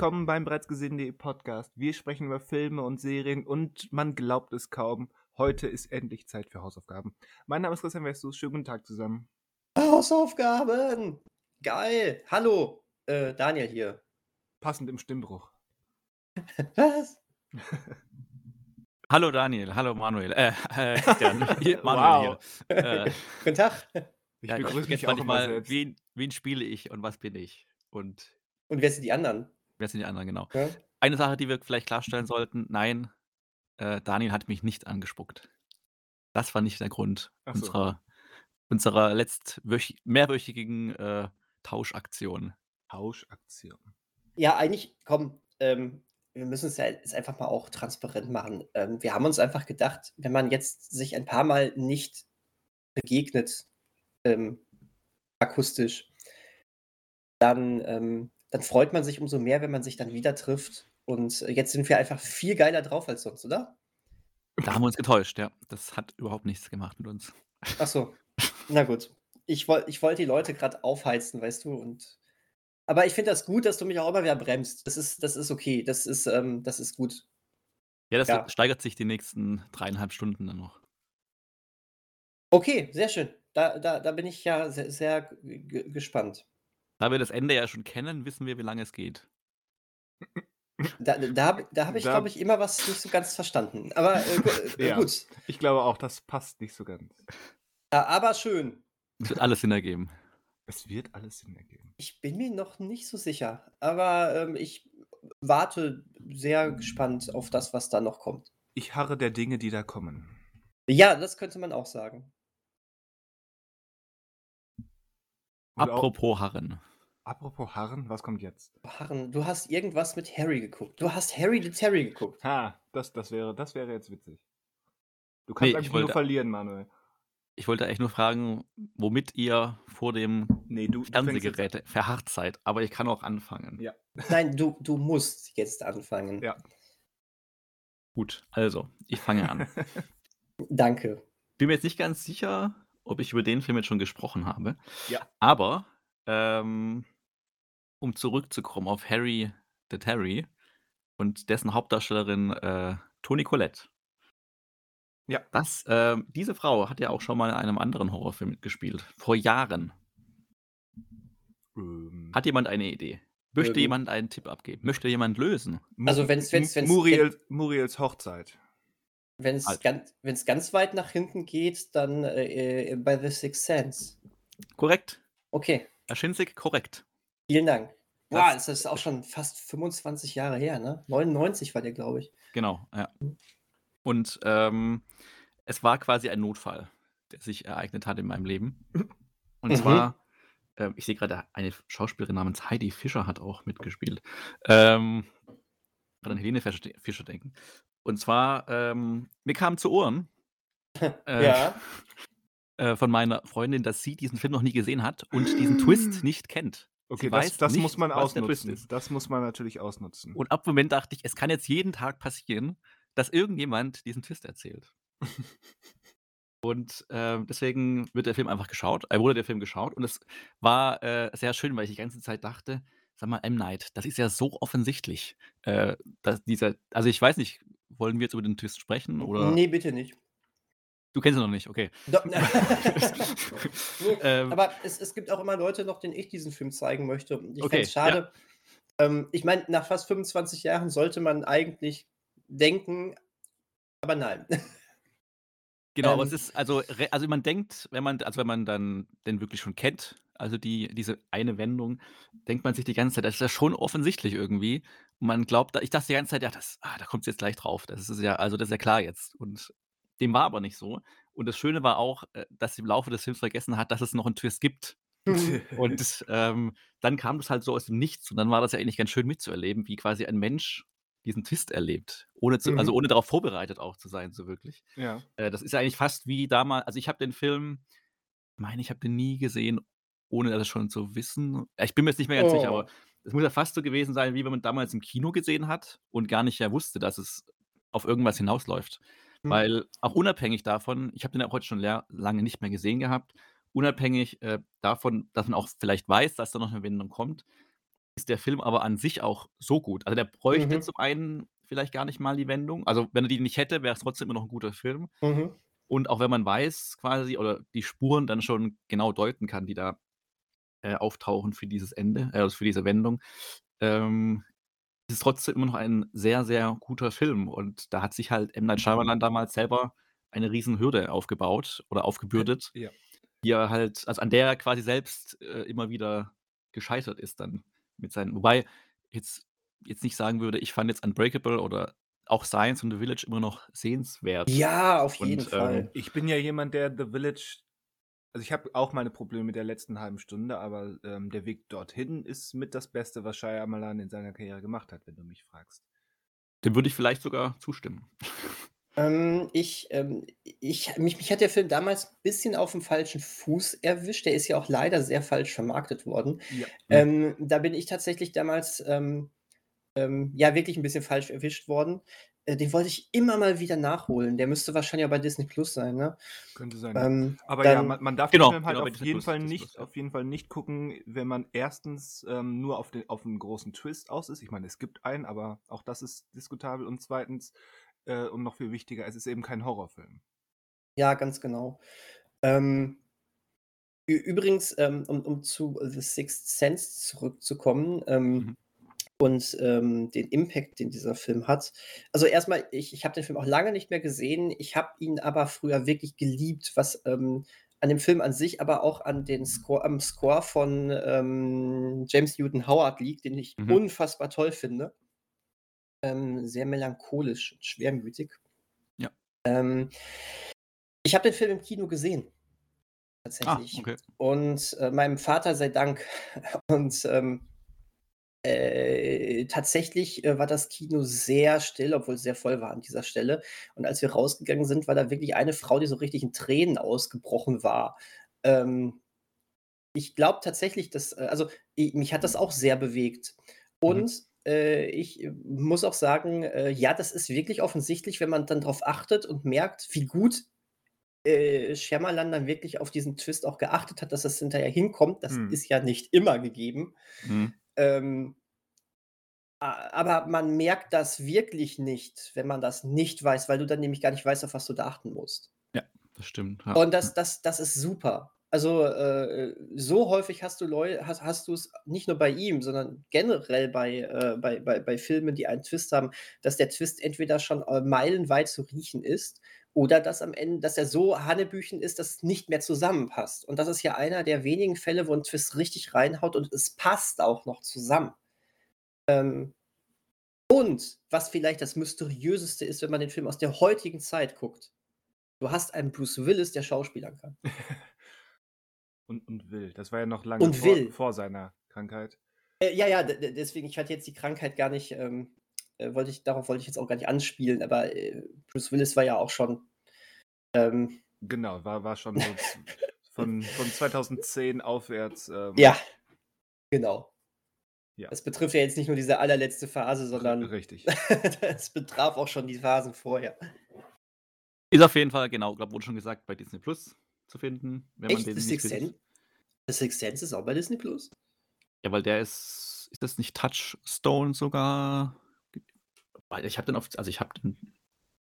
Willkommen beim bereits gesehenen Podcast. Wir sprechen über Filme und Serien und man glaubt es kaum. Heute ist endlich Zeit für Hausaufgaben. Mein Name ist Christian Westus. Schönen guten Tag zusammen. Hausaufgaben! Geil! Hallo, äh, Daniel hier. Passend im Stimmbruch. Was? Hallo Daniel, hallo Manuel. Äh, äh Christian, hier, Wow. Manuel hier. Äh, Guten Tag. Ich ja, begrüße mich auch mal, wen, wen spiele ich und was bin ich? Und Und wer sind die anderen? Wer sind die anderen genau? Ja? Eine Sache, die wir vielleicht klarstellen sollten, nein, äh, Daniel hat mich nicht angespuckt. Das war nicht der Grund so. unserer, unserer mehrwöchigen äh, Tauschaktion. Tauschaktion. Ja, eigentlich, komm, ähm, wir müssen es ja jetzt einfach mal auch transparent machen. Ähm, wir haben uns einfach gedacht, wenn man jetzt sich ein paar Mal nicht begegnet, ähm, akustisch, dann, ähm, dann freut man sich umso mehr, wenn man sich dann wieder trifft. Und äh, jetzt sind wir einfach viel geiler drauf als sonst, oder? Da haben wir uns getäuscht, ja. Das hat überhaupt nichts gemacht mit uns. Ach so, na gut. Ich, woll, ich wollte die Leute gerade aufheizen, weißt du, und aber ich finde das gut, dass du mich auch immer wieder bremst. Das ist, das ist okay. Das ist, ähm, das ist gut. Ja, das Ja. steigert sich die nächsten dreieinhalb Stunden dann noch. Okay, sehr schön. Da, da, da bin ich ja sehr, sehr gespannt. Da wir das Ende ja schon kennen, wissen wir, wie lange es geht. Da, da habe da hab ich, glaube ich, immer was nicht so ganz verstanden. Aber äh, äh, Ja. gut. Ich glaube auch, das passt nicht so ganz. Ja, aber schön. Es wird alles Sinn ergeben. Es wird alles Sinn ergeben. Ich bin mir noch nicht so sicher. Aber ähm, ich warte sehr gespannt auf das, was da noch kommt. Ich harre der Dinge, die da kommen. Ja, das könnte man auch sagen. Und auch, Apropos Harren. Apropos Harren, was kommt jetzt? Harren, du hast irgendwas mit Harry geguckt. Du hast Harry the Terry geguckt. Ha, das, das, wäre, das wäre jetzt witzig. Du kannst Nee, eigentlich ich nur wollte- verlieren, Manuel. Ich wollte eigentlich nur fragen, womit ihr vor dem Nee, du, Fernsehgerät verharrt seid. Aber ich kann auch anfangen. Ja. Nein, du, du musst jetzt anfangen. Ja. Gut, also, ich fange an. Danke. Bin mir jetzt nicht ganz sicher, ob ich über den Film jetzt schon gesprochen habe. Ja. Aber, ähm, um zurückzukommen auf Harry the Terry und dessen Hauptdarstellerin äh, Toni Collette. Ja. Das, ähm, diese Frau hat ja auch schon mal in einem anderen Horrorfilm mitgespielt. Vor Jahren. Ähm, Hat jemand eine Idee? Möchte Ähm. jemand einen Tipp abgeben? Möchte jemand lösen? Also wenn's- wenn's- wenn's- Muriel, Muriels Hochzeit. Wenn es Halt. ganz, wenn's ganz weit nach hinten geht, dann äh, äh, bei The Sixth Sense. Korrekt. Okay, Herr Schinzig, korrekt. Vielen Dank. Das- Boah, das ist auch schon fast 25 Jahre her, ne? 99 war der, glaube ich. Genau, ja. Und ähm, es war quasi ein Notfall, der sich ereignet hat in meinem Leben. Und Mhm. zwar, ähm, ich sehe gerade, eine Schauspielerin namens Heidi Fischer hat auch mitgespielt. Ähm, gerade an Helene Fischer, Fischer denken. Und zwar, ähm, mir kam zu Ohren äh, Ja. äh, von meiner Freundin, dass sie diesen Film noch nie gesehen hat und diesen Twist nicht kennt. Okay, Sie das, weiß das nicht, muss man ausnutzen. Das muss man natürlich ausnutzen. Und ab dem Moment dachte ich, es kann jetzt jeden Tag passieren, dass irgendjemand diesen Twist erzählt. Und ähm, deswegen wird der Film einfach geschaut. Er wurde der Film geschaut und es war äh, sehr schön, weil ich die ganze Zeit dachte, sag mal, M. Night, das ist ja so offensichtlich. Äh, dass dieser, also ich weiß nicht, wollen wir jetzt über den Twist sprechen oder? Nee, bitte nicht. Du kennst ihn noch nicht, okay. Nee, Ähm, aber es, es gibt auch immer Leute noch, denen ich diesen Film zeigen möchte. Ich Okay, es schade. Ähm, ich meine, nach fast 25 Jahren sollte man eigentlich denken, aber nein. Genau, aber Ähm, es ist, also, also man denkt, wenn man, also wenn man dann den wirklich schon kennt, also die, diese eine Wendung, denkt man sich die ganze Zeit, das ist ja schon offensichtlich irgendwie. Und man glaubt, ich dachte die ganze Zeit, ja, das, ah, da kommt es jetzt gleich drauf. Das ist ja, also das ist ja klar jetzt. Und dem war aber nicht so. Und das Schöne war auch, äh, dass sie im Laufe des Films vergessen hat, dass es noch einen Twist gibt. Und ähm, dann kam das halt so aus dem Nichts. Und dann war das ja eigentlich ganz schön mitzuerleben, wie quasi ein Mensch diesen Twist erlebt. Ohne zu, Also Mhm. ohne darauf vorbereitet auch zu sein, so wirklich. ja. Äh, das ist ja eigentlich fast wie damals, also ich habe den Film, ich meine, ich habe den nie gesehen, ohne das schon zu wissen. Ich bin mir jetzt nicht mehr ganz sicher, Oh. aber es muss ja fast so gewesen sein, wie wenn man damals im Kino gesehen hat und gar nicht ja wusste, dass es auf irgendwas hinausläuft. Hm. Weil auch unabhängig davon, ich habe den ja auch heute schon lange nicht mehr gesehen gehabt, unabhängig äh, davon, dass man auch vielleicht weiß, dass da noch eine Wendung kommt, ist der Film aber an sich auch so gut. Also, der bräuchte Mhm. zum einen vielleicht gar nicht mal die Wendung. Also, wenn er die nicht hätte, wäre es trotzdem immer noch 'n guter Film. Mhm. Und auch wenn man weiß quasi oder die Spuren dann schon genau deuten kann, die da, äh, auftauchen für dieses Ende, äh, also für diese Wendung, ähm, ist trotzdem immer noch ein sehr, sehr guter Film. Und da hat sich halt M. Night Shyamalan damals selber eine Riesenhürde aufgebaut oder aufgebürdet, Ja. die er halt also, an der er quasi selbst, äh, immer wieder gescheitert ist dann mit seinen wobei jetzt jetzt nicht sagen würde, ich fand jetzt Unbreakable oder auch Science und The Village immer noch sehenswert. Ja, auf jeden Und, Fall. ähm Ich bin ja jemand, der The Village also, ich habe auch meine Probleme mit der letzten halben Stunde, aber, ähm, der Weg dorthin ist mit das Beste, was Shyamalan in seiner Karriere gemacht hat, wenn du mich fragst. Dem würde ich vielleicht sogar zustimmen. Ähm, ich, ähm, ich mich mich hat der Film damals 'n bisschen auf'm falschen Fuß erwischt. Der ist ja auch leider sehr falsch vermarktet worden. Ja. Ähm, da bin ich tatsächlich damals, ähm, ähm, ja, wirklich 'n bisschen falsch erwischt worden. Äh, den wollte ich immer mal wieder nachholen. Der müsste wahrscheinlich auch bei Disney Plus sein, ne? Könnte sein, ja. Ähm, Aber ja, dann man man darf Genau, den Film halt genau, auf jeden Plus, Fall nicht Plus, ja. auf jeden Fall nicht gucken, wenn man erstens, ähm, nur auf den auf 'n großen Twist aus ist. Ich meine, es gibt einen, aber auch das ist diskutabel. Und zweitens, äh, und noch viel wichtiger, es ist eben kein Horrorfilm. Ja, ganz genau. Ähm übrigens, ähm, um um zu The Sixth Sense zurückzukommen, ähm, Mhm. Und, ähm, den Impact, den dieser Film hat. Also, erst mal, ich ich habe den Film auch lange nicht mehr gesehen. Ich habe ihn aber früher wirklich geliebt, was, ähm, an dem Film an sich, aber auch an den Score am Score von, ähm, James Newton Howard liegt, den ich Mhm. unfassbar toll finde. Ähm, sehr melancholisch und schwermütig. Ja. Ähm, ich habe den Film im Kino gesehen. Ah, Tatsächlich. okay. Und, äh, meinem Vater sei Dank. Und, ähm, äh, tatsächlich, äh, war das Kino sehr still, obwohl es sehr voll war an dieser Stelle. Und als wir rausgegangen sind, war da wirklich eine Frau, die so richtig in Tränen ausgebrochen war. Ähm, ich glaube tatsächlich, dass äh, also, i mich hat das auch sehr bewegt. Mhm. Und, äh, ich muss auch sagen, äh, ja, das ist wirklich offensichtlich, wenn man dann drauf achtet und merkt, wie gut, äh, Shyamalan dann wirklich auf diesen Twist auch geachtet hat, dass das hinterher hinkommt. Das Mhm. ist ja nicht immer gegeben. Mhm. Ähm aber man merkt das wirklich nicht, wenn man das nicht weiß, weil du dann nämlich gar nicht weißt, auf was du da achten musst. Ja, das stimmt, ja. Und das das das ist super. Also, äh, so häufig hast du Leu hast hast du's nicht nur bei ihm, sondern generell bei, äh bei bei bei Filmen, die einen Twist haben, dass der Twist entweder schon, äh, meilenweit zu riechen ist oder dass am Ende dass er so hanebüchen ist, dass es nicht mehr zusammenpasst. Und das ist ja einer der wenigen Fälle, wo 'n Twist richtig reinhaut und es passt auch noch zusammen. Ähm, und was vielleicht das Mysteriöseste ist, wenn man den Film aus der heutigen Zeit guckt. Du hast einen Bruce Willis, der schauspielern kann. Und und will. Das war ja noch lange vor will. vor seiner Krankheit. Äh, ja, ja, deswegen, ich hatte jetzt die Krankheit gar nicht, ähm, äh, wollte ich darauf wollte ich jetzt auch gar nicht anspielen, aber, äh, Bruce Willis war ja auch schon, ähm Genau, war war schon so von von 2010 aufwärts, ähm Ja, genau. Ja. Das betrifft ja jetzt nicht nur diese allerletzte Phase, R sondern richtig. das betraf auch schon die Phasen vorher. Ist auf jeden Fall, genau, glaube, wurde schon gesagt, bei Disney Plus zu finden, wenn man Echt? den The nicht Sixth. Sense? The Sixth Sense ist auch bei Disney Plus? Ja, weil der ist ist das nicht Touchstone sogar? Weil ich habe den auf also, ich habe den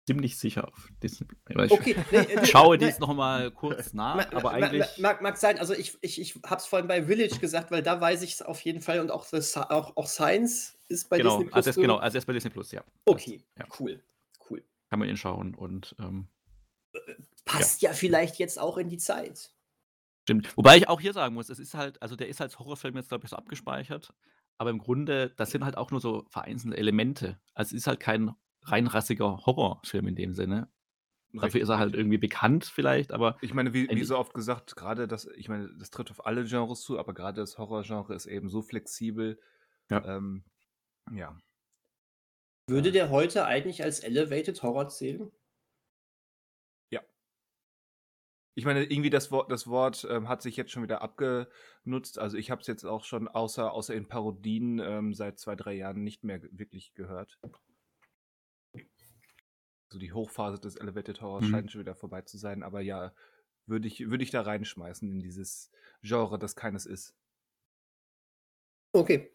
ziemlich sicher auf Disney ich Okay, ne, äh, ich schaue ne dies noch mal kurz nach, Ma aber eigentlich mag mag sein. Also, ich ich ich habe es vorhin bei Village gesagt, weil da weiß ich's auf jeden Fall und auch Sci auch auch Science ist bei Genau, Disney Plus also, ist genau, also, er ist bei Disney Plus, ja. Das Okay, ja. cool, cool. Kann man ihn schauen und, ähm ja. Passt ja vielleicht jetzt auch in die Zeit. Stimmt. Wobei ich auch hier sagen muss, es ist halt also, der ist als Horrorfilm jetzt, glaube ich, so abgespeichert, aber im Grunde, das sind halt auch nur so vereinzelte Elemente. Also, es ist halt kein reinrassiger Horrorfilm in dem Sinne. Dafür ist er halt irgendwie bekannt vielleicht, aber Ich meine, wie wie so oft gesagt, grade das ich meine, das trifft auf alle Genres zu, aber grade das Horrorgenre ist eben so flexibel. Ja. Ähm, ja. Würde Äh der heute eigentlich als Elevated Horror zählen? Ich meine, irgendwie das Wort das Wort, ähm, hat sich jetzt schon wieder abgenutzt. Also, ich habe es jetzt auch schon außer außer in Parodien, ähm, seit 2, 3 Jahren nicht mehr wirklich gehört. So die Hochphase des Elevated Horrors Mhm. scheint schon wieder vorbei zu sein, aber ja, würde ich würde ich da reinschmeißen in dieses Genre, das keines ist. Okay.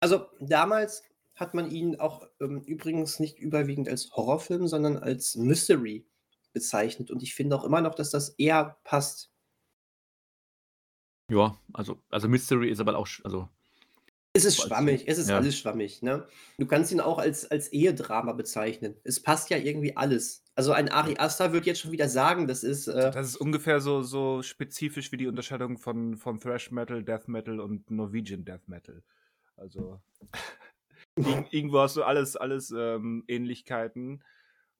Also damals hat man ihn auch ähm, übrigens nicht überwiegend als Horrorfilm, sondern als Mystery bezeichnet. Und ich finde auch immer noch, dass das eher passt. Ja, also, also Mystery ist aber auch, also es ist schwammig, es ist ja. alles schwammig. Ne? Du kannst ihn auch als, als Ehedrama bezeichnen. Es passt ja irgendwie alles. Also ein Ari Aster wird jetzt schon wieder sagen, das ist. Äh das ist ungefähr so, so spezifisch wie die Unterscheidung von, von Thrash Metal, Death Metal und Norwegian Death Metal. Also irgendwo hast du alles, alles ähm, Ähnlichkeiten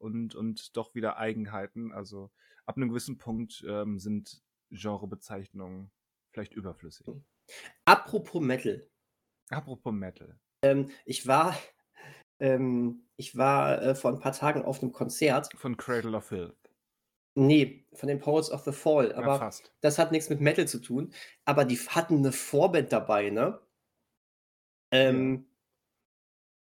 und, und doch wieder Eigenheiten. Also ab einem gewissen Punkt ähm, sind Genrebezeichnungen vielleicht überflüssig. Apropos Metal. Apropos Metal. Ähm, ich war, ähm, ich war äh, vor ein paar Tagen auf einem Konzert. Von Cradle of Filth. Nee, von den Poets of the Fall. Aber ja, das hat nichts mit Metal zu tun. Aber die hatten eine Vorband dabei, ne? Ähm.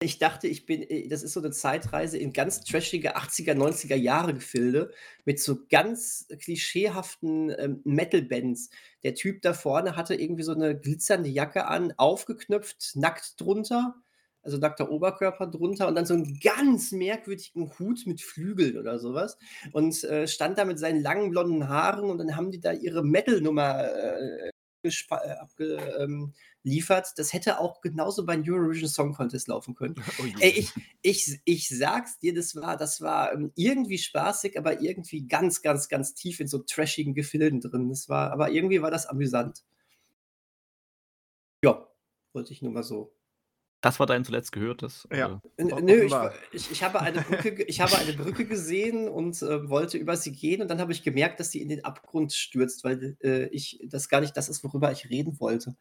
Ich dachte, ich bin, äh, das ist so eine Zeitreise in ganz trashige 80er, 90er Jahre Gefilde mit so ganz klischeehaften ähm, Metal-Bands. Der Typ da vorne hatte irgendwie so eine glitzernde Jacke an, aufgeknöpft, nackt drunter, also nackter Oberkörper drunter und dann so einen ganz merkwürdigen Hut mit Flügeln oder sowas und äh, stand da mit seinen langen blonden Haaren und dann haben die da ihre Metal-Nummer äh, abgeliefert. Ähm, das hätte auch genauso beim Eurovision Song Contest laufen können. Oh Ey, ich, ich, ich sag's dir, das war, das war ähm, irgendwie spaßig, aber irgendwie ganz, ganz, ganz tief in so trashigen Gefilden drin. Das war, aber irgendwie war das amüsant. Ja, wollte ich nur mal so das war dein zuletzt gehörtes? Ja. Also nö, ich, ich, ich, habe eine Brücke, ich habe eine Brücke gesehen und äh, wollte über sie gehen und dann habe ich gemerkt, dass sie in den Abgrund stürzt, weil äh, ich das gar nicht das ist, worüber ich reden wollte.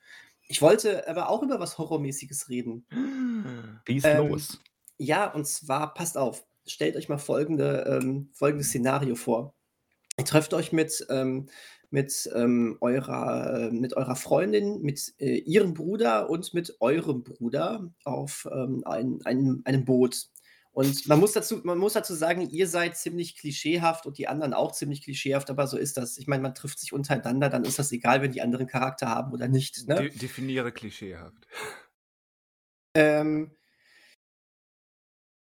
Ich wollte aber auch über was Horrormäßiges reden. Wie ähm, los? Ja, und zwar, passt auf, stellt euch mal folgende, ähm, folgendes Szenario vor. Ihr trefft euch mit ähm, mit, ähm, eurer, äh, mit eurer Freundin, mit äh, ihrem Bruder und mit eurem Bruder auf ähm, ein, ein, einem Boot. Und man muss, dazu, man muss dazu sagen, ihr seid ziemlich klischeehaft und die anderen auch ziemlich klischeehaft, aber so ist das. Ich meine, man trifft sich untereinander, dann ist das egal, wenn die anderen Charakter haben oder nicht. Ne? De definiere klischeehaft. Ähm, äh,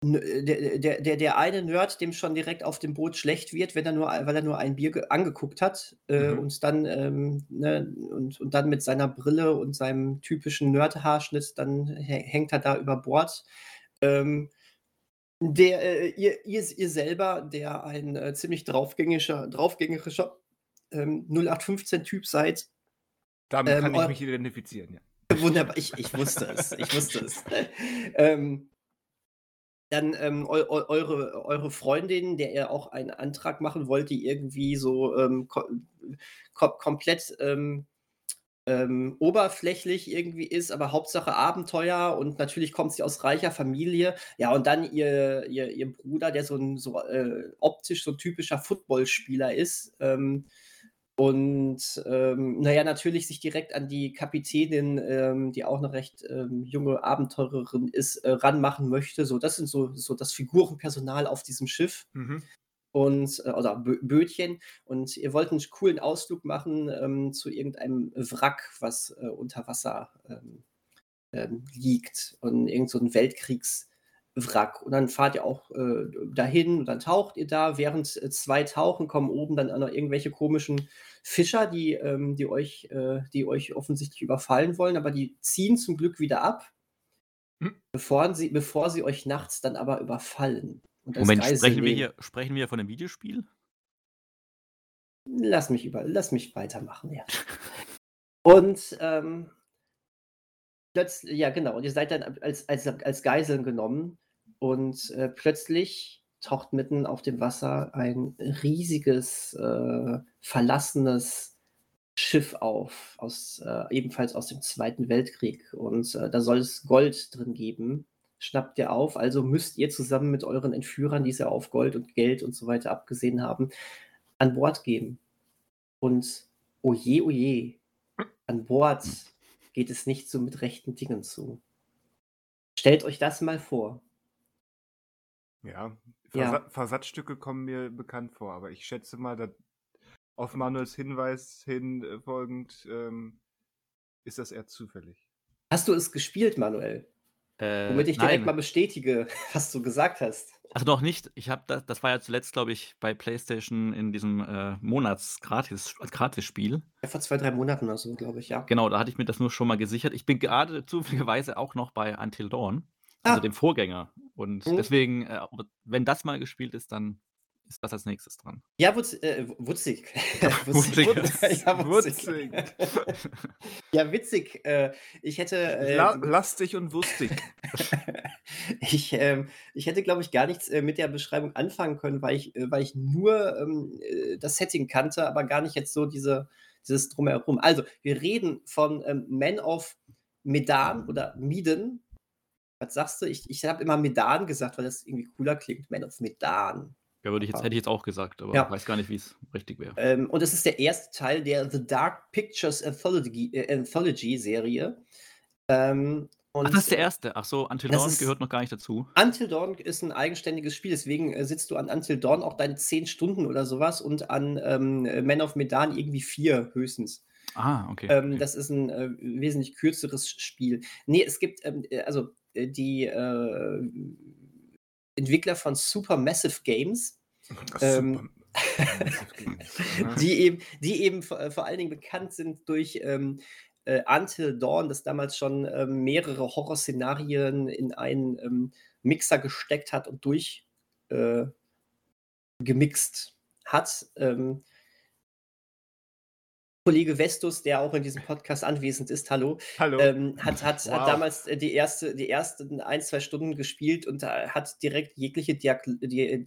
der, der, der, der eine Nerd, dem schon direkt auf dem Boot schlecht wird, wenn er nur, weil er nur ein Bier angeguckt hat äh, mhm. und dann ähm, ne, und, und dann mit seiner Brille und seinem typischen Nerd-Haarschnitt, dann hängt er da über Bord. Ähm, der, äh, ihr, ihr, ihr selber, der ein äh, ziemlich draufgängischer, draufgängerischer ähm, 0815-Typ seid. Damit ähm, kann ich mich identifizieren, ja. Wunderbar, ich, ich wusste es, ich wusste es. ähm, dann ähm, eu eure, eure Freundin, der ihr auch einen Antrag machen wollt, die irgendwie so ähm, ko ko komplett ähm, ähm, oberflächlich irgendwie ist, aber Hauptsache Abenteuer und natürlich kommt sie aus reicher Familie. Ja, und dann ihr, ihr, ihr Bruder, der so ein so äh, optisch so typischer Footballspieler ist. Und ähm, naja, natürlich sich direkt an die Kapitänin, ähm, die auch eine recht ähm, junge Abenteurerin ist, äh, ranmachen möchte. So, das sind so, so das Figurenpersonal auf diesem Schiff. Mhm. Und, äh, oder Bö Bötchen. Und ihr wollt einen coolen Ausflug machen ähm, zu irgendeinem Wrack, was äh, unter Wasser ähm, ähm, liegt. Und irgend so ein Weltkriegs- Wrack. Und dann fahrt ihr auch äh, dahin und dann taucht ihr da. Während äh, zwei tauchen, kommen oben dann auch noch irgendwelche komischen Fischer, die, ähm, die, euch, äh, die euch offensichtlich überfallen wollen, aber die ziehen zum Glück wieder ab, hm. bevor, sie, bevor sie euch nachts dann aber überfallen. Moment, sprechen wir, hier, sprechen wir von einem Videospiel? Lass mich, über, lass mich weitermachen, ja. und ähm, plötzlich, ja genau, und ihr seid dann als, als, als Geiseln genommen und äh, plötzlich taucht mitten auf dem Wasser ein riesiges, äh, verlassenes Schiff auf, aus, äh, ebenfalls aus dem Zweiten Weltkrieg. Und äh, da soll es Gold drin geben. Schnappt ihr auf, also müsst ihr zusammen mit euren Entführern, die sie auf Gold und Geld und so weiter abgesehen haben, an Bord gehen. Und oje, oje, an Bord geht es nicht so mit rechten Dingen zu. Stellt euch das mal vor. Ja, Versa ja. Versatzstücke kommen mir bekannt vor, aber ich schätze mal, dass auf Manuels Hinweis hin äh, folgend ähm, ist das eher zufällig. Hast du es gespielt, Manuel? Äh, Womit ich direkt nein. mal bestätige, was du gesagt hast. Ach, noch nicht. Ich habe das, das war ja zuletzt, glaube ich, bei PlayStation in diesem äh, Monats-Gratis, Gratis-Spiel. Ja, vor zwei, drei Monaten oder so, glaube ich, ja. Genau, da hatte ich mir das nur schon mal gesichert. Ich bin gerade zufälligerweise auch noch bei Until Dawn, also ah. dem Vorgänger. Und mhm. deswegen, äh, wenn das mal gespielt ist, dann ist das als nächstes dran. Ja, wutz, äh, wutzig. wutzig. wutzig. ja, wutzig. ja, witzig. Äh, ich hätte. Äh, La lastig und wustig. ich, äh, ich hätte, glaube ich, gar nichts äh, mit der Beschreibung anfangen können, weil ich, äh, weil ich nur ähm, äh, das Setting kannte, aber gar nicht jetzt so diese, dieses Drumherum. Also, wir reden von ähm, Man of Medan oder Miden. Was sagst du? Ich, ich habe immer Medan gesagt, weil das irgendwie cooler klingt. Man of Medan. Ja, würde ich jetzt, hätte ich jetzt auch gesagt, aber Ja. weiß gar nicht, wie es richtig wäre. Ähm, und es ist der erste Teil der The Dark Pictures Anthology, äh, Anthology-Serie. Ähm, Ach, das ist der erste. Ach so, Until Dawn gehört noch gar nicht dazu. Until Dawn ist ein eigenständiges Spiel, deswegen äh, sitzt du an Until Dawn auch deine zehn Stunden oder sowas und an ähm, Man of Medan irgendwie vier höchstens. Ah, okay. Ähm, das ist ein äh, wesentlich kürzeres Spiel. Nee, es gibt, ähm, äh, also die äh, Entwickler von Supermassive Games. Ähm, die eben, die eben vor, äh, vor, allen Dingen bekannt sind durch ähm, äh, Until Dawn, das damals schon ähm, mehrere Horrorszenarien in einen ähm, Mixer gesteckt hat und durch äh, hat. Ähm, Kollege Vestus, der auch in diesem Podcast anwesend ist, hallo, hallo. Ähm, hat, hat, wow. hat damals äh, die, erste, die ersten ein, zwei Stunden gespielt und hat direkt jegliche Diag die,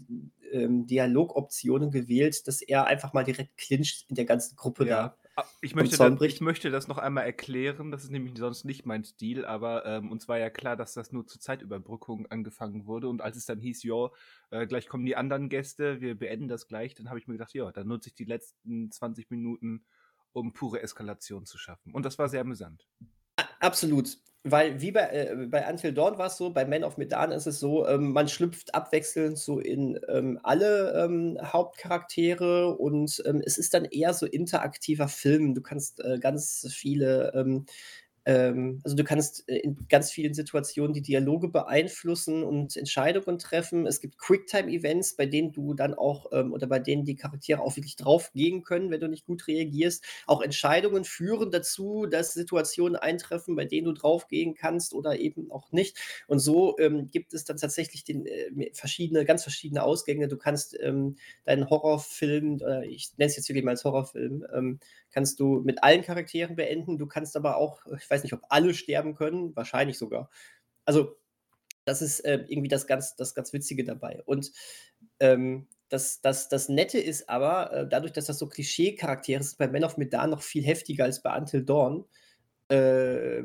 ähm, Dialogoptionen gewählt, dass er einfach mal direkt clincht in der ganzen Gruppe ja. da. Ah, ich möchte, das, ich möchte das noch einmal erklären, das ist nämlich sonst nicht mein Stil, aber ähm, uns war ja klar, dass das nur zur Zeitüberbrückung angefangen wurde und als es dann hieß, ja, äh, gleich kommen die anderen Gäste, wir beenden das gleich, dann habe ich mir gedacht, ja, dann nutze ich die letzten 20 Minuten um pure Eskalation zu schaffen. Und das war sehr amüsant. Absolut. Weil wie bei, äh, bei Until Dawn war es so, bei Man of Medan ist es so, ähm, man schlüpft abwechselnd so in ähm, alle ähm, Hauptcharaktere und ähm, es ist dann eher so interaktiver Film. Du kannst äh, ganz viele ähm, also du kannst äh, in ganz vielen Situationen die Dialoge beeinflussen und Entscheidungen treffen. Es gibt Quicktime-Events, bei denen du dann auch ähm, oder bei denen die Charaktere auch wirklich draufgehen können, wenn du nicht gut reagierst. Auch Entscheidungen führen dazu, dass Situationen eintreffen, bei denen du draufgehen kannst oder eben auch nicht. Und so ähm, gibt es dann tatsächlich den, äh, verschiedene, ganz verschiedene Ausgänge. Du kannst ähm, deinen Horrorfilm, äh, ich nenne es jetzt wirklich mal als Horrorfilm, ähm, kannst du mit allen Charakteren beenden. Du kannst aber auch, ich weiß nicht, ob alle sterben können, wahrscheinlich sogar. Also, das ist äh, irgendwie das ganz, das ganz Witzige dabei. Und ähm, das, das, das Nette ist aber, äh, dadurch, dass das so Klischee-Charaktere sind, bei Man of Medan noch viel heftiger als bei Until Dawn, äh,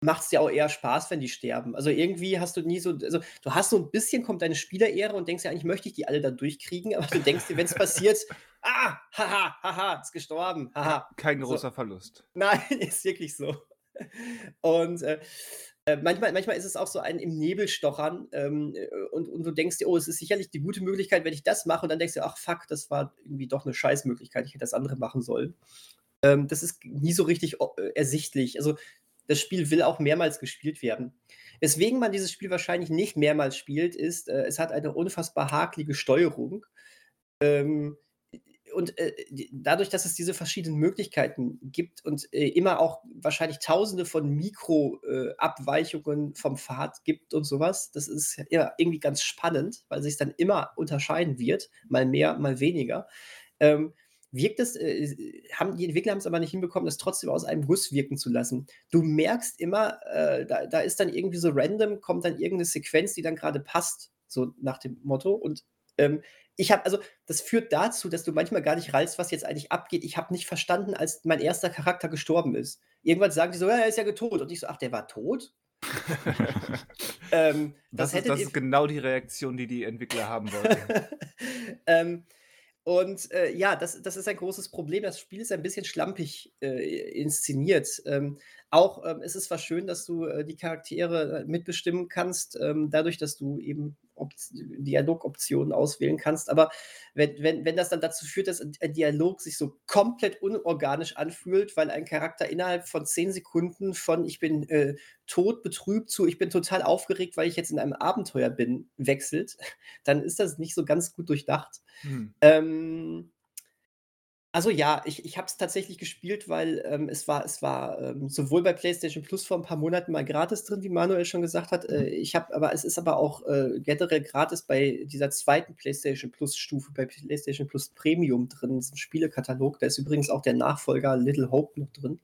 macht es ja auch eher Spaß, wenn die sterben. Also irgendwie hast du nie so, also du hast so ein bisschen, kommt deine Spielerehre und denkst ja eigentlich, möchte ich die alle da durchkriegen, aber du denkst dir, wenn es passiert, ah, haha, haha, ist gestorben, haha. Kein großer so. Verlust. Nein, ist wirklich so. Und äh, äh, manchmal, manchmal ist es auch so ein im Nebel stochern ähm, äh, und, und du denkst dir, oh, es ist sicherlich die gute Möglichkeit, wenn ich das mache und dann denkst du, ach fuck, das war irgendwie doch eine Scheißmöglichkeit, ich hätte das andere machen sollen. Ähm, das ist nie so richtig äh, ersichtlich. Also das Spiel will auch mehrmals gespielt werden. Weswegen man dieses Spiel wahrscheinlich nicht mehrmals spielt, ist, äh, es hat eine unfassbar hakelige Steuerung. Ähm, und äh, dadurch, dass es diese verschiedenen Möglichkeiten gibt und äh, immer auch wahrscheinlich tausende von Mikroabweichungen äh, vom Pfad gibt und sowas, das ist ja irgendwie ganz spannend, weil sich dann immer unterscheiden wird, mal mehr, mal weniger. Ähm, wirkt es, äh, haben, die Entwickler haben es aber nicht hinbekommen, das trotzdem aus einem Guss wirken zu lassen. Du merkst immer, äh, da, da ist dann irgendwie so random, kommt dann irgendeine Sequenz, die dann gerade passt, so nach dem Motto. Und ähm, ich habe, also, das führt dazu, dass du manchmal gar nicht reißt, was jetzt eigentlich abgeht. Ich habe nicht verstanden, als mein erster Charakter gestorben ist. Irgendwann sagen die so, ja, er ist ja tot. Und ich so, ach, der war tot? ähm, das, das, ist, das ist genau die Reaktion, die die Entwickler haben wollten. ähm, und äh, ja, das, das ist ein großes Problem. Das Spiel ist ein bisschen schlampig äh, inszeniert. Ähm, auch ähm, es ist zwar schön, dass du äh, die Charaktere äh, mitbestimmen kannst, ähm, dadurch, dass du eben Dialogoptionen auswählen kannst. Aber wenn, wenn, wenn das dann dazu führt, dass ein Dialog sich so komplett unorganisch anfühlt, weil ein Charakter innerhalb von zehn Sekunden von ich bin äh, tot, betrübt zu ich bin total aufgeregt, weil ich jetzt in einem Abenteuer bin, wechselt, dann ist das nicht so ganz gut durchdacht. Hm. Ähm, also ja, ich ich habe es tatsächlich gespielt, weil, ähm, es war es war, ähm, sowohl bei PlayStation Plus vor ein paar Monaten mal gratis drin, wie Manuel schon gesagt hat. Äh, ich habe aber es ist aber auch, äh, generell gratis bei dieser zweiten PlayStation Plus-Stufe, bei PlayStation Plus Premium drin, in diesem Spielekatalog. Da ist übrigens auch der Nachfolger Little Hope noch drin.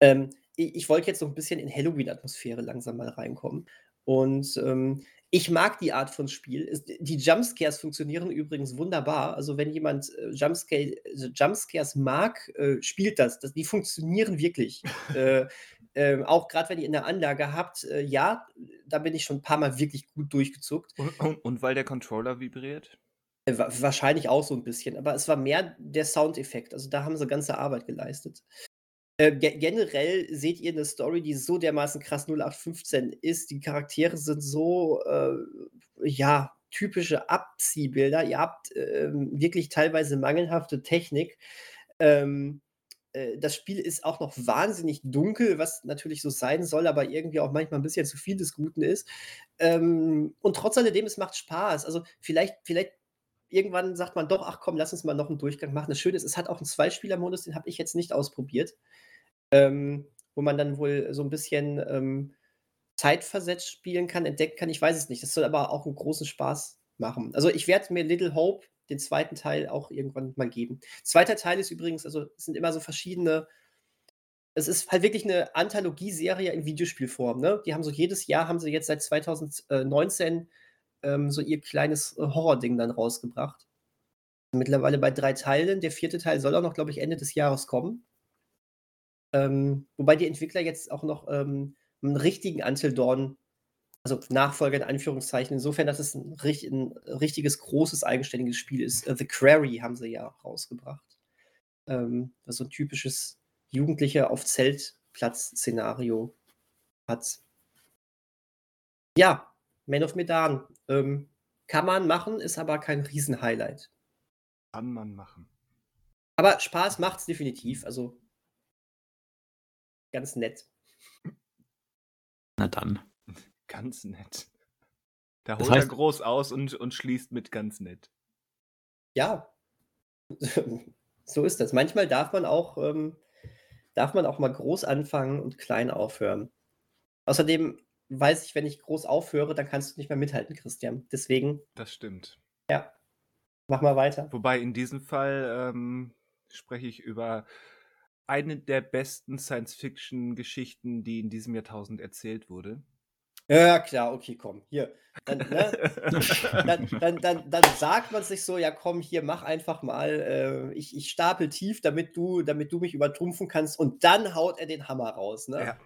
Ähm, ich wollte jetzt so ein bisschen in Halloween-Atmosphäre langsam mal reinkommen und, ähm ich mag die Art von Spiel. die Jumpscares funktionieren übrigens wunderbar. Also, wenn jemand, äh, Jumpscare also Jumpscares mag, äh, spielt das. das. Die funktionieren wirklich. äh, äh, auch gerade wenn ihr in der Anlage habt, äh, ja, da bin ich schon ein paar Mal wirklich gut durchgezuckt. Und, und, und weil der Controller vibriert? Äh, wahrscheinlich auch so ein bisschen, aber es war mehr der Soundeffekt. Also, da haben sie ganze Arbeit geleistet. Äh, ge generell seht ihr eine Story, die so dermaßen krass 0815 ist. Die Charaktere sind so, äh, ja, typische Abziehbilder. Ihr habt ähm, wirklich teilweise mangelhafte Technik. Ähm, äh, das Spiel ist auch noch wahnsinnig dunkel, was natürlich so sein soll, aber irgendwie auch manchmal ein bisschen zu viel des Guten ist. Ähm, und trotz alledem, es macht Spaß. Also vielleicht, vielleicht irgendwann sagt man doch, ach komm, lass uns mal noch einen Durchgang machen. Das Schöne ist, es hat auch einen Zweispieler-Modus, den habe ich jetzt nicht ausprobiert ähm, wo man dann wohl so ein bisschen ähm, zeitversetzt spielen kann, entdecken kann. Ich weiß es nicht. Das soll aber auch einen großen Spaß machen. Also ich werde mir Little Hope, den zweiten Teil, auch irgendwann mal geben. Zweiter Teil ist übrigens, also es sind immer so verschiedene. Es ist halt wirklich eine Anthologieserie in Videospielform. Ne? Die haben so jedes Jahr, haben sie jetzt seit 2019 ähm, so ihr kleines äh, Horror-Ding dann rausgebracht. Mittlerweile bei drei Teilen. Der vierte Teil soll auch noch, glaube ich, Ende des Jahres kommen. Ähm, wobei die Entwickler jetzt auch noch ähm, 'n richtigen Until Dawn also Nachfolger in Anführungszeichen, insofern, dass es ein, rich 'n richtiges, großes, eigenständiges Spiel ist. Äh, The Quarry haben sie ja rausgebracht. Ähm, was so ein typisches Jugendliche auf Zeltplatz-Szenario hat. Ja, Man of Medan. Ähm, kann man machen, ist aber kein Riesenhighlight. Kann man machen. Aber Spaß macht es definitiv. Also Ganz nett. Na dann. Ganz nett. Da holt heißt, er groß aus und, und schließt mit ganz nett. Ja. so ist das. Manchmal darf man auch, ähm, darf man auch mal groß anfangen und klein aufhören. Außerdem weiß ich, wenn ich groß aufhöre, dann kannst du nicht mehr mithalten, Christian. Deswegen. Das stimmt. Ja. Mach mal weiter. Wobei in diesem Fall ähm, spreche ich über eine der besten Science-Fiction-Geschichten, die in diesem Jahrtausend erzählt wurde. Ja, klar, okay, komm, hier. Dann, ne? dann, dann, dann, dann, sagt man sich so, ja komm, hier, mach einfach mal, äh, ich, ich stapel tief, damit du, damit du mich übertrumpfen kannst und dann haut er den Hammer raus. Ne? Ja.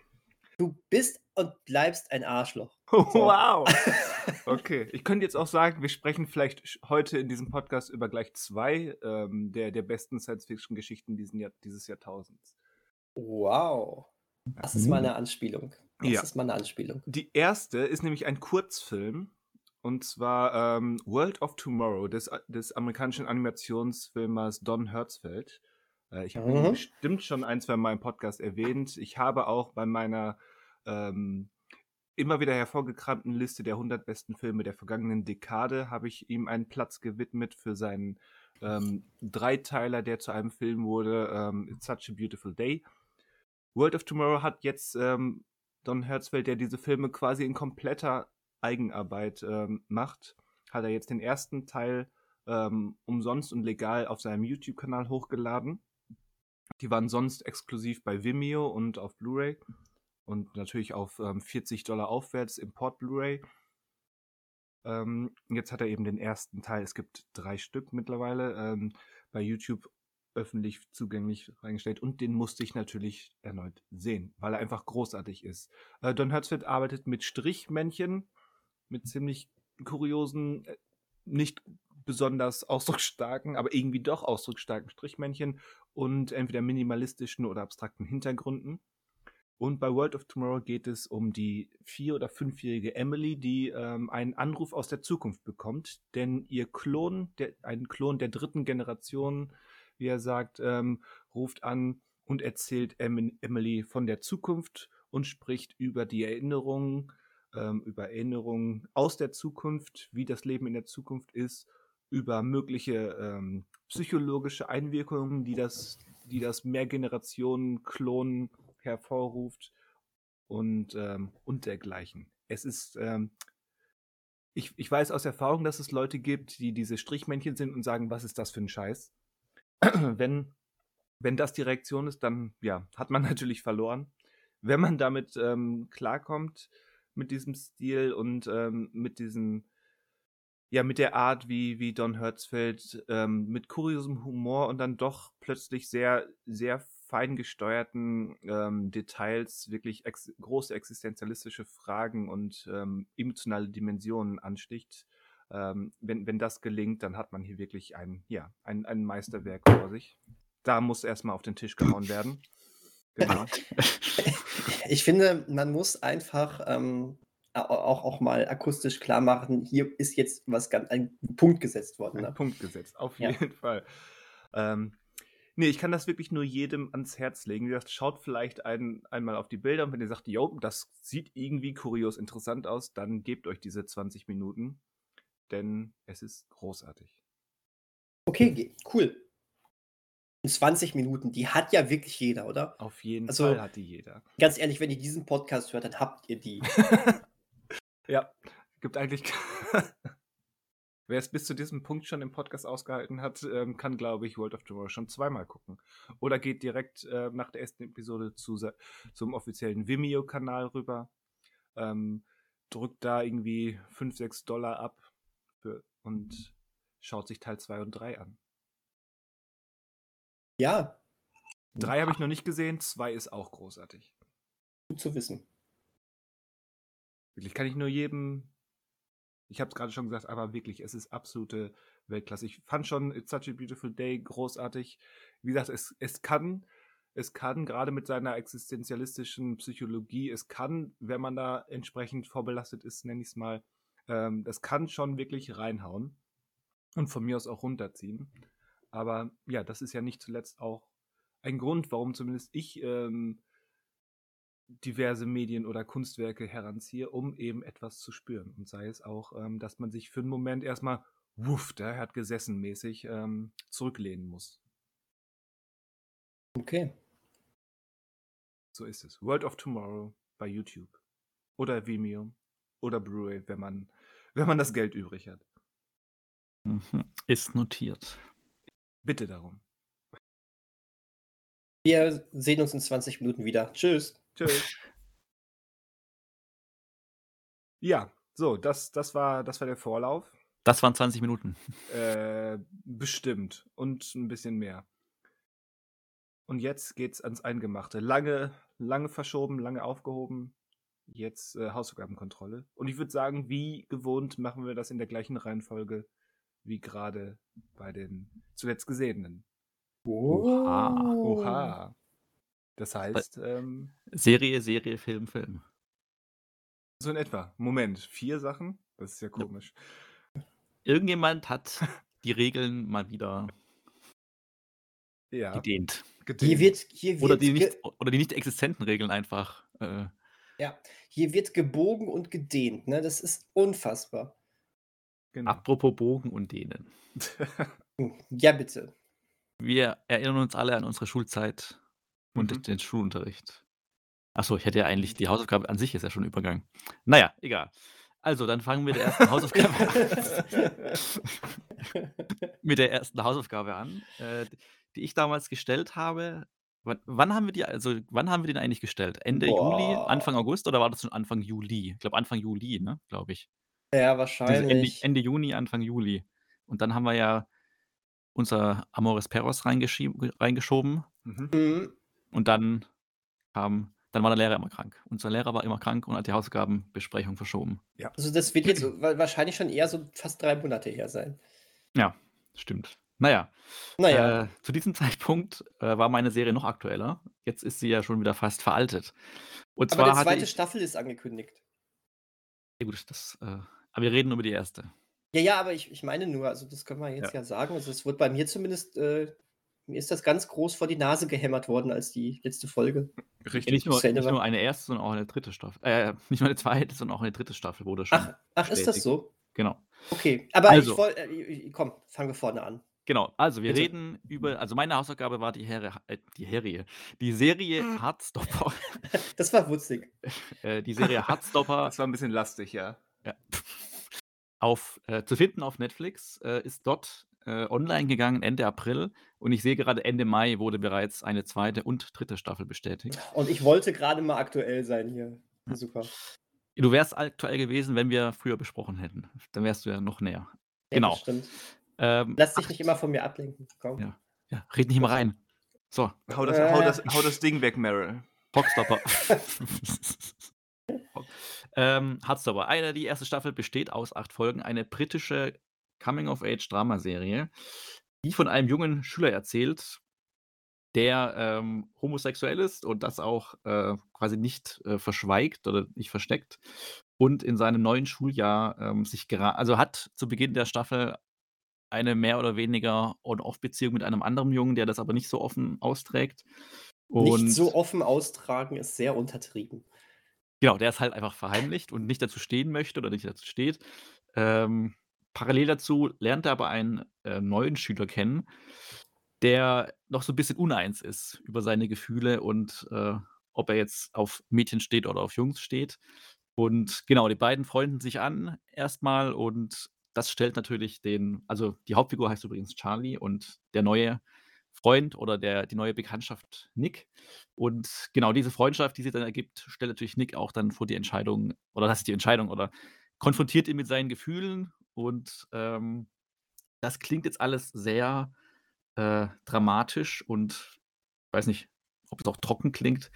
Du bist und bleibst ein Arschloch. So. Wow. Okay, ich könnte jetzt auch sagen, wir sprechen vielleicht heute in diesem Podcast über gleich zwei ähm, der, der besten Science-Fiction-Geschichten Jahr, dieses Jahrtausends. Wow. Das ist mal eine Anspielung. Das ja. ist mal eine Anspielung. Die erste ist nämlich ein Kurzfilm. Und zwar ähm, World of Tomorrow des, des amerikanischen Animationsfilmers Don Hertzfeld. Äh, ich habe mhm. ihn bestimmt schon ein, zwei Mal im Podcast erwähnt. Ich habe auch bei meiner ähm, immer wieder hervorgekramten Liste der 100 besten Filme der vergangenen Dekade habe ich ihm einen Platz gewidmet für seinen ähm, Dreiteiler, der zu einem Film wurde, ähm, It's Such a Beautiful Day. World of Tomorrow hat jetzt ähm, Don Herzfeld, der diese Filme quasi in kompletter Eigenarbeit ähm, macht, hat er jetzt den ersten Teil ähm, umsonst und legal auf seinem YouTube-Kanal hochgeladen. Die waren sonst exklusiv bei Vimeo und auf Blu-ray und natürlich auf ähm, 40 Dollar aufwärts Import Blu-ray. Ähm, jetzt hat er eben den ersten Teil, es gibt drei Stück mittlerweile, ähm, bei YouTube öffentlich zugänglich reingestellt und den musste ich natürlich erneut sehen, weil er einfach großartig ist. Äh, Don Hertzfeld arbeitet mit Strichmännchen, mit ziemlich kuriosen, äh, nicht besonders ausdrucksstarken, aber irgendwie doch ausdrucksstarken Strichmännchen und entweder minimalistischen oder abstrakten Hintergründen. Und bei World of Tomorrow geht es um die vier- oder fünfjährige Emily, die ähm, einen Anruf aus der Zukunft bekommt. Denn ihr Klon, der, ein Klon der dritten Generation, wie er sagt, ähm, ruft an und erzählt em Emily von der Zukunft und spricht über die Erinnerungen, ähm, über Erinnerungen aus der Zukunft, wie das Leben in der Zukunft ist, über mögliche ähm, psychologische Einwirkungen, die das, die das Mehrgenerationen-Klonen hervorruft und, ähm, und dergleichen. Es ist, ähm, ich, ich weiß aus Erfahrung, dass es Leute gibt, die diese Strichmännchen sind und sagen, was ist das für ein Scheiß? wenn, wenn das die Reaktion ist, dann ja, hat man natürlich verloren. Wenn man damit ähm, klarkommt, mit diesem Stil und ähm, mit diesem, ja, mit der Art, wie, wie Don Hertzfeld ähm, mit kuriosem Humor und dann doch plötzlich sehr, sehr fein gesteuerten ähm, Details wirklich ex große existenzialistische Fragen und ähm, emotionale Dimensionen ansticht. Ähm, wenn, wenn das gelingt, dann hat man hier wirklich ein, ja, ein, ein Meisterwerk vor sich. Da muss erstmal auf den Tisch gehauen werden. Genau. Ich finde, man muss einfach ähm, auch, auch mal akustisch klar machen, hier ist jetzt was ganz, ein Punkt gesetzt worden. Ne? Ein Punkt gesetzt, auf jeden ja. Fall. Ähm, Nee, ich kann das wirklich nur jedem ans Herz legen. Wie gesagt, schaut vielleicht ein, einmal auf die Bilder und wenn ihr sagt, jo, das sieht irgendwie kurios interessant aus, dann gebt euch diese 20 Minuten, denn es ist großartig. Okay, cool. 20 Minuten, die hat ja wirklich jeder, oder? Auf jeden also, Fall hat die jeder. Ganz ehrlich, wenn ihr diesen Podcast hört, dann habt ihr die. ja, gibt eigentlich Wer es bis zu diesem Punkt schon im Podcast ausgehalten hat, ähm, kann, glaube ich, World of Tomorrow schon zweimal gucken. Oder geht direkt äh, nach der ersten Episode zu, zum offiziellen Vimeo-Kanal rüber, ähm, drückt da irgendwie 5, 6 Dollar ab für, und schaut sich Teil 2 und 3 an. Ja. 3 habe ich noch nicht gesehen, 2 ist auch großartig. Gut zu wissen. Wirklich kann ich nur jedem ich habe es gerade schon gesagt, aber wirklich, es ist absolute Weltklasse. Ich fand schon It's Such a Beautiful Day großartig. Wie gesagt, es, es kann, es kann gerade mit seiner existenzialistischen Psychologie, es kann, wenn man da entsprechend vorbelastet ist, nenne ich es mal, ähm, das kann schon wirklich reinhauen und von mir aus auch runterziehen. Aber ja, das ist ja nicht zuletzt auch ein Grund, warum zumindest ich ähm, diverse Medien oder Kunstwerke heranziehe, um eben etwas zu spüren. Und sei es auch, ähm, dass man sich für einen Moment erstmal, wuff, der hat gesessen mäßig, ähm, zurücklehnen muss. Okay. So ist es. World of Tomorrow bei YouTube. Oder Vimeo. Oder Blu-ray, wenn man, wenn man das Geld übrig hat. Mhm. Ist notiert. Bitte darum. Wir sehen uns in 20 Minuten wieder. Tschüss. Tschüss. Ja, so, das, das, war, das war der Vorlauf. Das waren 20 Minuten. Äh, bestimmt. Und ein bisschen mehr. Und jetzt geht's ans Eingemachte. Lange, lange verschoben, lange aufgehoben. Jetzt äh, Hausaufgabenkontrolle. Und ich würde sagen, wie gewohnt machen wir das in der gleichen Reihenfolge wie gerade bei den zuletzt Gesehenen. Oha. Oha. Das heißt. Ähm, Serie, Serie, Film, Film. So in etwa. Moment, vier Sachen? Das ist ja komisch. Irgendjemand hat die Regeln mal wieder ja. gedehnt. gedehnt. Hier wird, hier wird oder, die nicht, oder die nicht existenten Regeln einfach. Äh, ja, hier wird gebogen und gedehnt. Ne? Das ist unfassbar. Genau. Apropos Bogen und Dehnen. ja, bitte. Wir erinnern uns alle an unsere Schulzeit und Mhm. den Schulunterricht. Achso, ich hätte ja eigentlich die Hausaufgabe an sich ist ja schon 'n Übergang. Na ja, egal. Also, dann fangen wir mit der ersten Hausaufgabe mit der ersten Hausaufgabe an, äh, die ich damals gestellt habe. Wann wann haben wir die also, wann haben wir den eigentlich gestellt? Ende Juli, Anfang August oder war das schon Anfang Juli? Ich glaube Anfang Juli, ne, glaube ich. Ja, Also, Ende wahrscheinlich. Ende Juni, Anfang Juli. Und dann haben wir ja unser Amores Perros reingeschoben. Mhm. Mhm. Und dann kam dann war der Lehrer immer krank. Unser Lehrer war immer krank und hat die Hausaufgabenbesprechung verschoben. Ja. Also das wird jetzt wahrscheinlich schon eher so fast drei Monate her sein. Ja, stimmt. Naja. Naja. Äh, zu diesem Zeitpunkt äh, war meine Serie noch aktueller. jetzt ist sie ja schon wieder fast veraltet. Und aber die zweite ich, Staffel ist angekündigt. Ja gut, das, äh, aber wir reden über die erste. Ja, ja, aber ich, ich meine nur, also das können wir jetzt ja, ja sagen. Also es wird bei mir zumindest, äh, mir ist das ganz groß vor die Nase gehämmert worden als die letzte Folge. Richtig. Nicht, nur, nicht nur, eine erste, sondern auch eine dritte Staffel. Äh, nicht nur eine zweite, sondern auch eine dritte Staffel wurde schon. Ach, ach ist das so? Genau. Okay, aber also, ich wollte, äh, komm, fangen wir vorne an. Genau, also wir Bitte. reden über, also meine Hausaufgabe war die Herie, äh, die Serie, die Serie hm. Hardstopper. Das war wutzig. äh, die Serie Hardstopper. Das war ein bisschen lastig, ja. ja. Auf, äh, zu finden auf Netflix, äh, ist dort äh, online gegangen Ende April und ich sehe gerade Ende Mai wurde bereits eine zweite und dritte Staffel bestätigt. Und ich wollte gerade mal aktuell sein hier. Super. Du wärst aktuell gewesen, wenn wir früher besprochen hätten. Dann wärst du ja noch näher. Ja, genau. stimmt. Ähm, Lass dich nicht immer von mir ablenken. Komm. Ja, ja red nicht immer rein. So. Hau das, äh. hau das, hau das Ding weg, Meryl. Hockstopper. ähm, Hardstopper. Eine, die erste Staffel besteht aus acht Folgen. Eine britische Coming-of-Age-Dramaserie, die von einem jungen Schüler erzählt, der ähm, homosexuell ist und das auch äh, quasi nicht äh, verschweigt oder nicht versteckt und in seinem neuen Schuljahr ähm, sich gerade, also hat zu Beginn der Staffel eine mehr oder weniger On-Off-Beziehung mit einem anderen Jungen, der das aber nicht so offen austrägt. Und nicht so offen austragen ist sehr untertrieben. Genau, der ist halt einfach verheimlicht und nicht dazu stehen möchte oder nicht dazu steht. Ähm, parallel dazu lernt er aber einen äh, neuen Schüler kennen, der noch so ein bisschen uneins ist über seine Gefühle und äh, ob er jetzt auf Mädchen steht oder auf Jungs steht. Und genau, die beiden freunden sich an erstmal und das stellt natürlich den, also die Hauptfigur heißt übrigens Charlie und der neue Freund oder der, die neue Bekanntschaft Nick. Und genau diese Freundschaft, die sich dann ergibt, stellt natürlich Nick auch dann vor die Entscheidung, oder das ist die Entscheidung, oder konfrontiert ihn mit seinen Gefühlen. Und ähm, das klingt jetzt alles sehr äh, dramatisch und ich weiß nicht, ob es auch trocken klingt.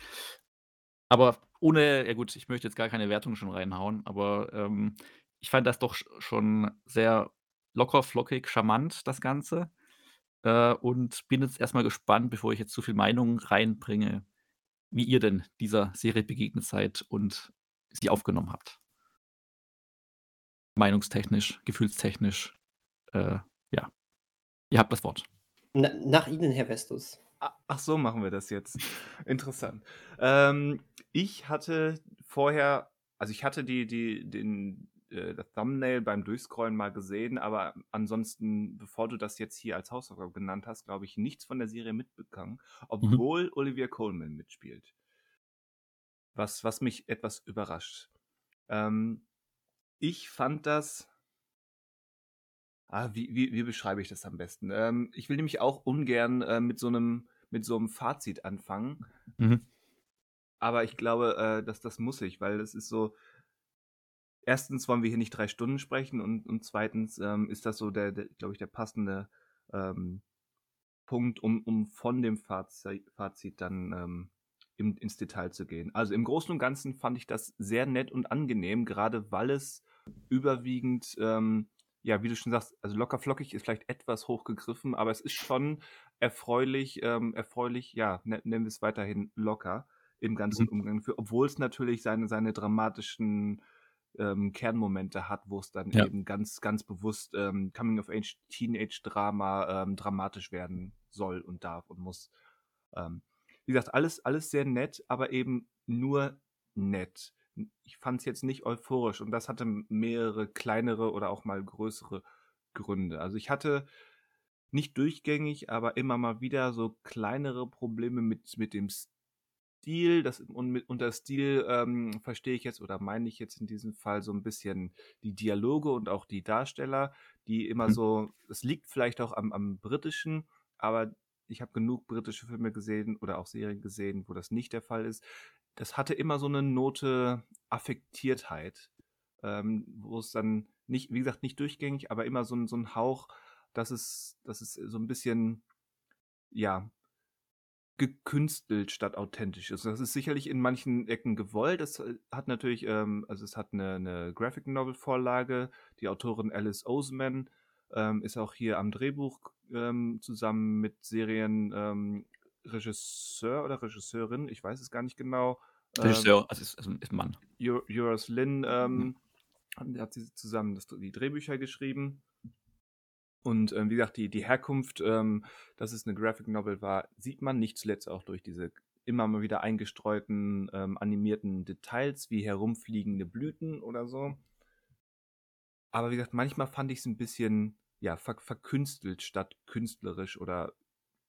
Aber ohne, ja gut, ich möchte jetzt gar keine Wertung schon reinhauen, aber ähm, ich fand das doch schon sehr locker, flockig, charmant, das Ganze. Äh, und bin jetzt erstmal gespannt, bevor ich jetzt zu viel Meinung reinbringe, wie ihr denn dieser Serie begegnet seid und sie aufgenommen habt. Meinungstechnisch, gefühlstechnisch. Äh, ja. Ihr habt das Wort. Na, nach Ihnen, Herr Vestus. Ach so, machen wir das jetzt. Interessant. Ähm, ich hatte vorher, also ich hatte die, die, den, äh, das Thumbnail beim Durchscrollen mal gesehen, aber ansonsten, bevor du das jetzt hier als Hausaufgabe genannt hast, glaube ich, nichts von der Serie mitbekommen, obwohl mhm. Olivia Coleman mitspielt. Was, was mich etwas überrascht. Ähm, ich fand das. Ah, wie, wie, wie beschreibe ich das am besten? Ähm, ich will nämlich auch ungern äh, mit so einem mit so einem Fazit anfangen. Mhm. Aber ich glaube, äh, dass das muss ich, weil das ist so, erstens wollen wir hier nicht drei Stunden sprechen und, und zweitens ähm, ist das so der, der glaube ich, der passende ähm, Punkt, um, um von dem Fazit, Fazit dann ähm, im, ins Detail zu gehen. Also im Großen und Ganzen fand ich das sehr nett und angenehm, gerade weil es überwiegend, ähm, ja, wie du schon sagst, also locker flockig ist vielleicht etwas hochgegriffen, aber es ist schon erfreulich, ähm, erfreulich, ja, ne, nennen wir es weiterhin locker im ganzen mhm. Umgang, für, obwohl es natürlich seine, seine dramatischen ähm, Kernmomente hat, wo es dann ja. eben ganz, ganz bewusst ähm, Coming of Age Teenage Drama ähm, dramatisch werden soll und darf und muss. Ähm, wie gesagt, alles, alles sehr nett, aber eben nur nett. Ich fand es jetzt nicht euphorisch und das hatte mehrere kleinere oder auch mal größere Gründe. Also ich hatte nicht durchgängig, aber immer mal wieder so kleinere Probleme mit, mit dem Stil, das, und mit, unter Stil ähm, verstehe ich jetzt oder meine ich jetzt in diesem Fall so ein bisschen die Dialoge und auch die Darsteller, die immer mhm. so, es liegt vielleicht auch am, am britischen, aber ich habe genug britische Filme gesehen oder auch Serien gesehen, wo das nicht der Fall ist. Das hatte immer so eine Note Affektiertheit, ähm, wo es dann nicht, wie gesagt, nicht durchgängig, aber immer so, so ein Hauch, dass es, dass es so ein bisschen, ja, gekünstelt statt authentisch ist. Das ist sicherlich in manchen Ecken gewollt. Das äh, hat natürlich, ähm, also es hat eine, eine Graphic Novel Vorlage. Die Autorin Alice Oseman ähm, ist auch hier am Drehbuch ähm, zusammen mit Serien ähm, Regisseur oder Regisseurin, ich weiß es gar nicht genau. Regisseur, ähm, also ist, ist ein Mann. Joris Lynn ähm, mhm. hat sie zusammen das, die Drehbücher geschrieben. Und ähm, wie gesagt, die, die Herkunft, ähm, dass es eine Graphic Novel war, sieht man nicht zuletzt auch durch diese immer mal wieder eingestreuten ähm, animierten Details wie herumfliegende Blüten oder so. Aber wie gesagt, manchmal fand ich es ein bisschen ja, ver verkünstelt statt künstlerisch oder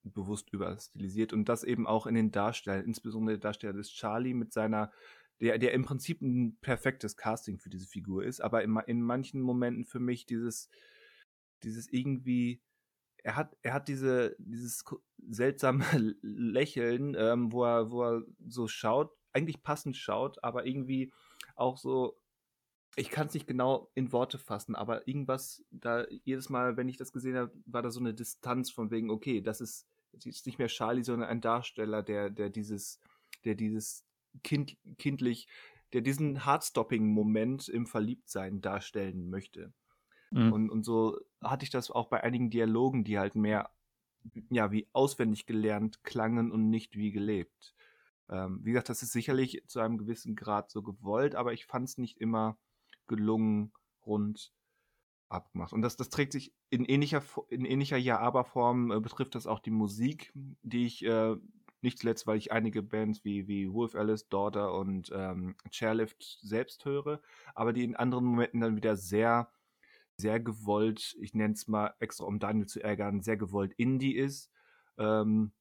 bewusst überstilisiert. Und das eben auch in den Darstellern, insbesondere der Darsteller des Charlie mit seiner, der, der im Prinzip ein perfektes Casting für diese Figur ist, aber in, in manchen Momenten für mich dieses, dieses irgendwie, er hat, er hat diese, dieses seltsame Lächeln, ähm, wo, er, wo er so schaut, eigentlich passend schaut, aber irgendwie auch so, ich kann es nicht genau in Worte fassen, aber irgendwas, da jedes Mal, wenn ich das gesehen habe, war da so eine Distanz von wegen, okay, das ist, das ist nicht mehr Charlie, sondern ein Darsteller, der, der dieses, der dieses kind, kindlich, der diesen Heartstopping-Moment im Verliebtsein darstellen möchte. Mhm. Und, und so hatte ich das auch bei einigen Dialogen, die halt mehr, ja, wie auswendig gelernt klangen und nicht wie gelebt. Ähm, wie gesagt, das ist sicherlich zu einem gewissen Grad so gewollt, aber ich fand es nicht immer gelungen, rund abgemacht. Und das, das trägt sich in ähnlicher, in ähnlicher Ja-Aber-Form, äh, betrifft das auch die Musik, die ich äh, nicht zuletzt, weil ich einige Bands wie, wie Wolf Alice, Daughter und ähm, Chairlift selbst höre, aber die in anderen Momenten dann wieder sehr sehr gewollt, ich nenne es mal extra, um Daniel zu ärgern, sehr gewollt Indie ist. Ähm,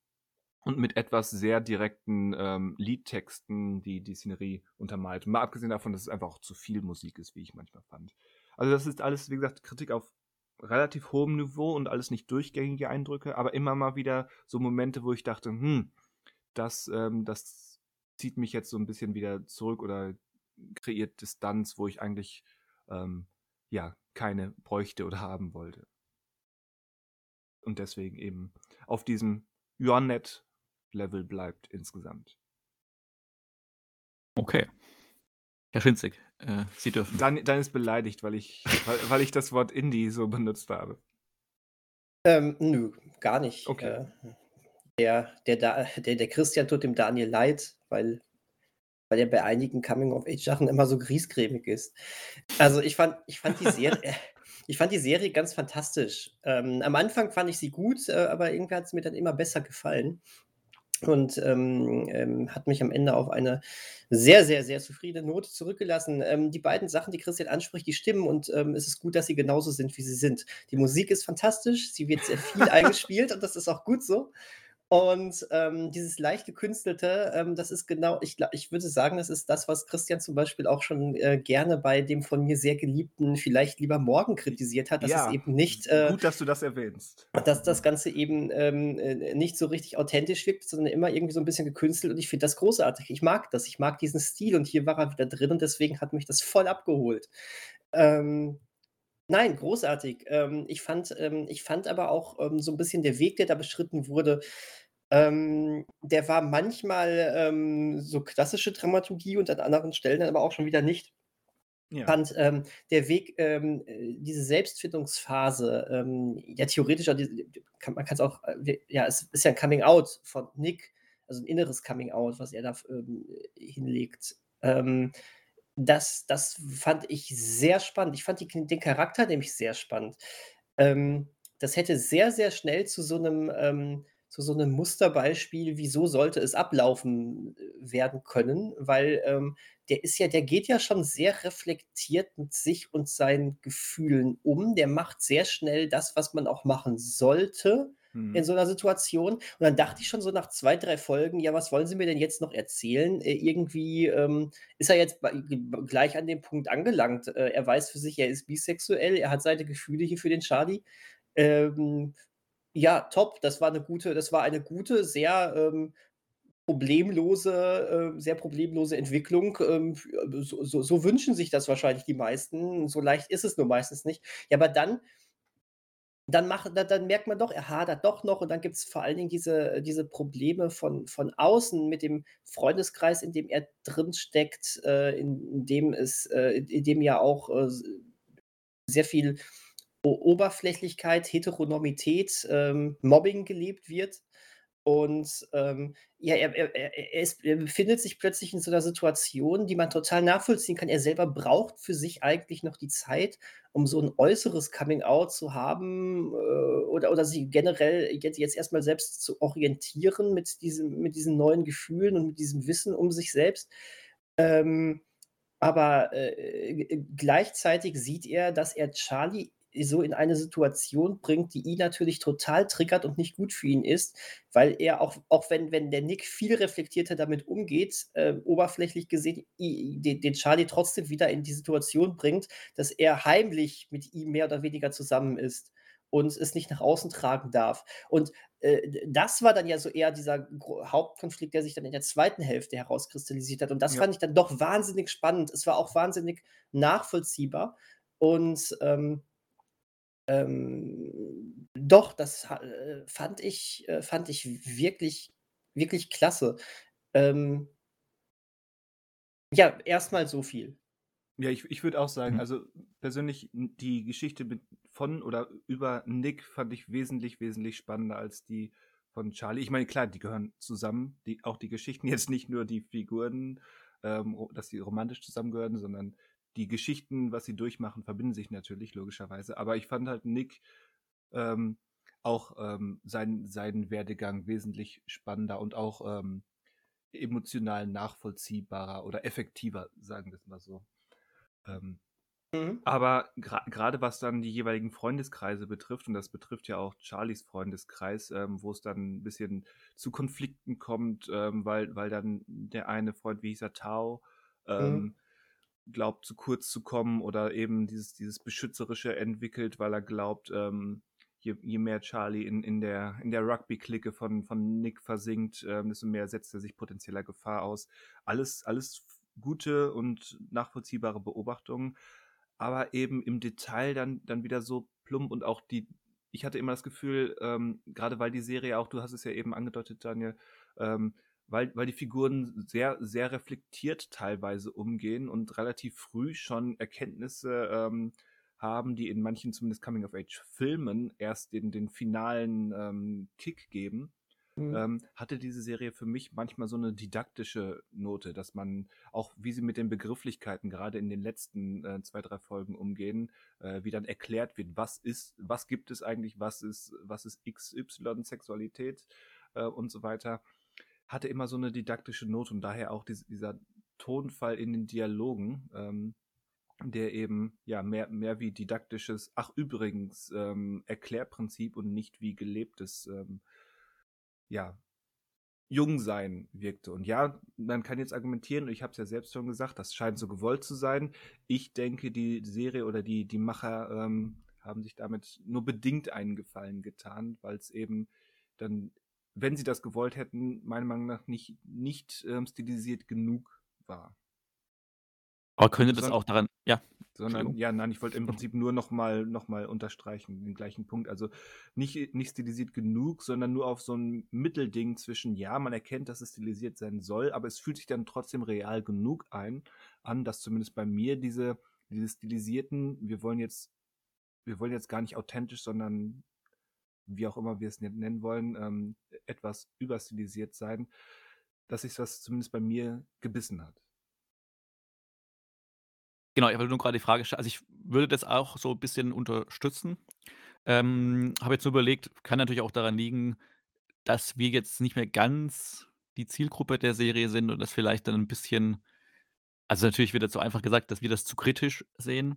und mit etwas sehr direkten ähm, Liedtexten, die die Szenerie untermalt. Mal abgesehen davon, dass es einfach auch zu viel Musik ist, wie ich manchmal fand. Also das ist alles, wie gesagt, Kritik auf relativ hohem Niveau und alles nicht durchgängige Eindrücke, aber immer mal wieder so Momente, wo ich dachte, hm, das, ähm, das zieht mich jetzt so ein bisschen wieder zurück oder kreiert Distanz, wo ich eigentlich ähm, ja keine bräuchte oder haben wollte. Und deswegen eben auf diesem Joannet-Level bleibt insgesamt. Okay. Herr Schinzig, äh, Sie dürfen. Dann, dann ist beleidigt, weil ich, weil, weil ich das Wort Indie so benutzt habe. Ähm, nö, gar nicht. Okay. Äh, der, der, der, der Christian tut dem Daniel leid, weil weil er bei einigen Coming-of-Age-Sachen immer so griesgrämig ist. Also ich fand, ich fand die Serie. ich fand die Serie ganz fantastisch. Ähm, am Anfang fand ich sie gut, äh, aber irgendwie hat es mir dann immer besser gefallen und ähm, ähm, hat mich am Ende auf eine sehr, sehr, sehr zufriedene Note zurückgelassen. Ähm, die beiden Sachen, die Christian anspricht, die stimmen und ähm, es ist gut, dass sie genauso sind, wie sie sind. Die Musik ist fantastisch, sie wird sehr viel eingespielt und das ist auch gut so. Und ähm, dieses leicht gekünstelte, ähm, das ist genau, ich, ich würde sagen, das ist das, was Christian zum Beispiel auch schon äh, gerne bei dem von mir sehr geliebten Vielleicht lieber morgen kritisiert hat, dass ja, es eben nicht. Äh, gut, dass du das erwähnst. Dass das Ganze eben ähm, äh, nicht so richtig authentisch wirkt, sondern immer irgendwie so ein bisschen gekünstelt. Und ich finde das großartig. Ich mag das. Ich mag diesen Stil und hier war er wieder drin und deswegen hat mich das voll abgeholt. Ähm, Nein, großartig. Ähm, ich fand ähm, ich fand aber auch, ähm, so ein bisschen der Weg, der da beschritten wurde, ähm, der war manchmal, ähm, so klassische Dramaturgie und an anderen Stellen dann aber auch schon wieder nicht. Ich Ja. fand, ähm, der Weg, ähm, äh, diese Selbstfindungsphase, ähm, ja theoretisch kann man kann's auch, äh, ja, es ist ja ein Coming Out von Nick, also ein inneres Coming Out, was er da ähm, hinlegt. Das das fand ich sehr spannend. Ich fand die den Charakter nämlich sehr spannend. Das hätte sehr, sehr schnell zu so einem zu so 'nem Musterbeispiel, wieso sollte es ablaufen, äh, werden können, weil, ähm, der ist ja der geht ja schon sehr reflektiert mit sich und seinen Gefühlen um. Der macht sehr schnell das, was man auch machen sollte in mhm. so einer Situation. Und dann dachte ich schon so nach zwei, drei Folgen, ja, was wollen Sie mir denn jetzt noch erzählen? Äh, irgendwie ähm, ist er jetzt gleich an dem Punkt angelangt. Äh, er weiß für sich, er ist bisexuell, er hat seine Gefühle hier für den Charlie. Ähm, ja, top. Das war eine gute, das war eine gute, sehr ähm, problemlose, äh, sehr problemlose Entwicklung. Ähm, so, so, so, wünschen sich das wahrscheinlich die meisten. So leicht ist es nur meistens nicht. Ja, aber dann dann, mach, dann, dann merkt man doch, er hadert doch noch und dann gibt es vor allen Dingen diese, diese Probleme von, von außen mit dem Freundeskreis, in dem er drinsteckt, äh, in, in dem es, äh, in dem ja auch äh, sehr viel Oberflächlichkeit, Heteronormität, ähm, Mobbing gelebt wird. Und ähm, ja, er, er, er, ist, er, befindet sich plötzlich in so einer Situation, die man total nachvollziehen kann. Er selber braucht für sich eigentlich noch die Zeit, um so ein äußeres Coming-out zu haben äh, oder, oder sich generell jetzt, jetzt erstmal selbst zu orientieren mit, diesem, mit diesen neuen Gefühlen und mit diesem Wissen um sich selbst. Ähm, aber äh, gleichzeitig sieht er, dass er Charlie so in eine Situation bringt, die ihn natürlich total triggert und nicht gut für ihn ist, weil er auch, auch wenn, wenn der Nick viel reflektierter damit umgeht, äh, oberflächlich gesehen, den, den Charlie trotzdem wieder in die Situation bringt, dass er heimlich mit ihm mehr oder weniger zusammen ist und es nicht nach außen tragen darf. Und äh, das war dann ja so eher dieser Hauptkonflikt, der sich dann in der zweiten Hälfte herauskristallisiert hat. Und das ja. fand ich dann doch wahnsinnig spannend. Es war auch wahnsinnig nachvollziehbar. Und ähm, ähm, doch, das äh, fand ich, äh, fand ich wirklich, wirklich klasse. Ähm, ja, erstmal so viel. Ja, ich, ich würde auch sagen, mhm. also persönlich die Geschichte von oder über Nick fand ich wesentlich, wesentlich spannender als die von Charlie. Ich meine, klar, die gehören zusammen, die, auch die Geschichten, jetzt nicht nur die Figuren, ähm, dass die romantisch zusammengehören, sondern die Geschichten, was sie durchmachen, verbinden sich natürlich, logischerweise. Aber ich fand halt Nick ähm, auch ähm, seinen, seinen Werdegang wesentlich spannender und auch ähm, emotional nachvollziehbarer oder effektiver, sagen wir es mal so. Ähm, mhm. Aber gerade was dann die jeweiligen Freundeskreise betrifft, und das betrifft ja auch Charlies Freundeskreis, ähm, wo es dann ein bisschen zu Konflikten kommt, ähm, weil, weil dann der eine Freund, wie hieß er, Tao, mhm glaubt, zu kurz zu kommen oder eben dieses, dieses Beschützerische entwickelt, weil er glaubt, ähm, je, je mehr Charlie in, in der, in der Rugby-Clique von, von Nick versinkt, ähm, desto mehr setzt er sich potenzieller Gefahr aus. Alles, alles gute und nachvollziehbare Beobachtungen, aber eben im Detail dann, dann wieder so plump und auch die, ich hatte immer das Gefühl, ähm, gerade weil die Serie auch, du hast es ja eben angedeutet, Daniel, ähm, weil, weil die Figuren sehr, sehr reflektiert teilweise umgehen und relativ früh schon Erkenntnisse ähm, haben, die in manchen zumindest Coming-of-Age-Filmen erst den, den finalen ähm, Kick geben. Mhm. Ähm, hatte diese Serie für mich manchmal so eine didaktische Note, dass man auch, wie sie mit den Begrifflichkeiten gerade in den letzten äh, zwei, drei Folgen umgehen, äh, wie dann erklärt wird, was ist, was gibt es eigentlich, was ist, was ist XY Sexualität äh, und so weiter hatte immer so eine didaktische Note und daher auch dies, dieser Tonfall in den Dialogen, ähm, der eben ja mehr, mehr wie didaktisches, ach übrigens, ähm, Erklärprinzip und nicht wie gelebtes, ähm, ja, Jungsein wirkte. Und ja, man kann jetzt argumentieren, ich habe es ja selbst schon gesagt, das scheint so gewollt zu sein. Ich denke, die Serie oder die, die Macher ähm, haben sich damit nur bedingt einen Gefallen getan, weil es eben dann wenn sie das gewollt hätten, meiner Meinung nach nicht, nicht ähm, stilisiert genug war. Aber könnte das auch daran, ja. Sondern, ja, nein, ich wollte im Prinzip nur nochmal noch mal unterstreichen, den gleichen Punkt. Also nicht, nicht stilisiert genug, sondern nur auf so ein Mittelding zwischen, ja, man erkennt, dass es stilisiert sein soll, aber es fühlt sich dann trotzdem real genug ein, an, dass zumindest bei mir diese, diese stilisierten, wir wollen jetzt, wir wollen jetzt gar nicht authentisch, sondern wie auch immer wir es nennen wollen, ähm, etwas überstilisiert sein, dass sich das zumindest bei mir gebissen hat. Genau, ich habe nur gerade die Frage gestellt, also ich würde das auch so ein bisschen unterstützen. Ähm, habe jetzt nur überlegt, kann natürlich auch daran liegen, dass wir jetzt nicht mehr ganz die Zielgruppe der Serie sind und das vielleicht dann ein bisschen also natürlich wird jetzt so einfach gesagt, dass wir das zu kritisch sehen.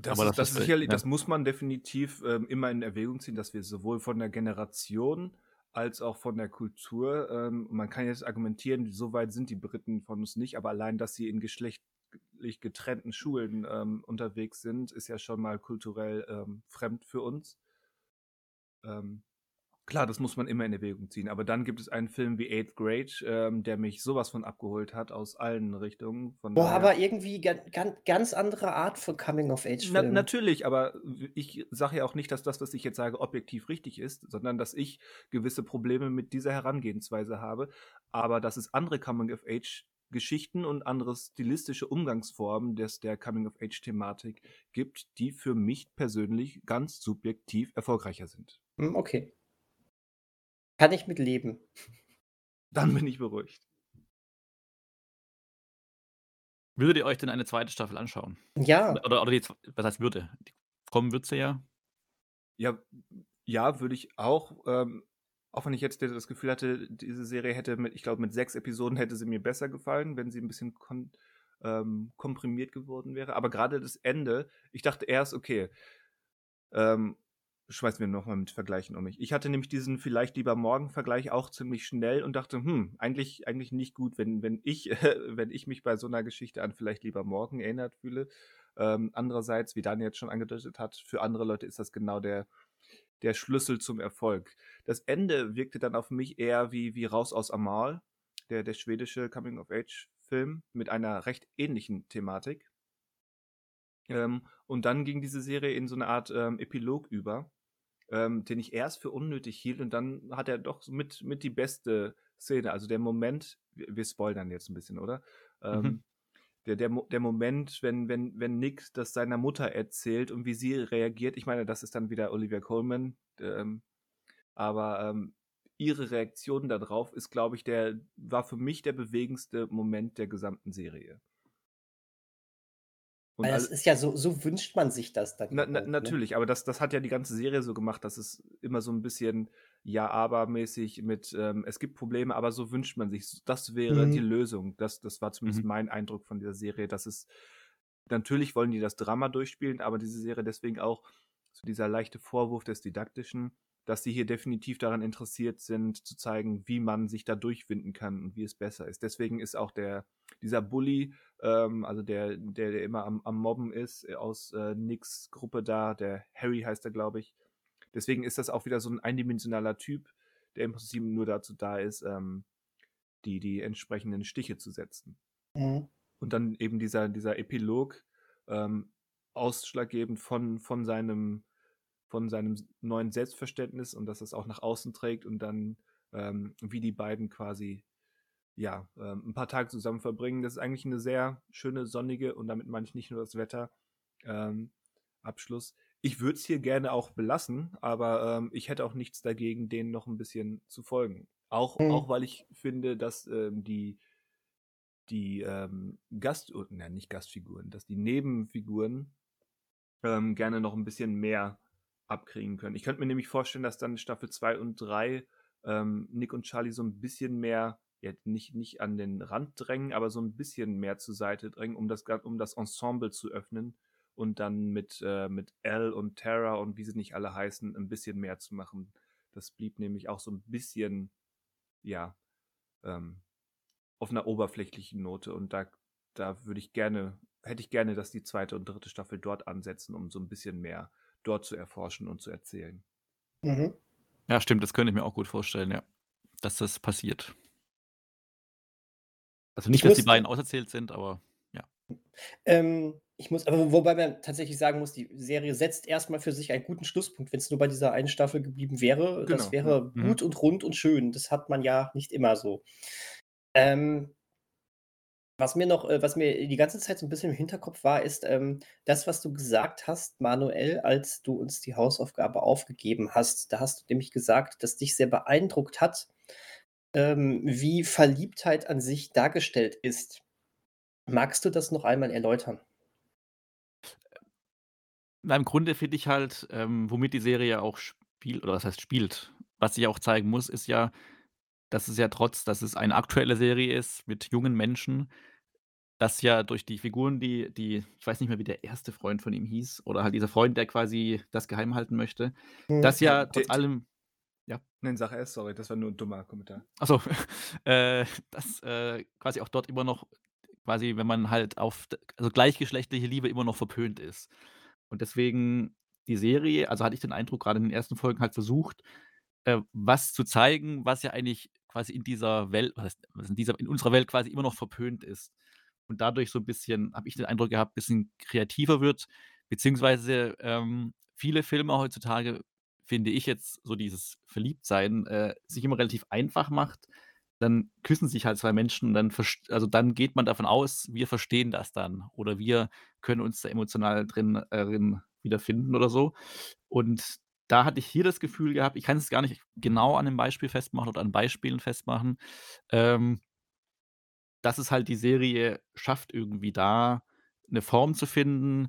Das, ist, das, ist sicherlich, ja. das muss man definitiv ähm, immer in Erwägung ziehen, dass wir sowohl von der Generation als auch von der Kultur, ähm, man kann jetzt argumentieren, so weit sind die Briten von uns nicht, aber allein, dass sie in geschlechtlich getrennten Schulen ähm, unterwegs sind, ist ja schon mal kulturell ähm, fremd für uns. Ähm, Klar, das muss man immer in Erwägung ziehen. Aber dann gibt es einen Film wie Eighth Grade, ähm, der mich sowas von abgeholt hat aus allen Richtungen. Von Boah, aber irgendwie ganz, ganz andere Art von Coming-of-Age-Film. Na, natürlich, aber ich sage ja auch nicht, dass das, was ich jetzt sage, objektiv richtig ist, sondern dass ich gewisse Probleme mit dieser Herangehensweise habe. Aber dass es andere Coming-of-Age Geschichten und andere stilistische Umgangsformen des, der Coming-of-Age-Thematik gibt, die für mich persönlich ganz subjektiv erfolgreicher sind. Hm, okay. Kann ich mit leben. Dann bin ich beruhigt. Würdet ihr euch denn eine zweite Staffel anschauen? Ja. Oder, oder die, was heißt würde? Die kommen wird sie ja. Ja, ja, würde ich auch. Ähm, auch wenn ich jetzt das Gefühl hatte, diese Serie hätte mit, ich glaube, mit sechs Episoden hätte sie mir besser gefallen, wenn sie ein bisschen kon ähm, komprimiert geworden wäre. Aber gerade das Ende, ich dachte erst, okay, ähm, schmeißen wir nochmal mit Vergleichen um mich. Ich hatte nämlich diesen vielleicht lieber morgen Vergleich auch ziemlich schnell und dachte, hm, eigentlich, eigentlich nicht gut, wenn, wenn ich, wenn ich mich bei so einer Geschichte an vielleicht lieber morgen erinnert fühle. Ähm, andererseits, wie Daniel jetzt schon angedeutet hat, für andere Leute ist das genau der, der Schlüssel zum Erfolg. Das Ende wirkte dann auf mich eher wie, wie Raus aus Amal, der, der schwedische Coming-of-Age-Film mit einer recht ähnlichen Thematik. Ähm, und dann ging diese Serie in so eine Art ähm, Epilog über, ähm, den ich erst für unnötig hielt und dann hat er doch mit, mit die beste Szene, also der Moment, wir, wir spoilern jetzt ein bisschen, oder? Ähm, mhm. Der, der, der Moment, wenn, wenn, wenn Nick das seiner Mutter erzählt und wie sie reagiert, ich meine, das ist dann wieder Olivia Coleman, ähm, aber ähm, ihre Reaktion darauf ist, glaube ich, der, war für mich der bewegendste Moment der gesamten Serie. Und Weil das ist ja so, so wünscht man sich das dann. Na, na, ne? natürlich, aber das, das hat ja die ganze Serie so gemacht, dass es immer so ein bisschen Ja-Aber-mäßig mit, ähm, es gibt Probleme, aber so wünscht man sich. Das wäre mhm. die Lösung. Das, das war zumindest mhm. mein Eindruck von dieser Serie, dass es, natürlich wollen die das Drama durchspielen, aber diese Serie deswegen auch so dieser leichte Vorwurf des Didaktischen, dass sie hier definitiv daran interessiert sind, zu zeigen, wie man sich da durchwinden kann und wie es besser ist. Deswegen ist auch der, dieser Bully, ähm, also der, der, der immer am, am Mobben ist, äh, aus äh, Nicks Gruppe da, der Harry heißt er, glaube ich. Deswegen ist das auch wieder so ein eindimensionaler Typ, der im Prinzip nur dazu da ist, ähm, die, die entsprechenden Stiche zu setzen. Mhm. Und dann eben dieser, dieser Epilog, ähm, ausschlaggebend von, von seinem von seinem neuen Selbstverständnis und dass es auch nach außen trägt und dann ähm, wie die beiden quasi ja ähm, ein paar Tage zusammen verbringen. Das ist eigentlich eine sehr schöne sonnige und damit meine ich nicht nur das Wetter ähm, Abschluss. Ich würde es hier gerne auch belassen, aber ähm, ich hätte auch nichts dagegen, denen noch ein bisschen zu folgen. Auch, mhm. auch weil ich finde, dass ähm, die die ähm, Gast, nein, nicht Gastfiguren, dass die Nebenfiguren ähm, gerne noch ein bisschen mehr abkriegen können. Ich könnte mir nämlich vorstellen, dass dann Staffel 2 und 3 ähm, Nick und Charlie so ein bisschen mehr, ja, nicht, nicht an den Rand drängen, aber so ein bisschen mehr zur Seite drängen, um das, um das Ensemble zu öffnen und dann mit, äh, mit Elle und Tara und wie sie nicht alle heißen, ein bisschen mehr zu machen. Das blieb nämlich auch so ein bisschen, ja, ähm, auf einer oberflächlichen Note und da, da würde ich gerne, hätte ich gerne, dass die zweite und dritte Staffel dort ansetzen, um so ein bisschen mehr dort zu erforschen und zu erzählen. Mhm. Ja, stimmt, das könnte ich mir auch gut vorstellen, ja, dass das passiert. Also nicht, dass die beiden auserzählt sind, aber ja. Ähm, ich muss, aber wobei man tatsächlich sagen muss, die Serie setzt erstmal für sich einen guten Schlusspunkt, wenn es nur bei dieser einen Staffel geblieben wäre. Genau. Das wäre mhm. gut und rund und schön. Das hat man ja nicht immer so. Ähm, was mir noch äh, was mir die ganze Zeit so ein bisschen im Hinterkopf war, ist, ähm, das, was du gesagt hast, Manuel, als du uns die Hausaufgabe aufgegeben hast. Da hast du nämlich gesagt, dass dich sehr beeindruckt hat, ähm, wie Verliebtheit an sich dargestellt ist. Magst du das noch einmal erläutern? Na, im Grunde finde ich halt, ähm, womit die Serie auch spielt oder was heißt spielt, was sie auch zeigen muss, ist ja, dass es ja trotz dass es eine aktuelle Serie ist mit jungen Menschen dass ja durch die Figuren, die die ich weiß nicht mehr, wie der erste Freund von ihm hieß oder halt dieser Freund, der quasi das geheim halten möchte, Mhm. dass ja trotz allem ja? Nein, sag erst, sorry, das war nur 'n dummer Kommentar. Ach so, äh, dass, äh, quasi auch dort immer noch quasi, wenn man halt auf also gleichgeschlechtliche Liebe immer noch verpönt ist. Und deswegen die Serie also hatte ich den Eindruck, gerade in den ersten Folgen halt versucht, äh, was zu zeigen, was ja eigentlich quasi in dieser Welt was in dieser in unserer Welt quasi immer noch verpönt ist und dadurch so ein bisschen, habe ich den Eindruck gehabt, ein bisschen kreativer wird, beziehungsweise ähm, viele Filme heutzutage, finde ich jetzt, so dieses Verliebtsein, äh, sich immer relativ einfach macht. Dann küssen sich halt zwei Menschen und dann, also dann geht man davon aus, wir verstehen das dann oder wir können uns da emotional drin, äh, drin wiederfinden oder so. Und da hatte ich hier das Gefühl gehabt, ich kann es gar nicht genau an 'nem Beispiel festmachen oder an Beispielen festmachen, ähm dass es halt die Serie schafft, irgendwie da 'ne Form zu finden,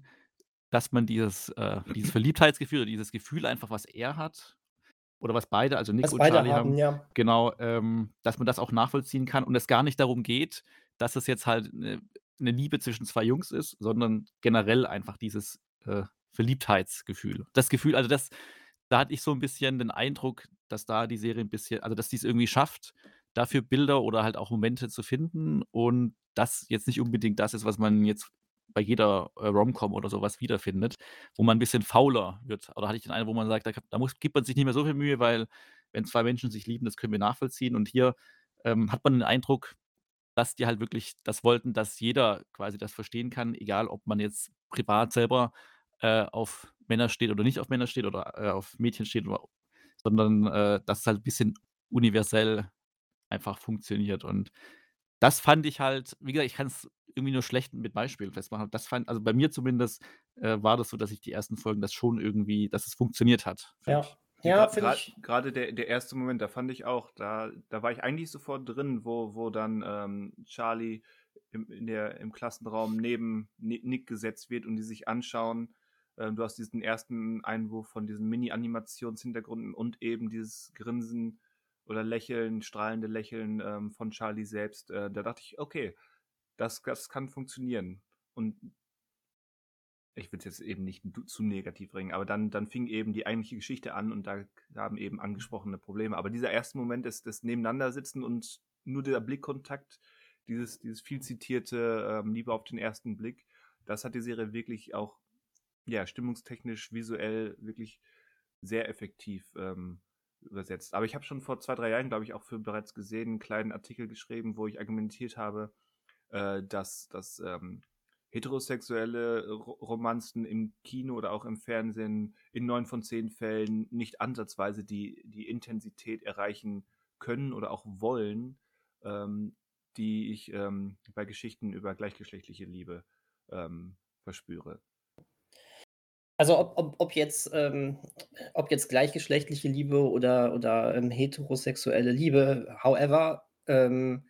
dass man dieses äh, dieses Verliebtheitsgefühl oder dieses Gefühl einfach, was er hat oder was beide, also Nick Was und Charlie haben, haben ja. genau, ähm, dass man das auch nachvollziehen kann und es gar nicht darum geht, dass es jetzt halt 'ne 'ne Liebe zwischen 2 Jungs ist, sondern generell einfach dieses, äh, Verliebtheitsgefühl. Das Gefühl also das da hatte ich so 'n bisschen den Eindruck, dass da die Serie 'n bisschen also, dass die's irgendwie schafft, dafür Bilder oder halt auch Momente zu finden und das jetzt nicht unbedingt das ist, was man jetzt bei jeder, äh, Rom-Com oder so was wiederfindet, wo man 'n bisschen fauler wird. Oder hatte ich den Eindruck, wo man sagt, da da muss gibt man sich nicht mehr so viel Mühe, weil wenn 2 Menschen sich lieben, das können wir nachvollziehen. Und hier, ähm, hat man den Eindruck, dass die halt wirklich das wollten, dass jeder quasi das verstehen kann, egal ob man jetzt privat selber, äh, auf Männer steht oder nicht auf Männer steht oder, äh, auf Mädchen steht oder sondern, äh, dass es halt bisschen universell einfach funktioniert. Und das fand ich halt wie gesagt, ich kann's irgendwie nur schlecht mit Beispielen festmachen. Das fand also bei mir zumindest, äh, war das so, dass ich die ersten Folgen das schon irgendwie dass es funktioniert hat Ja. Ja, finde ich grade der der erste Moment, da fand ich auch, da da war ich eigentlich sofort drin, wo wo dann, ähm, Charlie im in der im Klassenraum neben Ni Nick gesetzt wird und die sich anschauen. Ähm, du hast diesen ersten Einwurf von diesen Mini-Animationshintergründen und eben dieses Grinsen oder Lächeln, strahlende Lächeln, ähm, von Charlie selbst. Äh, da dachte ich: „Okay, das das kann funktionieren.“ Und ich würde es jetzt eben nicht zu negativ bringen, aber dann dann fing eben die eigentliche Geschichte an und da kamen eben angesprochene Probleme. Aber dieser erste Moment des des Nebeneinandersitzen und nur der Blickkontakt, dieses dieses viel zitierte, ähm, „Liebe auf den ersten Blick“, das hat die Serie wirklich auch, ja, stimmungstechnisch, visuell wirklich sehr effektiv, ähm, übersetzt. Aber ich habe schon vor 2, 3 Jahren, glaube ich, auch für bereits gesehen 'n kleinen Artikel geschrieben, wo ich argumentiert habe, äh, dass dass, ähm, heterosexuelle Ro Romanzen im Kino oder auch im Fernsehen in 9 von 10 Fällen nicht ansatzweise die die Intensität erreichen können oder auch wollen, ähm, die ich, ähm, bei Geschichten über gleichgeschlechtliche Liebe, ähm, verspüre. Also, ob ob ob jetzt ähm, ob jetzt gleichgeschlechtliche Liebe oder oder, ähm, heterosexuelle Liebe, however, ähm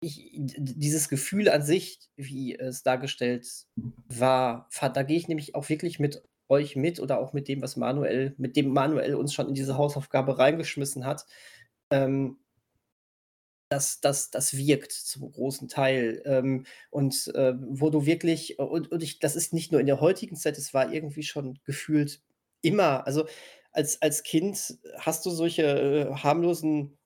ich dieses Gefühl an sich, wie es dargestellt war, da gehe ich nämlich auch wirklich mit euch mit oder auch mit dem, was Manuel mit dem Manuel uns schon in diese Hausaufgabe reingeschmissen hat. Ähm das das das wirkt zum großen Teil. Ähm, und, äh, wo du wirklich und und ich das ist nicht nur in der heutigen Zeit, es war irgendwie schon gefühlt immer. Also, als als Kind hast du solche, äh, harmlosen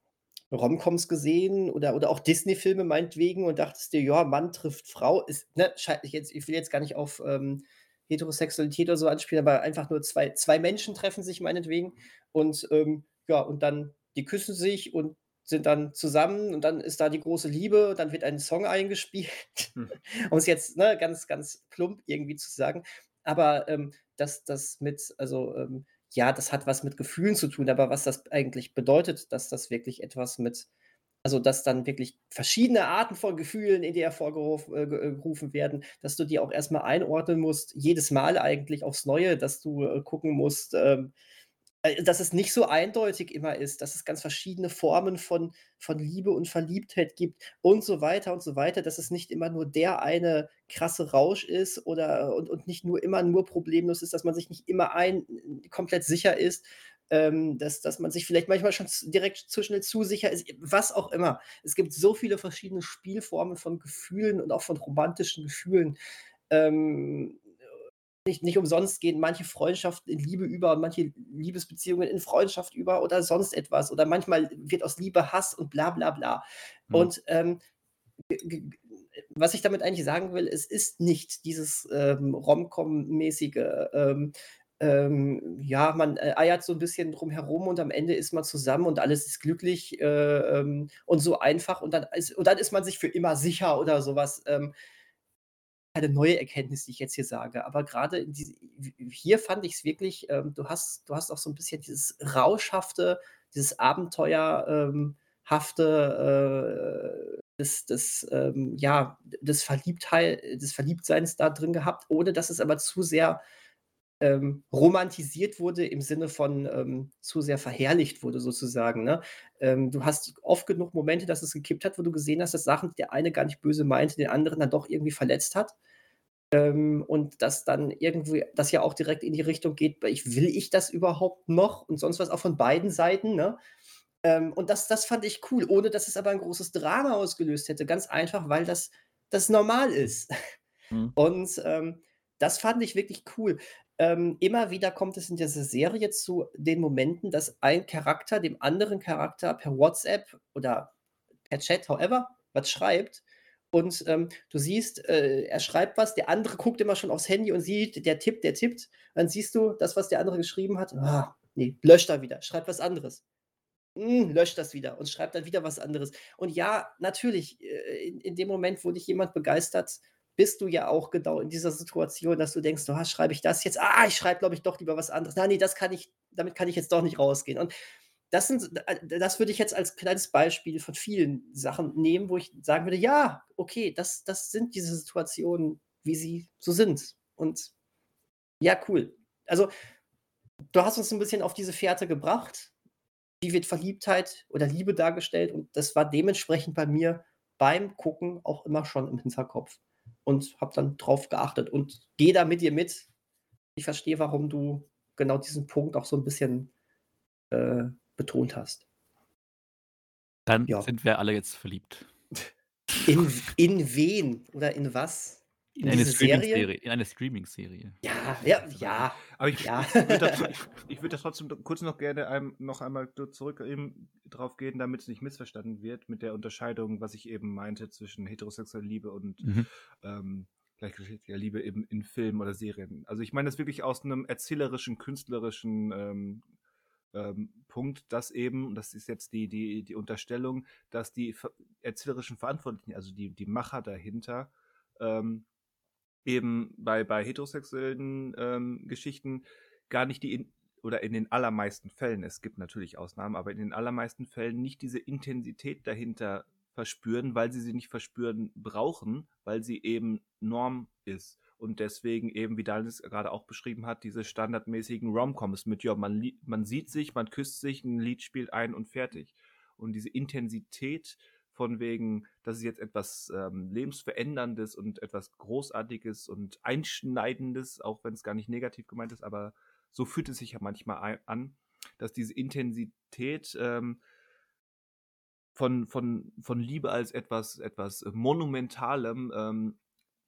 Rom-Coms gesehen oder oder auch Disney-Filme meinetwegen und dachtest dir: „Ja, Mann trifft Frau“, ist ne, ich jetzt ich will jetzt gar nicht auf, ähm, Heterosexualität oder so anspielen, aber einfach nur zwei zwei Menschen treffen sich meinetwegen und, ähm, ja, und dann die küssen sich und sind dann zusammen und dann ist da die große Liebe, dann wird ein Song eingespielt, Hm. um es jetzt, ne, ganz, ganz plump irgendwie zu sagen. Aber, ähm, das das mit also, ähm, ja, das hat was mit Gefühlen zu tun, aber was das eigentlich bedeutet, dass das wirklich etwas mit also, dass dann wirklich verschiedene Arten von Gefühlen in dir hervorgeruf äh, äh, werden, dass du die auch erst mal einordnen musst, jedes Mal eigentlich aufs Neue, dass du, äh, gucken musst, ähm, äh, dass es nicht so eindeutig immer ist, dass es ganz verschiedene Formen von von Liebe und Verliebtheit gibt und so weiter und so weiter, dass es nicht immer nur der eine krasse Rausch ist oder und und nicht nur immer nur problemlos ist, dass man sich nicht immer ein komplett sicher ist, ähm, dass dass man sich vielleicht manchmal schon direkt zu schnell zu sicher ist, was auch immer. Es gibt so viele verschiedene Spielformen von Gefühlen und auch von romantischen Gefühlen. Ähm, nicht nicht umsonst gehen manche Freundschaften in Liebe über und manche Liebesbeziehungen in Freundschaft über oder sonst etwas. Oder manchmal wird aus Liebe Hass und bla bla bla. Mhm. Und, ähm, was ich damit eigentlich sagen will, es ist nicht dieses, ähm, Rom-Com-mäßige, ähm ähm, ja, man, äh, eiert so 'n bisschen drum herum und am Ende ist man zusammen und alles ist glücklich, äh, ähm, und so einfach und dann ist und dann ist man sich für immer sicher oder so was, ähm keine neue Erkenntnis, die ich jetzt hier sage, aber w hier fand ich's wirklich ähm, du hast du hast auch so 'n bisschen dieses Rauschhafte, dieses Abenteuer ähm, äh, des des, ähm, ja, des Verliebthei des Verliebtseins da drin gehabt, ohne dass es aber zu sehr ähm, romantisiert wurde im Sinne von ähm, zu sehr verherrlicht wurde, sozusagen. Ne? Ähm, du hast oft genug Momente, dass es gekippt hat, wo du gesehen hast, dass Sachen, die der eine gar nicht böse meinte, den anderen dann doch irgendwie verletzt hat. Ähm, und dass dann irgendwie das ja auch direkt in die Richtung geht, ich, will ich das überhaupt noch? Und sonst was auch von beiden Seiten, ne? Ähm, und das, das fand ich cool, ohne dass es aber ein großes Drama ausgelöst hätte. Ganz einfach, weil das, das normal ist. Mhm. Und ähm, das fand ich wirklich cool. Ähm, immer wieder kommt es in dieser Serie zu den Momenten, dass ein Charakter dem anderen Charakter per WhatsApp oder per Chat, however, was schreibt. Und ähm, du siehst, äh, er schreibt was, der andere guckt immer schon aufs Handy und sieht, der tippt, der tippt. Dann siehst du das, was der andere geschrieben hat. Ah, nee, löscht da wieder, schreibt was anderes. Hm, löscht das wieder und schreibt dann wieder was anderes. Und ja, natürlich, äh, in, in dem Moment, wo dich jemand begeistert, bist du ja auch genau in dieser Situation, dass du denkst, oh, schreibe ich das jetzt? Ah, ich schreibe, glaube ich, doch lieber was anderes. Nein, nee, das kann ich, damit kann ich jetzt doch nicht rausgehen. Und das sind, äh, das würde ich jetzt als kleines Beispiel von vielen Sachen nehmen, wo ich sagen würde, ja, okay, das, das sind diese Situationen, wie sie so sind. Und ja, cool. Also, du hast uns ein bisschen auf diese Fährte gebracht. Wie wird Verliebtheit oder Liebe dargestellt? Und das war dementsprechend bei mir beim Gucken auch immer schon im Hinterkopf und habe dann drauf geachtet und gehe da mit dir mit. Ich verstehe, warum du genau diesen Punkt auch so ein bisschen äh, betont hast. Dann ja. sind wir alle jetzt verliebt. In, in wen oder in was? In, in eine Streaming-Serie. In eine Streaming-Serie. Ja, ja, ja. Aber ich, ja. ich würde da, ich würd da trotzdem kurz noch gerne ein, noch einmal zurück eben drauf gehen, damit es nicht missverstanden wird, mit der Unterscheidung, was ich eben meinte, zwischen heterosexueller Liebe und mhm. ähm, gleichgeschlechtlicher Liebe eben in Filmen oder Serien. Also ich meine das wirklich aus einem erzählerischen, künstlerischen ähm, ähm, Punkt, dass eben, das ist jetzt die, die, die Unterstellung, dass die erzählerischen Verantwortlichen, also die, die Macher dahinter, ähm, eben bei, bei heterosexuellen ähm, Geschichten gar nicht die in, oder in den allermeisten Fällen, es gibt natürlich Ausnahmen, aber in den allermeisten Fällen nicht diese Intensität dahinter verspüren, weil sie sie nicht verspüren brauchen, weil sie eben Norm ist. Und deswegen eben, wie Daniel es gerade auch beschrieben hat, diese standardmäßigen Romcoms mit, ja, man, man sieht sich, man küsst sich, ein Lied spielt ein und fertig. Und diese Intensität von wegen, das ist jetzt etwas ähm, lebensveränderndes und etwas Großartiges und Einschneidendes, auch wenn es gar nicht negativ gemeint ist, aber so fühlt es sich ja manchmal an, dass diese Intensität ähm, von, von, von Liebe als etwas, etwas Monumentalem ähm,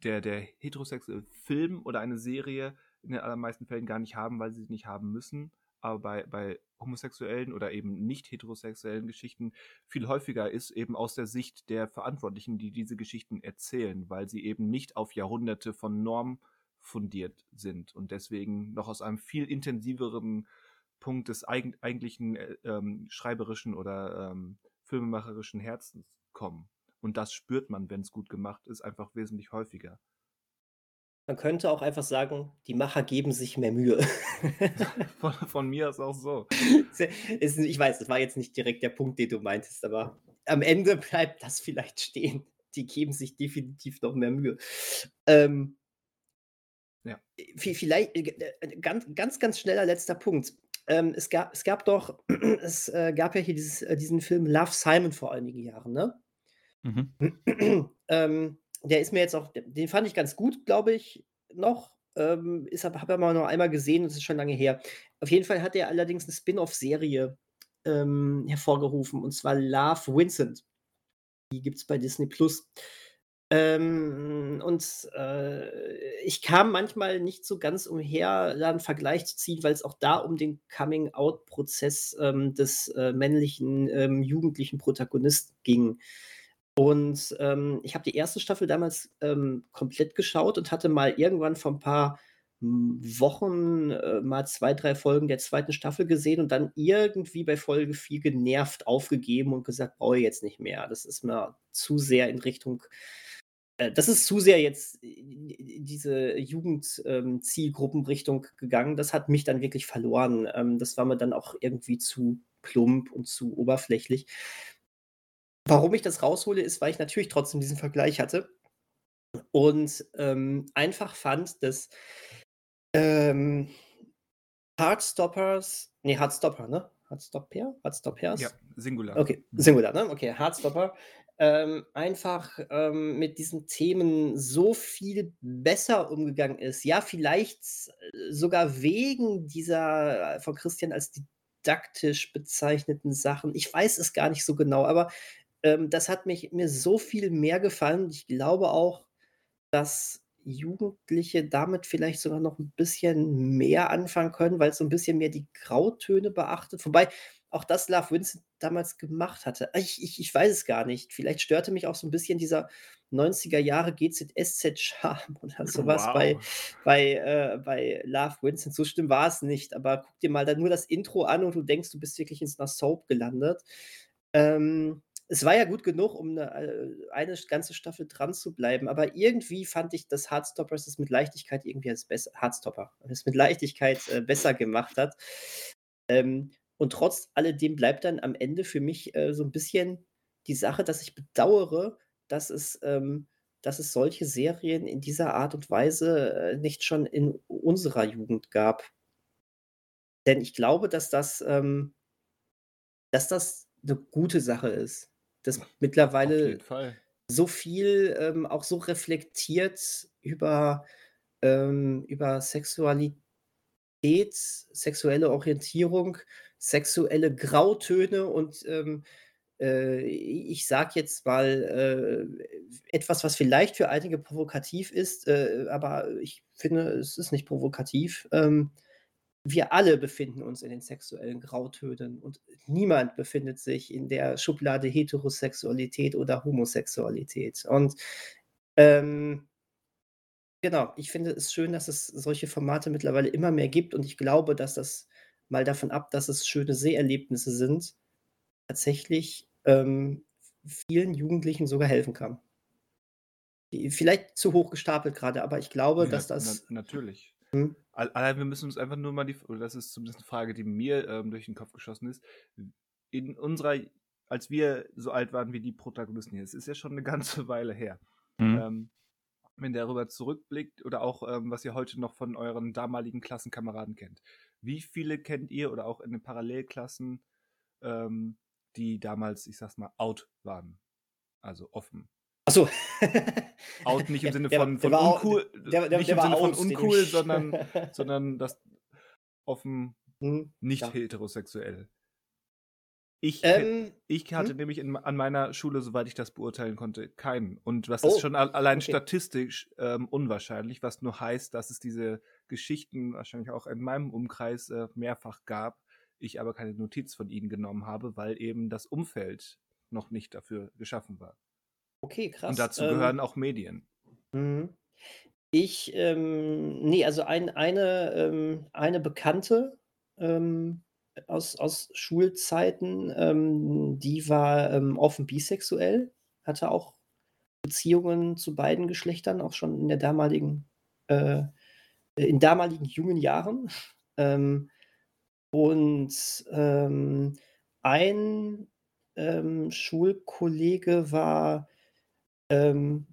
der, der heterosexuelle Film oder eine Serie in den allermeisten Fällen gar nicht haben, weil sie es nicht haben müssen aber bei, bei homosexuellen oder eben nicht heterosexuellen Geschichten viel häufiger ist, eben aus der Sicht der Verantwortlichen, die diese Geschichten erzählen, weil sie eben nicht auf Jahrhunderte von Norm fundiert sind und deswegen noch aus einem viel intensiveren Punkt des eig eigentlichen äh, ähm, schreiberischen oder ähm, filmemacherischen Herzens kommen. Und das spürt man, wenn es gut gemacht ist, einfach wesentlich häufiger. Man könnte auch einfach sagen, die Macher geben sich mehr Mühe. Von, von mir ist auch so. ich weiß, das war jetzt nicht direkt der Punkt, den du meintest, aber am Ende bleibt das vielleicht stehen. Die geben sich definitiv noch mehr Mühe. Ähm, ja. Vielleicht äh, äh, ganz, ganz, ganz schneller letzter Punkt. Ähm, es, gab, es gab doch, es äh, gab ja hier dieses, äh, diesen Film Love Simon vor einigen Jahren, ne? Mhm. ähm, der ist mir jetzt auch den fand ich ganz gut, glaube ich, noch. Ähm, ist aber habe aber noch einmal gesehen das ist schon lange her. Auf jeden Fall hat er allerdings eine Spin-off-Serie, ähm, hervorgerufen, und zwar Love Vincent. Die gibt es bei Disney Plus. Ähm, und äh, ich kam manchmal nicht so ganz umher, da einen Vergleich zu ziehen, weil es auch da um den Coming-out-Prozess ähm, des äh, männlichen ähm, jugendlichen Protagonisten ging. Und ähm, ich habe die erste Staffel damals ähm, komplett geschaut und hatte mal irgendwann vor ein paar hm, Wochen äh, mal zwei, drei Folgen der zweiten Staffel gesehen und dann irgendwie bei Folge 4 genervt aufgegeben und gesagt, brauche ich jetzt nicht mehr. Das ist mir zu sehr in Richtung, äh, das ist zu sehr jetzt in diese Jugendzielgruppenrichtung ähm, gegangen. Das hat mich dann wirklich verloren. Ähm, das war mir dann auch irgendwie zu plump und zu oberflächlich. Warum ich das raushole, ist, weil ich natürlich trotzdem diesen Vergleich hatte und ähm, einfach fand, dass Ähm, Heartstoppers, nee, Heartstopper, ne? Heartstopper? Heartstoppers? Ja, Singular. Okay. Singular, ne? Okay, Heartstopper. Ähm, einfach ähm, mit diesen Themen so viel besser umgegangen ist. Ja, vielleicht äh, sogar wegen dieser äh, von Christian als didaktisch bezeichneten Sachen. Ich weiß es gar nicht so genau, aber ähm, das hat mich mir so viel mehr gefallen. Ich glaube auch, dass Jugendliche damit vielleicht sogar noch ein bisschen mehr anfangen können, weil es so ein bisschen mehr die Grautöne beachtet. Wobei auch das Love Vincent damals gemacht hatte. Ich ich ich weiß es gar nicht. Vielleicht störte mich auch so ein bisschen dieser 90er Jahre GZSZ-Charme oder sowas bei Wow. bei, äh bei Love Vincent. So schlimm war es nicht, aber guck dir mal dann nur das Intro an und du denkst, du bist wirklich in so 'ner Soap gelandet. Ähm, es war ja gut genug, um 'ne äh, eine ganze Staffel dran zu bleiben, aber irgendwie fand ich, dass Heartstoppers es mit Leichtigkeit irgendwie als besser Heartstopper es mit Leichtigkeit, äh, besser gemacht hat. Ähm, und trotz alledem bleibt dann am Ende für mich, äh, so 'n bisschen die Sache, dass ich bedauere, dass es ähm, dass es solche Serien in dieser Art und Weise, äh, nicht schon in unserer Jugend gab. Denn ich glaube, dass das ähm dass das 'ne gute Sache ist, dass mittlerweile so viel, ähm, auch so reflektiert über ähm, über Sexualität, sexuelle Orientierung, sexuelle Grautöne und, ähm, äh, ich sage jetzt mal, äh, etwas, was vielleicht für einige provokativ ist, äh, aber ich finde, es ist nicht provokativ. Ähm, wir alle befinden uns in den sexuellen Grautönen und niemand befindet sich in der Schublade Heterosexualität oder Homosexualität. Und, ähm Genau, ich finde es schön, dass es solche Formate mittlerweile immer mehr gibt und ich glaube, dass das mal davon ab, dass es schöne Seherlebnisse sind, tatsächlich, ähm, vielen Jugendlichen sogar helfen kann. Vielleicht zu hoch gestapelt grade, aber ich glaube, Ja, dass na das natürlich. Al allein wir müssen uns einfach nur mal die oder das ist zumindest 'ne Frage, die mir, ähm, durch den Kopf geschossen ist. In unserer als wir so alt waren wie die Protagonisten hier, es ist ja schon 'ne ganze Weile her. Mhm. Ähm, wenn ihr darüber zurückblickt oder auch, ähm, was ihr heute noch von euren damaligen Klassenkameraden kennt. Wie viele kennt ihr oder auch in den Parallelklassen, ähm, die damals, ich sage es mal, out waren? Also offen. Ach so. Out nicht im Sinne der von der uncool der der nicht der im war Sinne von uncool, sondern sondern das offen Mhm, nicht ja. heterosexuell. Ich Ähm, ich hatte mhm. nämlich in an meiner Schule, soweit ich das beurteilen konnte, keinen. Und was ist Oh, schon al allein okay. statistisch, ähm, unwahrscheinlich, was nur heißt, dass es diese Geschichten wahrscheinlich auch in meinem Umkreis, äh, mehrfach gab, ich aber keine Notiz von ihnen genommen habe, weil eben das Umfeld noch nicht dafür geschaffen war. Okay, Und krass. dazu Ähm gehören auch Medien. Mhm. Ich, ähm ne, also ein eine ähm, eine Bekannte, ähm, aus aus Schulzeiten, ähm, die war, ähm, offen bisexuell, hatte auch Beziehungen zu beiden Geschlechtern, auch schon in der damaligen äh, in damaligen jungen Jahren. Ähm, und, ein, ähm, Schulkollege war, ähm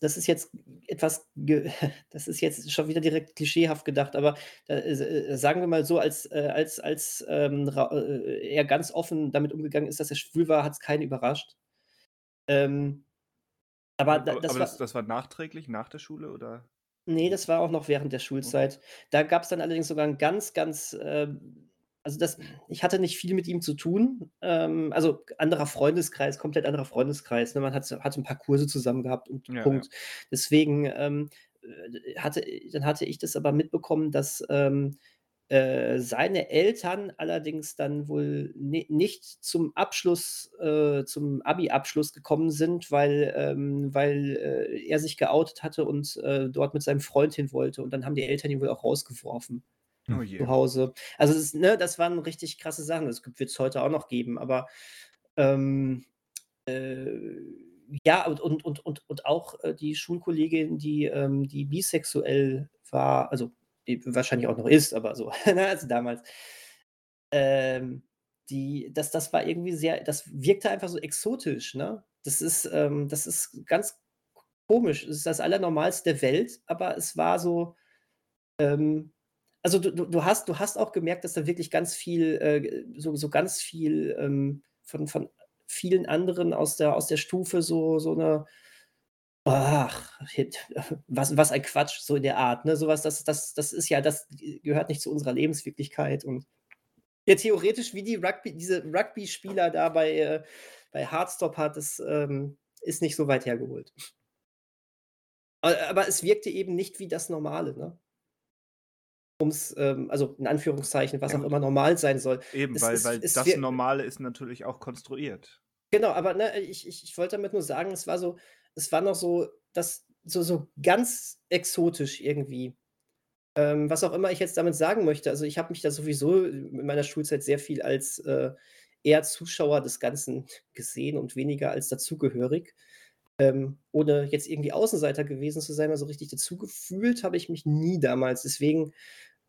das ist jetzt etwas das ist jetzt schon wieder direkt klischeehaft gedacht, aber, äh, äh, sagen wir mal so, als äh, als als, ähm, äh, er ganz offen damit umgegangen ist, dass er schwul war, hat's keinen überrascht. Ähm, aber da Aber das aber das war das war nachträglich, nach der Schule oder Ne, wie? das war auch noch während der Okay. Schulzeit. Da gab's dann allerdings sogar 'n ganz, ganz, ähm also das ich hatte nicht viel mit ihm zu tun. Ähm, also anderer Freundeskreis, komplett anderer Freundeskreis, ne? Man hat so hatte 'n paar Kurse zusammen gehabt und Ja, ja. Punkt. Deswegen, ähm, äh, hatte dann hatte ich das aber mitbekommen, dass, ähm, äh, seine Eltern allerdings dann wohl ni nicht zum Abschluss äh, zum Abi-Abschluss gekommen sind, weil ähm, weil, äh, er sich geoutet hatte und, äh, dort mit seinem Freund hin wollte. Und dann haben die Eltern ihn wohl auch rausgeworfen Oh Hm. zu Hause. Also das ne, das waren richtig krasse Sachen. Das gibt wird's heute auch noch geben, aber, ähm, äh, ja, und und und und und auch, äh, die Schulkollegin, die, ähm die bisexuell war, also die wahrscheinlich auch noch ist, aber so, ne, also damals. Ähm, die das das war irgendwie sehr das wirkte einfach so exotisch, ne? Das ist, ähm das ist ganz komisch. Es ist das Allernormalste der Welt, aber es war so, ähm Also, du du hast du hast auch gemerkt, dass da wirklich ganz viel, äh, so so ganz viel, ähm, von von vielen anderen aus der aus der Stufe so so 'ne Ach. Was was ein Quatsch, so in der Art, ne? So was, das das das ist ja das gehört nicht zu unserer Lebenswirklichkeit und ja, theoretisch wie die Rugby diese Rugby-Spieler da bei, äh bei Hardstopper, das, ähm, ist nicht so weit hergeholt. A aber es wirkte eben nicht wie das Normale, ne? Um's, ähm also in Anführungszeichen, was auch immer normal sein soll. Eben, Es weil es weil es das Normale ist natürlich auch konstruiert. Genau, aber, ne, ich ich ich wollte damit nur sagen, es war so es war noch so das so so ganz exotisch irgendwie. Ähm, was auch immer ich jetzt damit sagen möchte. Also, ich habe mich da sowieso in meiner Schulzeit sehr viel als, äh, eher Zuschauer des Ganzen gesehen und weniger als dazugehörig. Ähm, ohne jetzt irgendwie Außenseiter gewesen zu sein, also richtig dazu gefühlt habe ich mich nie damals. Deswegen,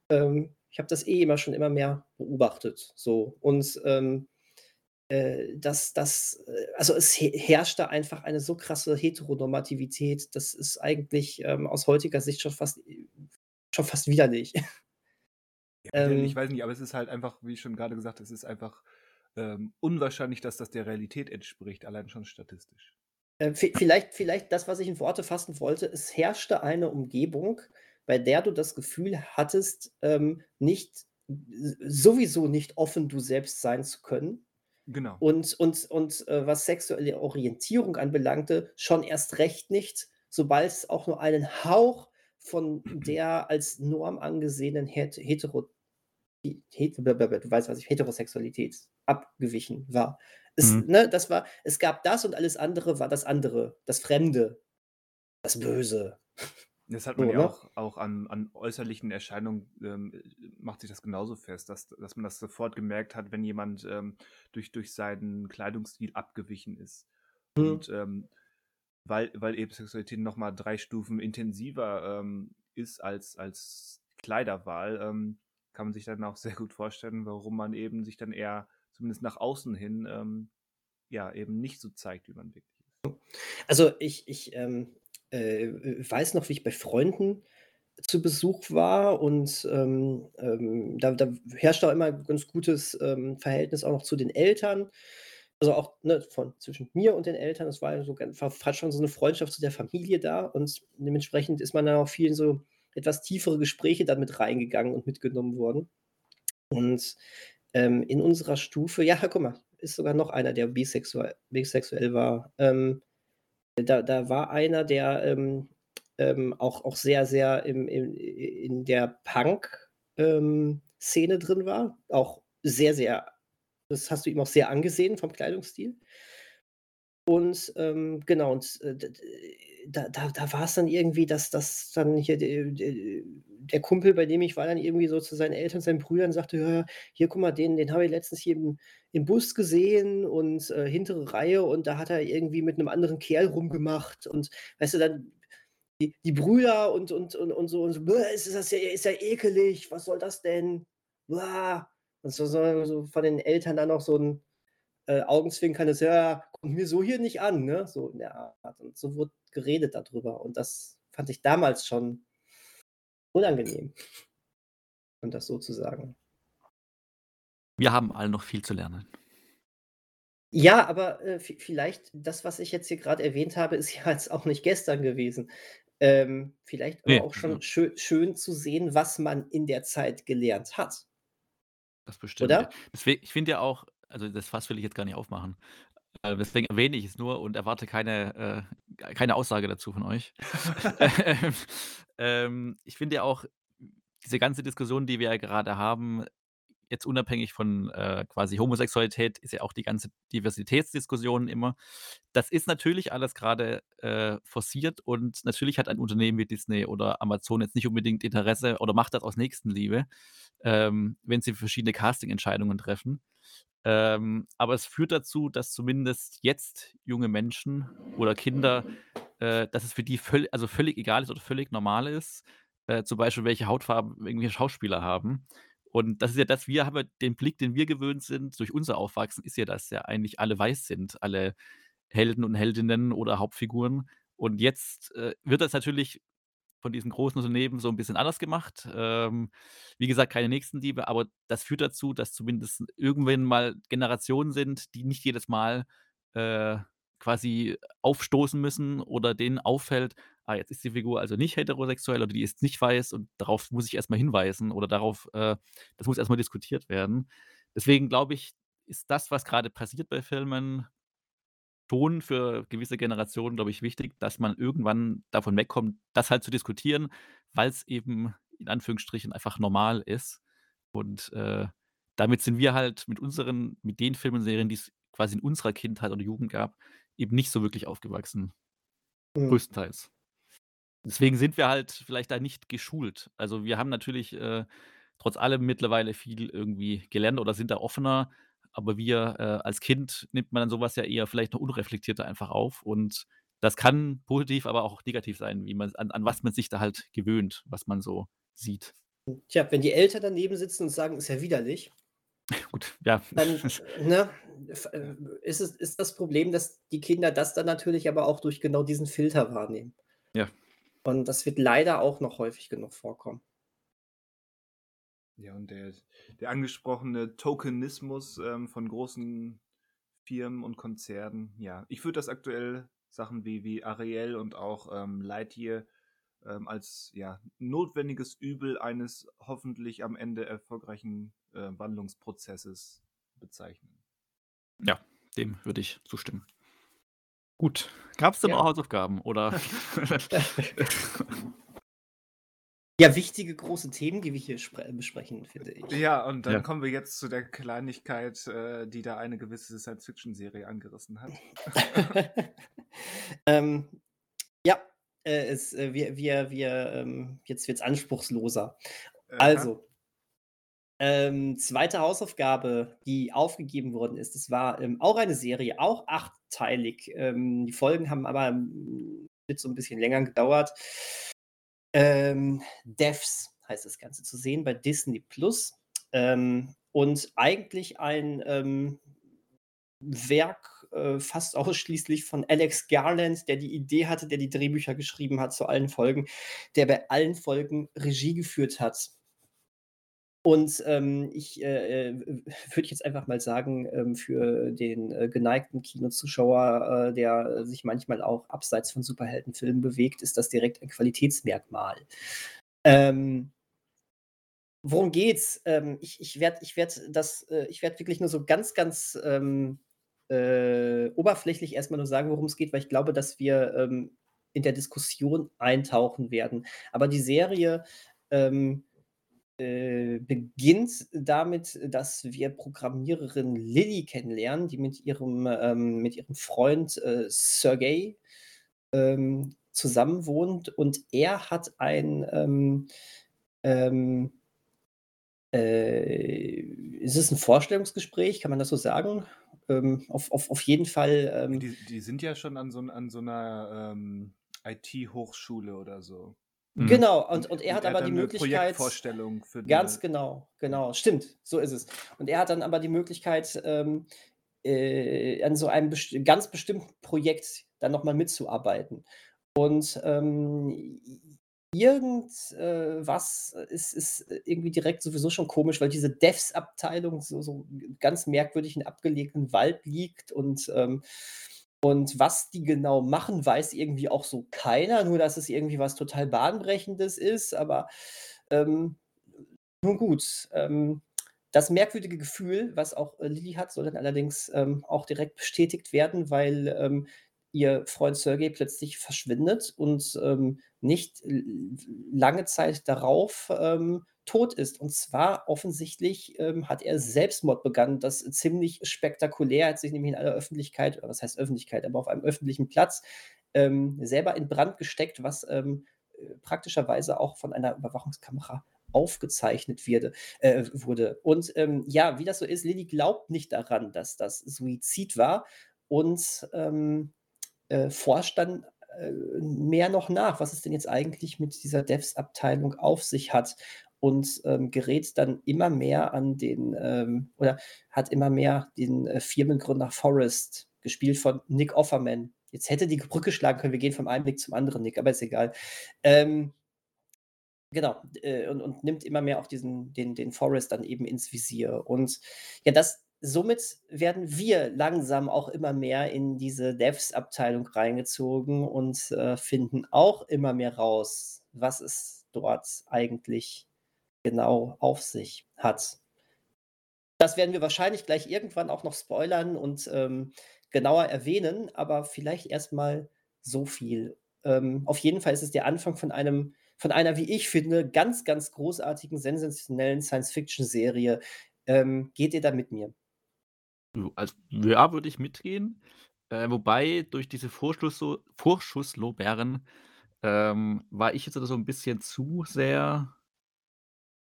ähm, ich habe das eh immer schon immer mehr beobachtet, so. Und, ähm, äh, das das äh, also es he herrscht da einfach eine so krasse Heteronormativität, das ist eigentlich, ähm, aus heutiger Sicht schon fast schon fast widerlich. Ja, widerlich, ich Ähm weiß nicht, aber es ist halt einfach, wie ich schon grade gesagt, es ist einfach, ähm, unwahrscheinlich, dass das der Realität entspricht, allein schon statistisch. Äh, vi vielleicht vielleicht das, was ich in Worte fassen wollte, es herrschte eine Umgebung, bei der du das Gefühl hattest, ähm, nicht sowieso nicht offen du selbst sein zu können. Genau. Und und und, äh, was sexuelle Orientierung anbelangte, schon erst recht nicht, sobald's auch nur einen Hauch von der als Norm angesehenen het hetero het du weißt, was ich Heterosexualität abgewichen war. Es Mhm. ne, das war es gab das und alles andere war das andere, das Fremde, das Böse. Das hat man So, ja ne? auch auch an an äußerlichen Erscheinungen, ähm, äh, macht sich das genauso fest, dass dass man das sofort gemerkt hat, wenn jemand, ähm, durch durch seinen Kleidungsstil abgewichen ist. Mhm. Und, ähm, weil weil eben Sexualität noch mal 3 Stufen intensiver, ähm, ist als als Kleiderwahl, ähm, kann man sich dann auch sehr gut vorstellen, warum man eben sich dann eher zumindest nach außen hin, ähm, ja, eben nicht so zeigt, wie man wirklich ist. Also, ich ich, ähm, äh, weiß noch, wie ich bei Freunden zu Besuch war und, ähm, ähm, da da herrscht auch immer ganz gutes, ähm, Verhältnis auch noch zu den Eltern. Also auch, ne, von zwischen mir und den Eltern. Es war so fa fast schon so 'ne Freundschaft zu der Familie da und dementsprechend ist man dann auch viel in so etwas tiefere Gespräche dann mit reingegangen und mitgenommen worden. Und, ähm, in unserer Stufe ja, guck mal, ist sogar noch einer, der bisexuell bisexuell war. Ähm, da da war einer, der, ähm, ähm, auch auch sehr, sehr im im in der Punk ähm, drin war, auch sehr, sehr das hast du ihm auch sehr angesehen vom Kleidungsstil. Und, ähm, genau, und, äh, da da da war's dann irgendwie, dass dass dann hier de de der Kumpel, bei dem ich war, dann irgendwie so zu seinen Eltern, seinen Brüdern sagte: „Ja, hier, guck mal, den den habe ich letztens hier im im Bus gesehen und, äh, hintere Reihe und da hat er irgendwie mit 'nem anderen Kerl rumgemacht.“ Und weißt du, dann die die Brüder und und und und so und so: „Bäh, ist das ja ist ja ekelig, was soll das denn? Bah.“ Und so so so von den Eltern dann noch so 'n, äh, Augenzwinkern, das: „Ja, kommt mir so hier nicht an“, ne? So in der Art. Und so wurde geredet da drüber und das fand ich damals schon unangenehm, um das so zu sagen. Wir haben alle noch viel zu lernen. Ja, aber, äh, vi vielleicht das, was ich jetzt hier grad erwähnt habe, ist ja jetzt auch nicht gestern gewesen. Ähm, vielleicht aber auch schon schö schön zu sehen, was man in der Zeit gelernt hat. Das bestimmt. Oder? Deswe ich finde ja auch also das Fass will ich jetzt gar nicht aufmachen. Äh, deswegen erwähne ich es nur und erwarte keine äh, keine Aussage dazu von euch. Ähm, ähm, ich finde ja auch, diese ganze Diskussion, die wir ja gerade haben, jetzt unabhängig von, äh, quasi Homosexualität, ist ja auch die ganze Diversitätsdiskussion immer. Das ist natürlich alles grade, äh, forciert und natürlich hat ein Unternehmen wie Disney oder Amazon jetzt nicht unbedingt Interesse oder macht das aus Nächstenliebe, ähm, wenn sie verschiedene Casting-Entscheidungen treffen. Ähm, aber es führt dazu, dass zumindest jetzt junge Menschen oder Kinder äh, dass es für die völl also völlig egal ist oder völlig normal ist, äh, zum Beispiel, welche Hautfarben irgendwelche Schauspieler haben. Und das ist ja das wir haben den Blick, den wir gewöhnt sind durch unser Aufwachsen, ist ja, dass ja eigentlich alle weiß sind, alle Helden und Heldinnen oder Hauptfiguren. Und jetzt, äh, wird das natürlich von diesen großen Unternehmen so ein bisschen anders gemacht. Ähm, wie gesagt, keine Nächstenliebe, aber das führt dazu, dass zumindest irgendwann mal Generationen sind, die nicht jedes Mal, äh, quasi aufstoßen müssen oder denen auffällt: „Ah, jetzt ist die Figur also nicht heterosexuell oder die ist nicht weiß und darauf muss ich erst mal hinweisen oder darauf äh, das muss erst mal diskutiert werden.“ Deswegen glaube ich, ist das, was grade passiert bei Filmen schon für gewisse Generationen, glaube ich, wichtig, dass man irgendwann davon wegkommt, das halt zu diskutieren, weil's eben in Anführungsstrichen einfach normal ist. Und, äh, damit sind wir halt mit unseren mit den Filmen und Serien, die's quasi in unserer Kindheit oder Jugend gab, eben nicht so wirklich aufgewachsen, Mhm. größtenteils. Deswegen sind wir halt vielleicht da nicht geschult. Also, wir haben natürlich, äh, trotz allem mittlerweile viel irgendwie gelernt oder sind da offener, aber wir, äh, als Kind nimmt man dann so was ja eher vielleicht noch unreflektierter einfach auf und das kann positiv, aber auch negativ sein, wie man an an was man sich da halt gewöhnt, was man so sieht. Tja, wenn die Eltern daneben sitzen und sagen: „Ist ja widerlich“ Gut, ja. dann, ne, äh, ist es ist das Problem, dass die Kinder das dann natürlich aber auch durch genau diesen Filter wahrnehmen. Ja. Und das wird leider auch noch häufig genug vorkommen. Ja, und der der angesprochene Tokenismus, ähm, von großen Firmen und Konzernen, ja. Ich würde das aktuell Sachen wie wie Ariel und auch, ähm, Lightyear, ähm, als, ja, notwendiges Übel eines hoffentlich am Ende erfolgreichen, äh, Wandlungsprozesses bezeichnen. Ja, dem würde ich zustimmen. Gut, gab's denn Ja. noch Hausaufgaben oder Ja, wichtige große Themen, die wir hier spre besprechen, finde ich. Ja, und dann Ja. kommen wir jetzt zu der Kleinigkeit, äh, die da eine gewisse Science-Fiction-Serie angerissen hat. Ähm, ja, äh, es äh, wir wir wir, ähm jetzt wird's anspruchsloser. Also ähm, 2. Hausaufgabe, die aufgegeben worden ist, das war, ähm, auch eine Serie, auch achtteilig. Ähm, die Folgen haben aber im Schnitt so 'n bisschen länger gedauert. Ähm, Devs heißt das Ganze, zu sehen bei Disney+. Ähm, und eigentlich ein, ähm, Werk, äh, fast ausschließlich von Alex Garland, der die Idee hatte, der die Drehbücher geschrieben hat zu allen Folgen, der bei allen Folgen Regie geführt hat. Und, ähm, ich, äh, äh, würde jetzt einfach mal sagen, ähm, für den, äh, geneigten Kinozuschauer, äh, der sich manchmal auch abseits von Superheldenfilmen bewegt, ist das direkt ein Qualitätsmerkmal. Ähm worum geht's? Ähm, ich ich werde ich werde das äh, ich werde wirklich nur so ganz, ganz, ähm, äh, oberflächlich erst mal nur sagen, worum's geht, weil ich glaube, dass wir, ähm, in der Diskussion eintauchen werden. Aber die Serie, ähm, äh, beginnt damit, dass wir Programmiererin Lilly kennenlernen, die mit ihrem, ähm mit ihrem Freund, äh, Sergey, ähm, zusammenwohnt und er hat ein, ähm ähm äh, ist es 'n Vorstellungsgespräch? Kann man das so sagen? Ähm, auf auf auf jeden Fall, ähm Die die sind ja schon an so an so 'ner, ähm, IT-Hochschule oder so. Mhm. Genau, und Und und er und hat er hat aber die Möglichkeit Projektvorstellung für ganz 'ne genau, genau, stimmt, so ist es. Und er hat dann aber die Möglichkeit, ähm, äh, an so einem best ganz bestimmten Projekt dann noch mal mitzuarbeiten. Und, ähm, i irgend äh, ist ist irgendwie direkt sowieso schon komisch, weil diese Devs-Abteilung so so ganz merkwürdig in abgelegenen Wald liegt und, ähm und was die genau machen, weiß irgendwie auch so keiner, nur dass es irgendwie was total Bahnbrechendes ist, aber, ähm, nun gut. Ähm, das merkwürdige Gefühl, was auch, äh, Lilly hat, soll dann allerdings, ähm, auch direkt bestätigt werden, weil, ähm, ihr Freund Sergey plötzlich verschwindet und, ähm, nicht lange Zeit darauf, ähm, tot ist. Und zwar offensichtlich, ähm, hat er Selbstmord begangen, das ziemlich spektakulär. Hat sich nämlich in aller Öffentlichkeit oder was heißt Öffentlichkeit, aber auf einem öffentlichen Platz, ähm, selber in Brand gesteckt, was, ähm, äh, praktischerweise auch von einer Überwachungskamera aufgezeichnet wierde äh, wurde. Und, ähm, ja, wie das so ist, Lilly glaubt nicht daran, dass das Suizid war und, ähm, äh, forscht dann, äh, mehr noch nach, was es denn jetzt eigentlich mit dieser Devs-Abteilung auf sich hat und, ähm, gerät dann immer mehr an den, ähm oder hat immer mehr den, äh, Firmengründer Forrest, gespielt von Nick Offerman. Jetzt hätte die Brücke schlagen können, wir gehen vom einen Nick zum anderen Nick, aber ist egal. Ähm Genau, äh, und und nimmt immer mehr auch diesen den den Forrest dann eben ins Visier. Und ja, das somit werden wir langsam auch immer mehr in diese Devs-Abteilung reingezogen und, äh, finden auch immer mehr raus, was es dort eigentlich genau auf sich hat. Das werden wir wahrscheinlich gleich irgendwann auch noch spoilern und, ähm, genauer erwähnen, aber vielleicht erst mal so viel. Ähm, auf jeden Fall ist es der Anfang von einem von einer, wie ich finde, ganz, ganz großartigen, sensationellen Science-Fiction-Serie. Ähm, geht ihr da mit mir? Also ja, würde ich mitgehen. Äh, wobei durch diese Vorschlusso Vorschusslorbeeren, ähm, war ich jetzt so ein bisschen zu sehr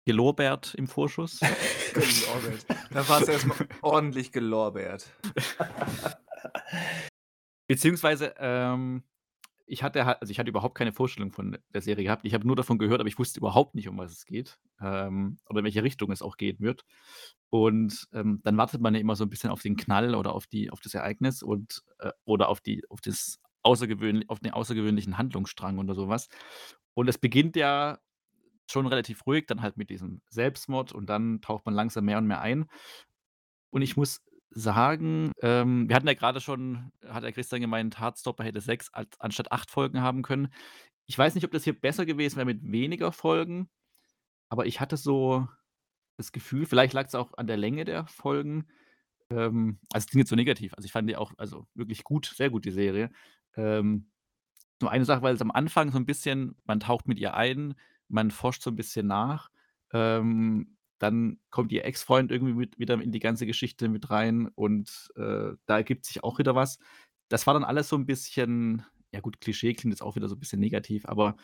gelorbeert im Vorschuss. Gelorbeert. Da warst du erst mal ordentlich gelorbeert. Beziehungsweise, ähm, ich hatte halt also, ich hatte überhaupt keine Vorstellung von der Serie gehabt. Ich habe nur davon gehört, aber ich wusste überhaupt nicht, um was es geht, ähm, oder in welche Richtung es auch gehen wird. Und, ähm, dann wartet man ja immer so ein bisschen auf den Knall oder auf die auf das Ereignis und äh, oder auf die auf das außergewöhnl auf den außergewöhnlichen Handlungsstrang oder sowas. Und es beginnt ja schon relativ ruhig, dann halt mit diesem Selbstmord und dann taucht man langsam mehr und mehr ein. Und ich muss sagen, ähm, wir hatten ja gerade schon hat der Christian gemeint, Heartstopper hätte 6 als anstatt 8 Folgen haben können. Ich weiß nicht, ob das hier besser gewesen wäre mit weniger Folgen, aber ich hatte so das Gefühl, vielleicht lag es auch an der Länge der Folgen. Ähm, also, es klingt jetzt so negativ. Also, ich fand die auch also, wirklich gut, sehr gut, die Serie. Ähm, nur eine Sache, weil es am Anfang so ein bisschen man taucht mit ihr ein, man forscht so ein bisschen nach. Ähm, dann kommt ihr Ex-Freund irgendwie mit wieder in die ganze Geschichte mit rein und, äh, da ergibt sich auch wieder was. Das war dann alles so ein bisschen ja gut, Klischee klingt jetzt auch wieder so ein bisschen negativ, aber,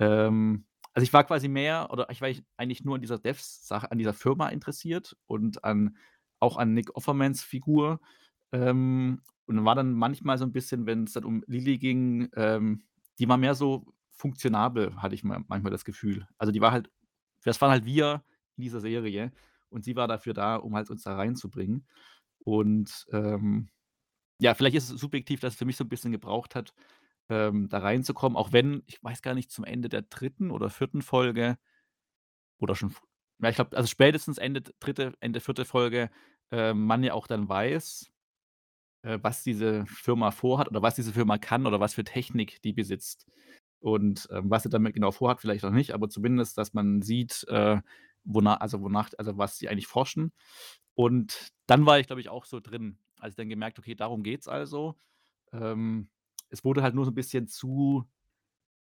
ähm also, ich war quasi mehr oder ich war eigentlich nur an dieser Devs-Sache an dieser Firma interessiert und an auch an Nick Offermans Figur. Ähm, und war dann manchmal so ein bisschen, wenn es dann um Lilly ging, ähm die war mehr so funktionabel, hatte ich ma manchmal das Gefühl. Also, die war halt das waren halt wir in dieser Serie und sie war dafür da, um halt uns da reinzubringen. Und, ähm, ja, vielleicht ist es subjektiv, dass es für mich so ein bisschen gebraucht hat, ähm, da reinzukommen, auch wenn ich weiß gar nicht, zum Ende der dritten oder vierten Folge oder schon ja, ich glaube, also spätestens Ende dritte, Ende vierte Folge, ähm, man ja auch dann weiß, äh, was diese Firma vorhat oder was diese Firma kann oder was für Technik die besitzt. Und, ähm, was sie damit genau vorhat, vielleicht auch nicht, aber zumindest, dass man sieht, äh, wona also wonach also was sie eigentlich forschen. Und dann war ich, glaube ich, auch so drin, als ich dann gemerkt: „Okay, darum geht's also.“ Ähm, es wurde halt nur so 'n bisschen zu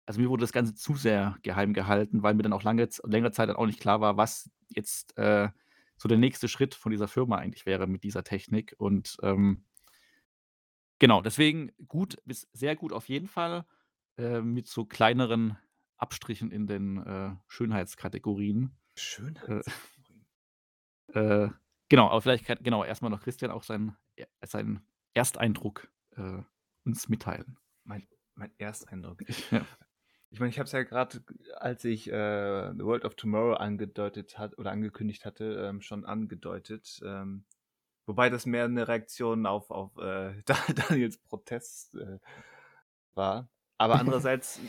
also, mir wurde das Ganze zu sehr geheim gehalten, weil mir dann auch lange längere Zeit dann auch nicht klar war, was jetzt, äh, so der nächste Schritt von dieser Firma eigentlich wäre mit dieser Technik. Und, ähm genau, deswegen gut bis sehr gut auf jeden Fall, äh, mit so kleineren Abstrichen in den, äh, Schönheitskategorien. Äh, Schönheitskategorien. äh, genau, aber vielleicht kann genau, erst mal noch Christian auch seinen e seinen Ersteindruck, äh, uns mitteilen. Mein mein Ersteindruck. Ja. Ich meine, ich habe es ja grad, als ich, äh, The World of Tomorrow angedeutet hat oder angekündigt hatte, ähm, schon angedeutet. Ähm, wobei das mehr 'ne Reaktion auf auf, äh, Da Daniels Protest, äh, war. Aber andererseits,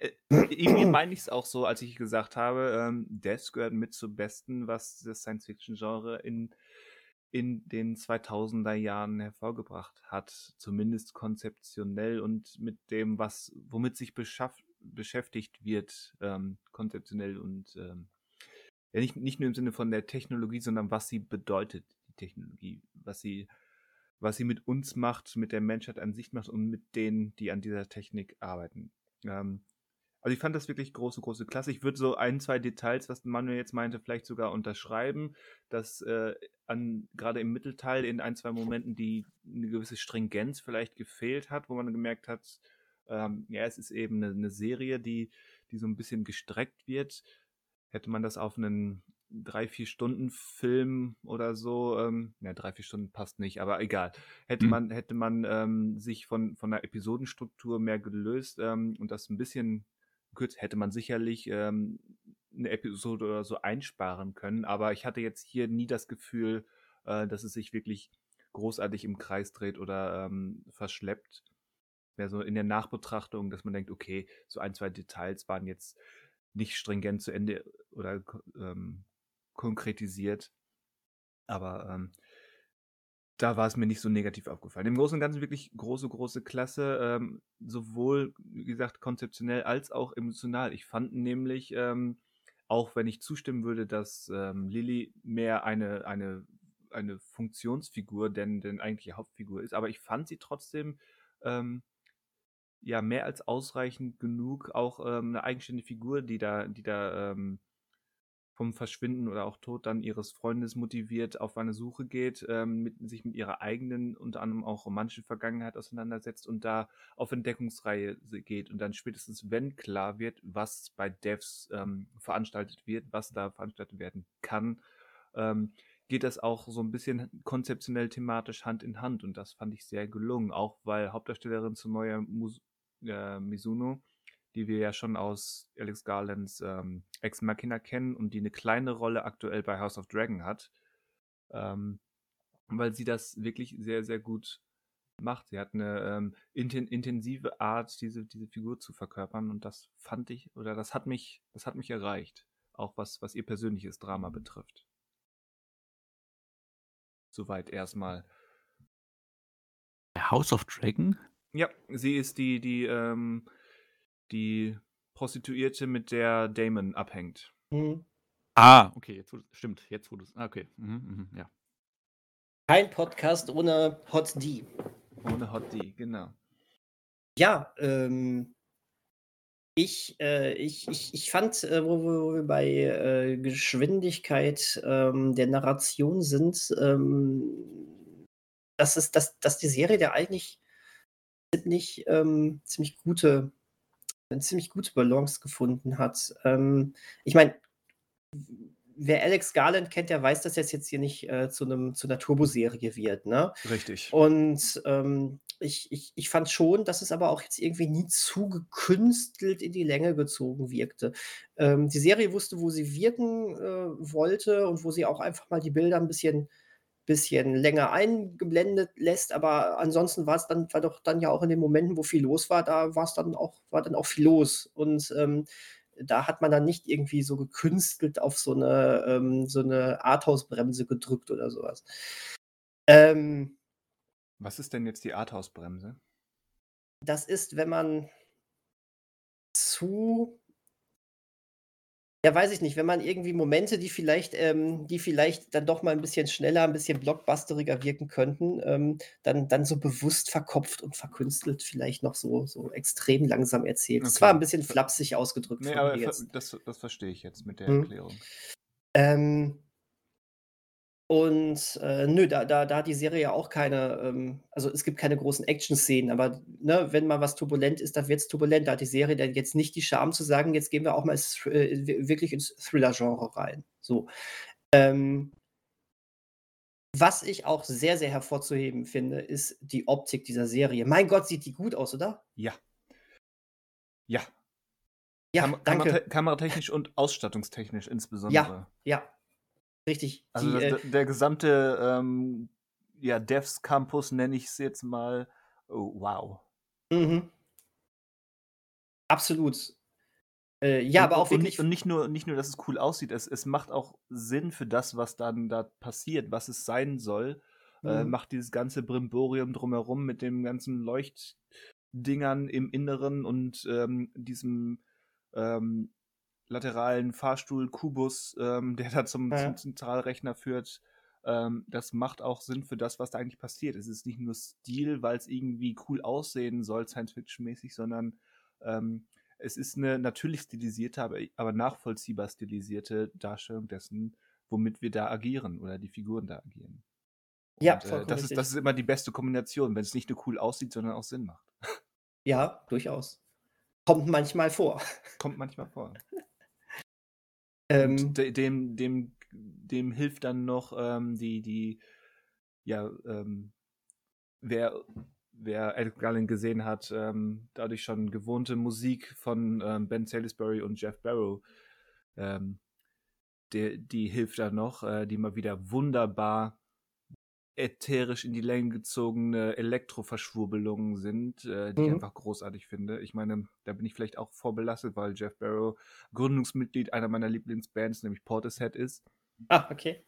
äh, irgendwie meine ich's auch so, als ich gesagt habe, ähm, Devs gehört mit zum Besten, was das Science-Fiction-Genre in in den 2000er Jahren hervorgebracht hat, zumindest konzeptionell und mit dem, was womit sich beschäftigt wird, ähm, konzeptionell und, ähm ja, nicht nicht nur im Sinne von der Technologie, sondern was sie bedeutet, die Technologie, was sie was sie mit uns macht, mit der Menschheit an sich macht und mit denen, die an dieser Technik arbeiten. Ähm, also, ich fand das wirklich große, große Klasse. Ich würde so ein, 2 Details, was Manuel jetzt meinte, vielleicht sogar unterschreiben, dass, äh, an grade im Mittelteil in ein, 2 Momenten die 'ne gewisse Stringenz vielleicht gefehlt hat, wo man gemerkt hat, ähm, ja, es ist eben 'ne 'ne Serie, die die so 'n bisschen gestreckt wird. Hätte man das auf 'nen 3, 4 Stunden Film oder so, ähm ja, 3, 4 Stunden passt nicht, aber egal. Hätte Mhm. man hätte man, ähm, sich von von der Episodenstruktur mehr gelöst, ähm, und das 'n bisschen gekürzt, hätte man sicherlich, ähm, 'ne Episode oder so einsparen können. Aber ich hatte jetzt hier nie das Gefühl, äh, dass es sich wirklich großartig im Kreis dreht oder, ähm, verschleppt. Mehr so in der Nachbetrachtung, dass man denkt: „Okay, so ein, 2 Details waren jetzt nicht stringent zu Ende oder ähm, konkretisiert. Aber ähm, da war es mir nicht so negativ aufgefallen. Im Großen und Ganzen wirklich große, große Klasse, ähm, sowohl, wie gesagt, konzeptionell als auch emotional. Ich fand nämlich, ähm, auch wenn ich zustimmen würde, dass ähm, Lilly mehr eine, eine, eine Funktionsfigur denn, denn eigentliche Hauptfigur ist, aber ich fand sie trotzdem ähm, ja mehr als ausreichend genug, auch ähm, eine eigenständige Figur, die da, die da ähm, vom Verschwinden oder auch Tod dann ihres Freundes motiviert auf eine Suche geht, ähm, mit, sich mit ihrer eigenen, unter anderem auch romantischen Vergangenheit auseinandersetzt und da auf Entdeckungsreihe geht und dann spätestens, wenn klar wird, was bei Devs ähm, veranstaltet wird, was da veranstaltet werden kann, ähm, geht das auch so ein bisschen konzeptionell thematisch Hand in Hand und das fand ich sehr gelungen, auch weil Hauptdarstellerin zu neuer Mus äh, Mizuno die wir ja schon aus Alex Garlands ähm, Ex Machina kennen und die eine kleine Rolle aktuell bei House of Dragon hat, ähm, weil sie das wirklich sehr, sehr gut macht. Sie hat eine ähm, inten intensive Art, diese, diese Figur zu verkörpern und das fand ich, oder das hat mich, das hat mich erreicht, auch was, was ihr persönliches Drama betrifft. Soweit erstmal. House of Dragon? Ja, sie ist die, die ähm, die Prostituierte, mit der Damon abhängt. Mhm. Ah, okay, jetzt stimmt, jetzt wo du es. Ah, okay, mhm, mh, ja. Kein Podcast ohne Hot D. Ohne Hot D, genau. Ja, ähm, ich, äh, ich, ich, ich fand, äh, wo, wo, wir bei äh, Geschwindigkeit ähm, der Narration sind, ähm, dass, es, dass, dass die Serie der eigentlich ziemlich, ähm, ziemlich gute eine ziemlich gute Balance gefunden hat. Ähm, ich meine, wer Alex Garland kennt, der weiß, dass das jetzt hier nicht äh, zu, einem, zu einer Turboserie wird. Ne? Richtig. Und ähm, ich, ich, ich fand schon, dass es aber auch jetzt irgendwie nie zu gekünstelt in die Länge gezogen wirkte. Ähm, die Serie wusste, wo sie wirken äh, wollte und wo sie auch einfach mal die Bilder ein bisschen bisschen länger eingeblendet lässt, aber ansonsten war es dann war doch dann ja auch in den Momenten, wo viel los war, da war es dann auch war dann auch viel los und, ähm, da hat man dann nicht irgendwie so gekünstelt auf so eine ähm, so 'ne Arthouse-Bremse gedrückt oder sowas. Ähm Was ist denn jetzt die Arthouse-Bremse? Das ist, wenn man zu ja, weiß ich nicht, wenn man irgendwie Momente, die vielleicht ähm, die vielleicht dann doch mal ein bisschen schneller, ein bisschen blockbusteriger wirken könnten, ähm, dann dann so bewusst verkopft und verkünstelt vielleicht noch so so extrem langsam erzählt. Es war ein bisschen flapsig ausgedrückt Ne, von aber mir ver jetzt. das das verstehe ich jetzt mit der Mhm. Erklärung. Ähm und, äh, nö, da da da hat die Serie ja auch keine, ähm also, es gibt keine großen Action-Szenen, aber, ne, wenn mal was turbulent ist, dann wird's turbulent. Da hat die Serie dann jetzt nicht die Scham zu sagen: „Jetzt gehen wir auch mal thr äh, wirklich ins Thriller-Genre rein“, so. Ähm was ich auch sehr, sehr hervorzuheben finde, ist die Optik dieser Serie. Mein Gott, sieht die gut aus, oder? Ja. Ja. Ja, Kam danke. kamerate kameratechnisch und ausstattungstechnisch Ja, insbesondere. ja, richtig. Also, Die, das äh der gesamte, ähm, ja, Devs Campus nenne ich es jetzt mal. Oh, wow. Mhm. Absolut. Äh, ja, Und aber auch und wirklich und nicht nur nicht nur, dass es cool aussieht, es es macht auch Sinn für das, was dann da passiert, was es sein soll. Äh, Mhm. macht dieses ganze Brimborium drumherum mit den ganzen Leuchtdingern im Inneren und, ähm, diesem, ähm, lateralen Fahrstuhl-Kubus, ähm, der da zum zum Ja. Zentralrechner führt. Ähm, das macht auch Sinn für das, was da eigentlich passiert. Es ist nicht nur Stil, weil's irgendwie cool aussehen soll, Science-Fiction-mäßig, sondern, ähm, es ist 'ne natürlich stilisierte, aber aber nachvollziehbar stilisierte Darstellung dessen, womit wir da agieren oder die Figuren da agieren. Ja, Und, äh, vollkommen das ist das ist immer die beste Kombination, wenn's nicht nur cool aussieht, sondern auch Sinn macht. Ja, durchaus. Kommt manchmal vor. Kommt manchmal vor. Ähm. de dem dem dem hilft dann noch, ähm, die die ja, ähm, wer wer Alex Garland gesehen hat, ähm, dadurch schon gewohnte Musik von, ähm, Ben Salisbury und Jeff Barrow, ähm, der die hilft dann noch, äh, die mal wieder wunderbar ätherisch in die Länge gezogene Elektroverschwurbelungen sind, äh, die ich Mhm. einfach großartig finde. Ich meine, da bin ich vielleicht auch vorbelastet, weil Jeff Barrow Gründungsmitglied einer meiner Lieblingsbands, nämlich Portishead ist. Ah, okay.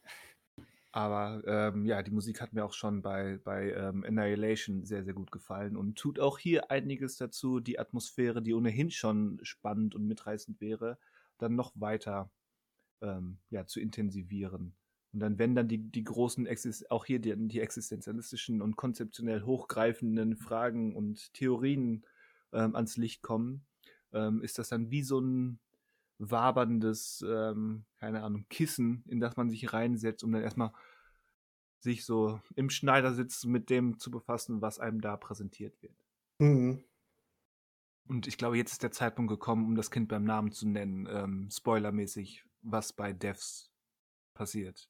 Aber ähm, ja, die Musik hat mir auch schon bei, bei ähm, Annihilation sehr, sehr gut gefallen und tut auch hier einiges dazu, die Atmosphäre, die ohnehin schon spannend und mitreißend wäre, dann noch weiter ähm, ja, zu intensivieren. Und dann, wenn dann die, die großen, Exis auch hier die, die existenzialistischen und konzeptionell hochgreifenden Fragen und Theorien ähm, ans Licht kommen, ähm, ist das dann wie so ein waberndes, ähm, keine Ahnung, Kissen, in das man sich reinsetzt, um dann erstmal sich so im Schneidersitz mit dem zu befassen, was einem da präsentiert wird. Mhm. Und ich glaube, jetzt ist der Zeitpunkt gekommen, um das Kind beim Namen zu nennen, ähm, spoilermäßig, was bei Devs passiert.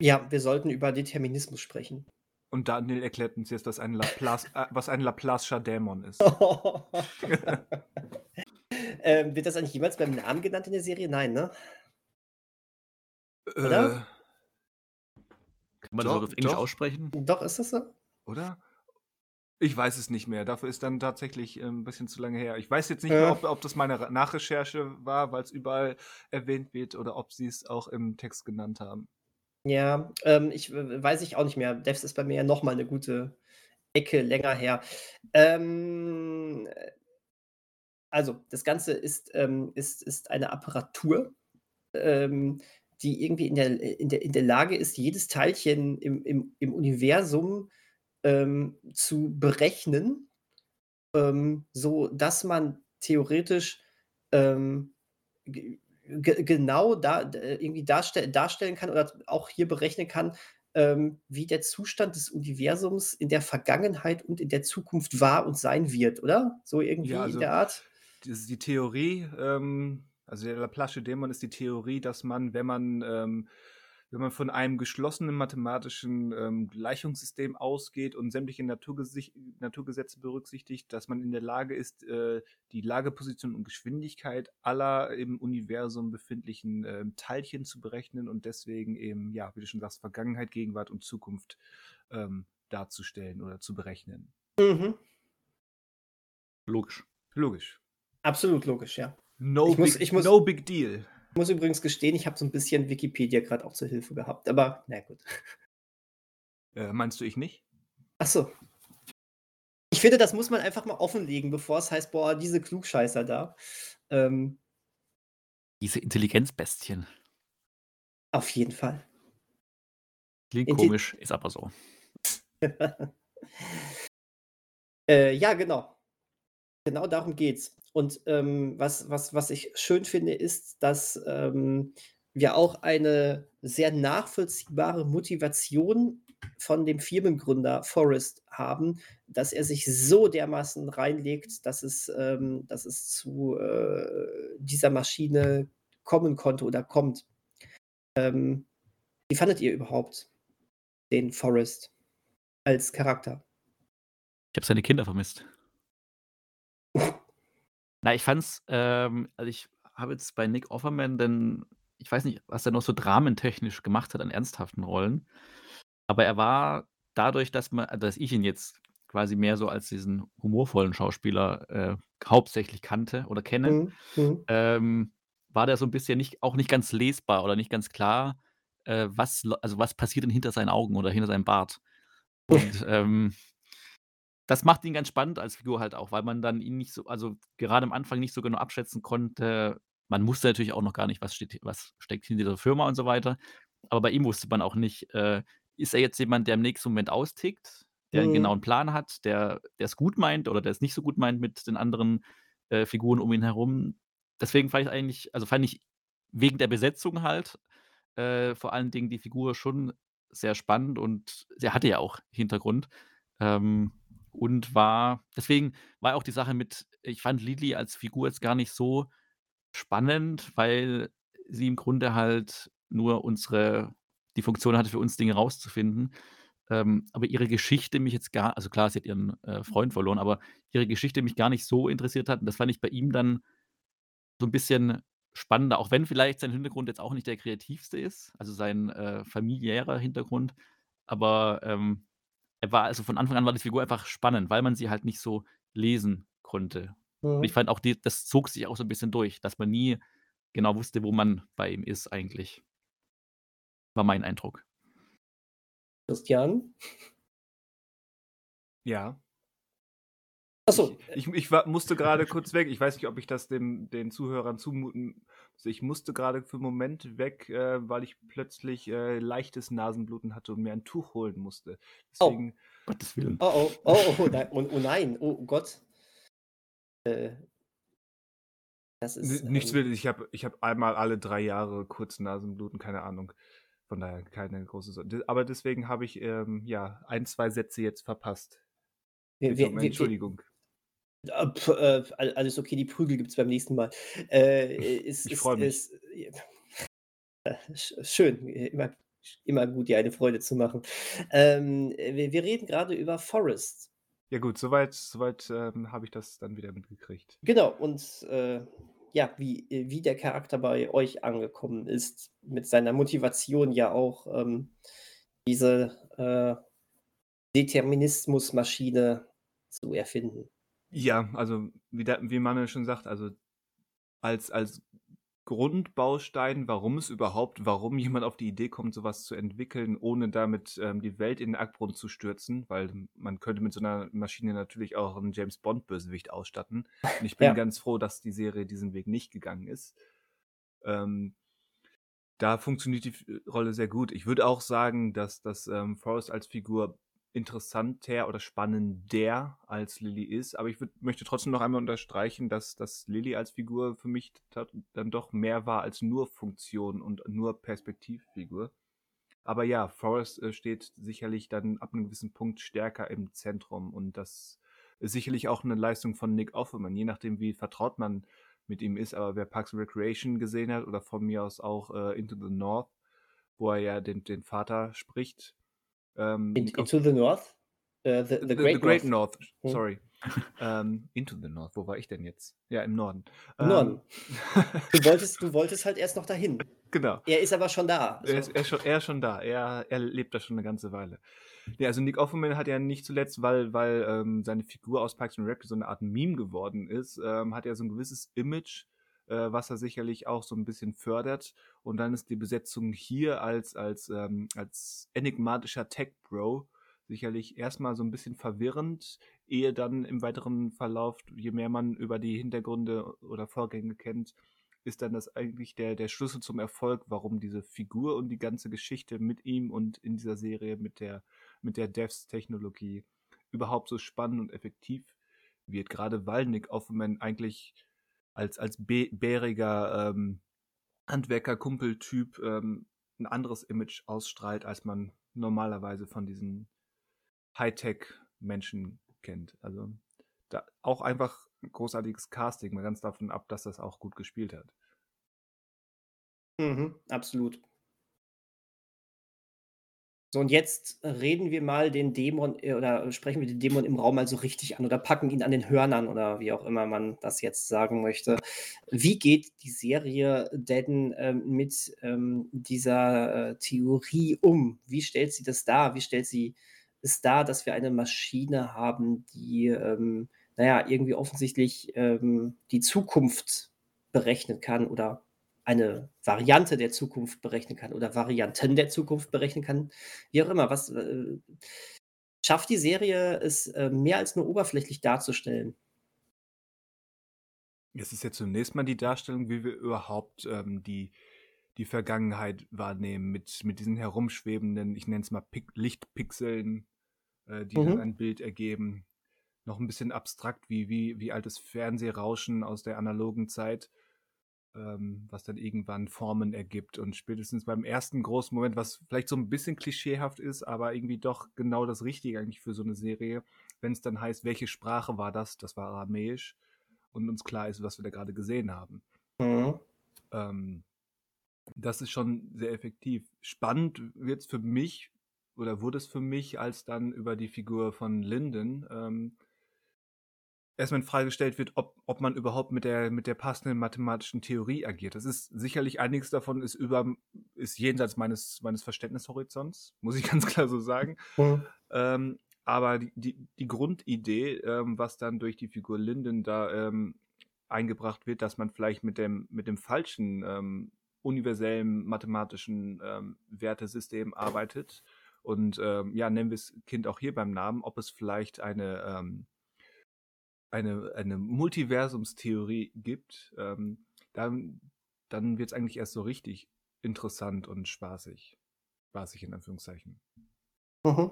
Ja, wir sollten über Determinismus sprechen. Und Daniel erklärt uns jetzt, was ein Laplace, äh, was ein Laplace'scher Dämon ist. ähm, wird das eigentlich jemals beim Namen genannt in der Serie? Nein, ne? Oder? Äh, Kann man Doch, das auch auf Englisch doch. aussprechen? Doch, ist das so? oder? Ich weiß es nicht mehr. Dafür ist dann tatsächlich äh, ein bisschen zu lange her. Ich weiß jetzt nicht Ja. mehr, ob, ob das meine Nachrecherche war, weil es überall erwähnt wird, oder ob sie es auch im Text genannt haben. Ja, ähm, ich weiß ich auch nicht mehr. Devs ist bei mir ja noch mal eine gute Ecke länger her. Ähm, äh, also, das Ganze ist, ähm, ist, ist eine Apparatur, ähm, die irgendwie in der, in der, in der Lage ist, jedes Teilchen im, im, im Universum ähm, zu berechnen, ähm, so dass man theoretisch ähm, genau da äh, irgendwie darstell darstellen kann oder auch hier berechnen kann, ähm, wie der Zustand des Universums in der Vergangenheit und in der Zukunft war und sein wird, oder? So irgendwie Ja, in also der Art? Das ist die Theorie, ähm, also der Laplace Dämon ist die Theorie, dass man, wenn man, ähm, wenn man von einem geschlossenen mathematischen ähm, Gleichungssystem ausgeht und sämtliche Naturgesicht Naturgesetze berücksichtigt, dass man in der Lage ist, äh, die Lageposition und Geschwindigkeit aller im Universum befindlichen ähm, Teilchen zu berechnen und deswegen eben, ja, wie du schon sagst, Vergangenheit, Gegenwart und Zukunft ähm, darzustellen oder zu berechnen. Mhm. Logisch. Logisch. Absolut logisch, ja. No, Ich muss- big, ich muss- no big deal. Ich muss übrigens gestehen, ich habe so ein bisschen Wikipedia gerade auch zur Hilfe gehabt, aber na gut. Äh, meinst du ich nicht? Ach so. Ich finde, das muss man einfach mal offenlegen, bevor es heißt, boah, diese Klugscheißer da. Ähm, Diese Intelligenzbestien. auf jeden Fall. Klingt Inti- komisch, ist aber so. Äh, ja, genau. Genau darum geht's. Und ähm, was, was, was ich schön finde, ist, dass ähm, wir auch eine sehr nachvollziehbare Motivation von dem Firmengründer Forrest haben, dass er sich so dermaßen reinlegt, dass es, ähm, dass es zu äh, dieser Maschine kommen konnte oder kommt. Ähm, wie fandet ihr überhaupt den Forrest als Charakter? Ich habe seine Kinder vermisst. Na, ich fand's, ähm, also ich habe jetzt bei Nick Offerman denn, ich weiß nicht, was er noch so dramentechnisch gemacht hat an ernsthaften Rollen. Aber er war dadurch, dass man, dass ich ihn jetzt quasi mehr so als diesen humorvollen Schauspieler äh, hauptsächlich kannte oder kenne, Mhm. Mhm. ähm, war der so ein bisschen nicht, auch nicht ganz lesbar oder nicht ganz klar, äh, was, also was passiert denn hinter seinen Augen oder hinter seinem Bart. Und ähm, das macht ihn ganz spannend als Figur halt auch, weil man dann ihn nicht so, also gerade am Anfang nicht so genau abschätzen konnte. Man wusste natürlich auch noch gar nicht, was, steht, was steckt hinter dieser Firma und so weiter. Aber bei ihm wusste man auch nicht, äh, ist er jetzt jemand, der im nächsten Moment austickt, der einen Mhm. genauen Plan hat, der es gut meint oder der es nicht so gut meint mit den anderen äh, Figuren um ihn herum. Deswegen fand ich eigentlich, also fand ich wegen der Besetzung halt äh, vor allen Dingen die Figur schon sehr spannend und sie hatte ja auch Hintergrund. Ähm, und war, deswegen war auch die Sache mit, ich fand Lily als Figur jetzt gar nicht so spannend, weil sie im Grunde halt nur unsere, die Funktion hatte, für uns Dinge rauszufinden. Ähm, aber ihre Geschichte mich jetzt gar, also klar, sie hat ihren äh, Freund verloren, aber ihre Geschichte mich gar nicht so interessiert hat. Und das fand ich bei ihm dann so ein bisschen spannender, auch wenn vielleicht sein Hintergrund jetzt auch nicht der kreativste ist, also sein äh, familiärer Hintergrund. aber, ähm, er war also von Anfang an war die Figur einfach spannend, weil man sie halt nicht so lesen konnte. Und ich Mhm. fand auch die das zog sich auch so 'n bisschen durch, dass man nie genau wusste, wo man bei ihm ist eigentlich. War mein Eindruck. Christian? Ja. Ach so, äh Ich ich ich war musste grade kurz weg. Ich weiß nicht, ob ich das dem den Zuhörern zumuten also, ich musste grade für 'n Moment weg, äh, weil ich plötzlich, äh, leichtes Nasenbluten hatte und mir ein Tuch holen musste. Oh. Deswegen Gottes Willen. Oh, oh, oh, oh, nei oh, oh nein, oh Gott. Äh das ist, nichts ähm Wildes. Ich habe ich habe einmal alle 3 Jahre kurz Nasenbluten, keine Ahnung. Von daher keine große Sor de aber deswegen habe ich, ähm, ja, 1, 2 Sätze jetzt verpasst. Wir Bitte wir wir wir Entschuldigung. Ah, p äh, all alles okay, die Prügel gibt's beim nächsten Mal. Äh, ist Ich freue mich. ist äh, sch schön, äh, immer immer gut, dir eine Freude zu machen. Ähm, wir wir reden grade über Forest. Ja gut, so weit so weit, ähm, habe ich das dann wieder mitgekriegt. Genau und, äh, ja, wie äh, wie der Charakter bei euch angekommen ist, mit seiner Motivation ja auch, ähm, diese, äh, Determinismusmaschine zu erfinden. Ja, also, wie der wie Manuel schon sagt, also, als als Grundbaustein, warum es überhaupt warum jemand auf die Idee kommt, so was zu entwickeln, ohne damit, ähm, die Welt in den Abgrund zu stürzen, weil man könnte mit so 'ner Maschine natürlich auch 'n James-Bond-Bösewicht ausstatten. Und ich bin Ja. ganz froh, dass die Serie diesen Weg nicht gegangen ist. Ähm, da funktioniert die Rolle sehr gut. Ich würde auch sagen, dass dass, ähm, Forrest als Figur interessanter oder spannender als Lilly ist, aber ich würde möchte trotzdem noch einmal unterstreichen, dass dass Lilly als Figur für mich dann doch mehr war als nur Funktion und nur Perspektivfigur. Aber ja, Forrest, äh, steht sicherlich dann ab 'nem gewissen Punkt stärker im Zentrum und das ist sicherlich auch 'ne Leistung von Nick Offerman, je nachdem, wie vertraut man mit ihm ist. Aber wer Parks and Recreation gesehen hat oder von mir aus auch, äh, Into the North, wo er ja den den Vater spricht, ähm, In Into the North? Äh, the The the The Great Great North. North, Mhm. sorry. Ähm, Into the North, wo war ich denn jetzt? Ja, im Norden. Im Norden. Ähm Du wolltest du wolltest halt erst noch dahin. Genau. Er ist aber schon da, Er ist also er ist schon er ist schon da. Er er lebt da schon 'ne ganze Weile. Ja, also, Nick Offerman hat ja nicht zuletzt, weil weil, ähm, seine Figur aus Parks and Rec so 'ne Art Meme geworden ist, ähm, hat er so 'n gewisses Image, äh, was er sicherlich auch so 'n bisschen fördert. Und dann ist die Besetzung hier als als, ähm als enigmatischer Tech-Bro sicherlich erst mal so 'n bisschen verwirrend, ehe dann im weiteren Verlauf, je mehr man über die Hintergründe oder Vorgänge kennt, ist dann das eigentlich der der Schlüssel zum Erfolg, warum diese Figur und die ganze Geschichte mit ihm und in dieser Serie mit der mit der Devs-Technologie überhaupt so spannend und effektiv wird, grade weil Nick Offerman eigentlich als als bä bäriger, ähm, Handwerker-Kumpeltyp, ähm, 'n anderes Image ausstrahlt, als man normalerweise von diesen Hightech-Menschen kennt. Also, da auch einfach großartiges Casting, mal ganz davon ab, dass das auch gut gespielt hat. Mhm, absolut. So, und jetzt reden wir mal den Dämon äh, oder sprechen wir den Dämon im Raum mal so richtig an oder packen ihn an den Hörnern oder wie auch immer man das jetzt sagen möchte. Wie geht die Serie denn, ähm, mit, ähm, dieser, äh, Theorie um? Wie stellt sie das dar? Wie stellt sie es dar, dass wir eine Maschine haben, die, ähm, na ja, irgendwie offensichtlich, ähm, die Zukunft berechnen kann oder eine Variante der Zukunft berechnen kann oder Varianten der Zukunft berechnen kann, wie auch immer. Was, äh schafft die Serie es, äh, mehr als nur oberflächlich darzustellen? Es ist ja zunächst mal die Darstellung, wie wir überhaupt, ähm, die die Vergangenheit wahrnehmen mit mit diesen herumschwebenden, ich nenne es mal Pik Lichtpixeln, äh, die dann Mhm. ein Bild ergeben. Noch 'n bisschen abstrakt wie wie wie altes Fernsehrauschen aus der analogen Zeit, ähm, was dann irgendwann Formen ergibt. Und spätestens beim ersten großen Moment, was vielleicht so 'n bisschen klischeehaft ist, aber irgendwie doch genau das Richtige eigentlich für so 'ne Serie, wenn's dann heißt: „Welche Sprache war das?“ Das war Aramäisch und uns klar ist, was wir da grade gesehen haben. Mhm. Ähm, das ist schon sehr effektiv. Spannend wird's für mich oder wurde es für mich, als dann über die Figur von Linden, ähm erstmal in Frage gestellt wird, ob, ob man überhaupt mit der, mit der passenden mathematischen Theorie agiert. Das ist sicherlich einiges davon ist über, ist jenseits meines, meines Verständnishorizonts, muss ich ganz klar so sagen. Mhm. Ähm, aber die, die, die Grundidee, ähm, was dann durch die Figur Linden da ähm, eingebracht wird, dass man vielleicht mit dem, mit dem falschen ähm, universellen mathematischen ähm, Wertesystem arbeitet. Und ähm, ja, nennen wir das Kind auch hier beim Namen, ob es vielleicht eine, eine, eine Multiversumstheorie gibt, ähm, dann, dann wird es eigentlich erst so richtig interessant und spaßig. Spaßig in Anführungszeichen. Mhm.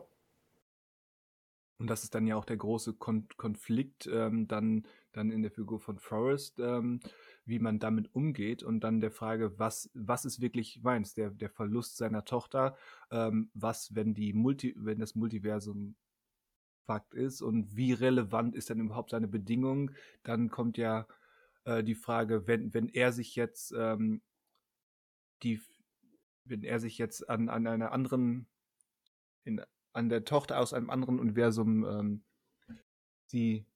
Und das ist dann ja auch der große Kon Konflikt ähm, dann, dann in der Figur von Forrest, ähm, wie man damit umgeht und dann der Frage, was, was ist wirklich meins, der, der Verlust seiner Tochter, ähm, was, wenn die Multi, wenn das Multiversum Fakt ist und wie relevant ist dann überhaupt seine Bedingung, dann kommt ja äh, die Frage, wenn, wenn er sich jetzt ähm, die, wenn er sich jetzt an, an einer anderen in an der Tochter aus einem anderen Universum ähm, sie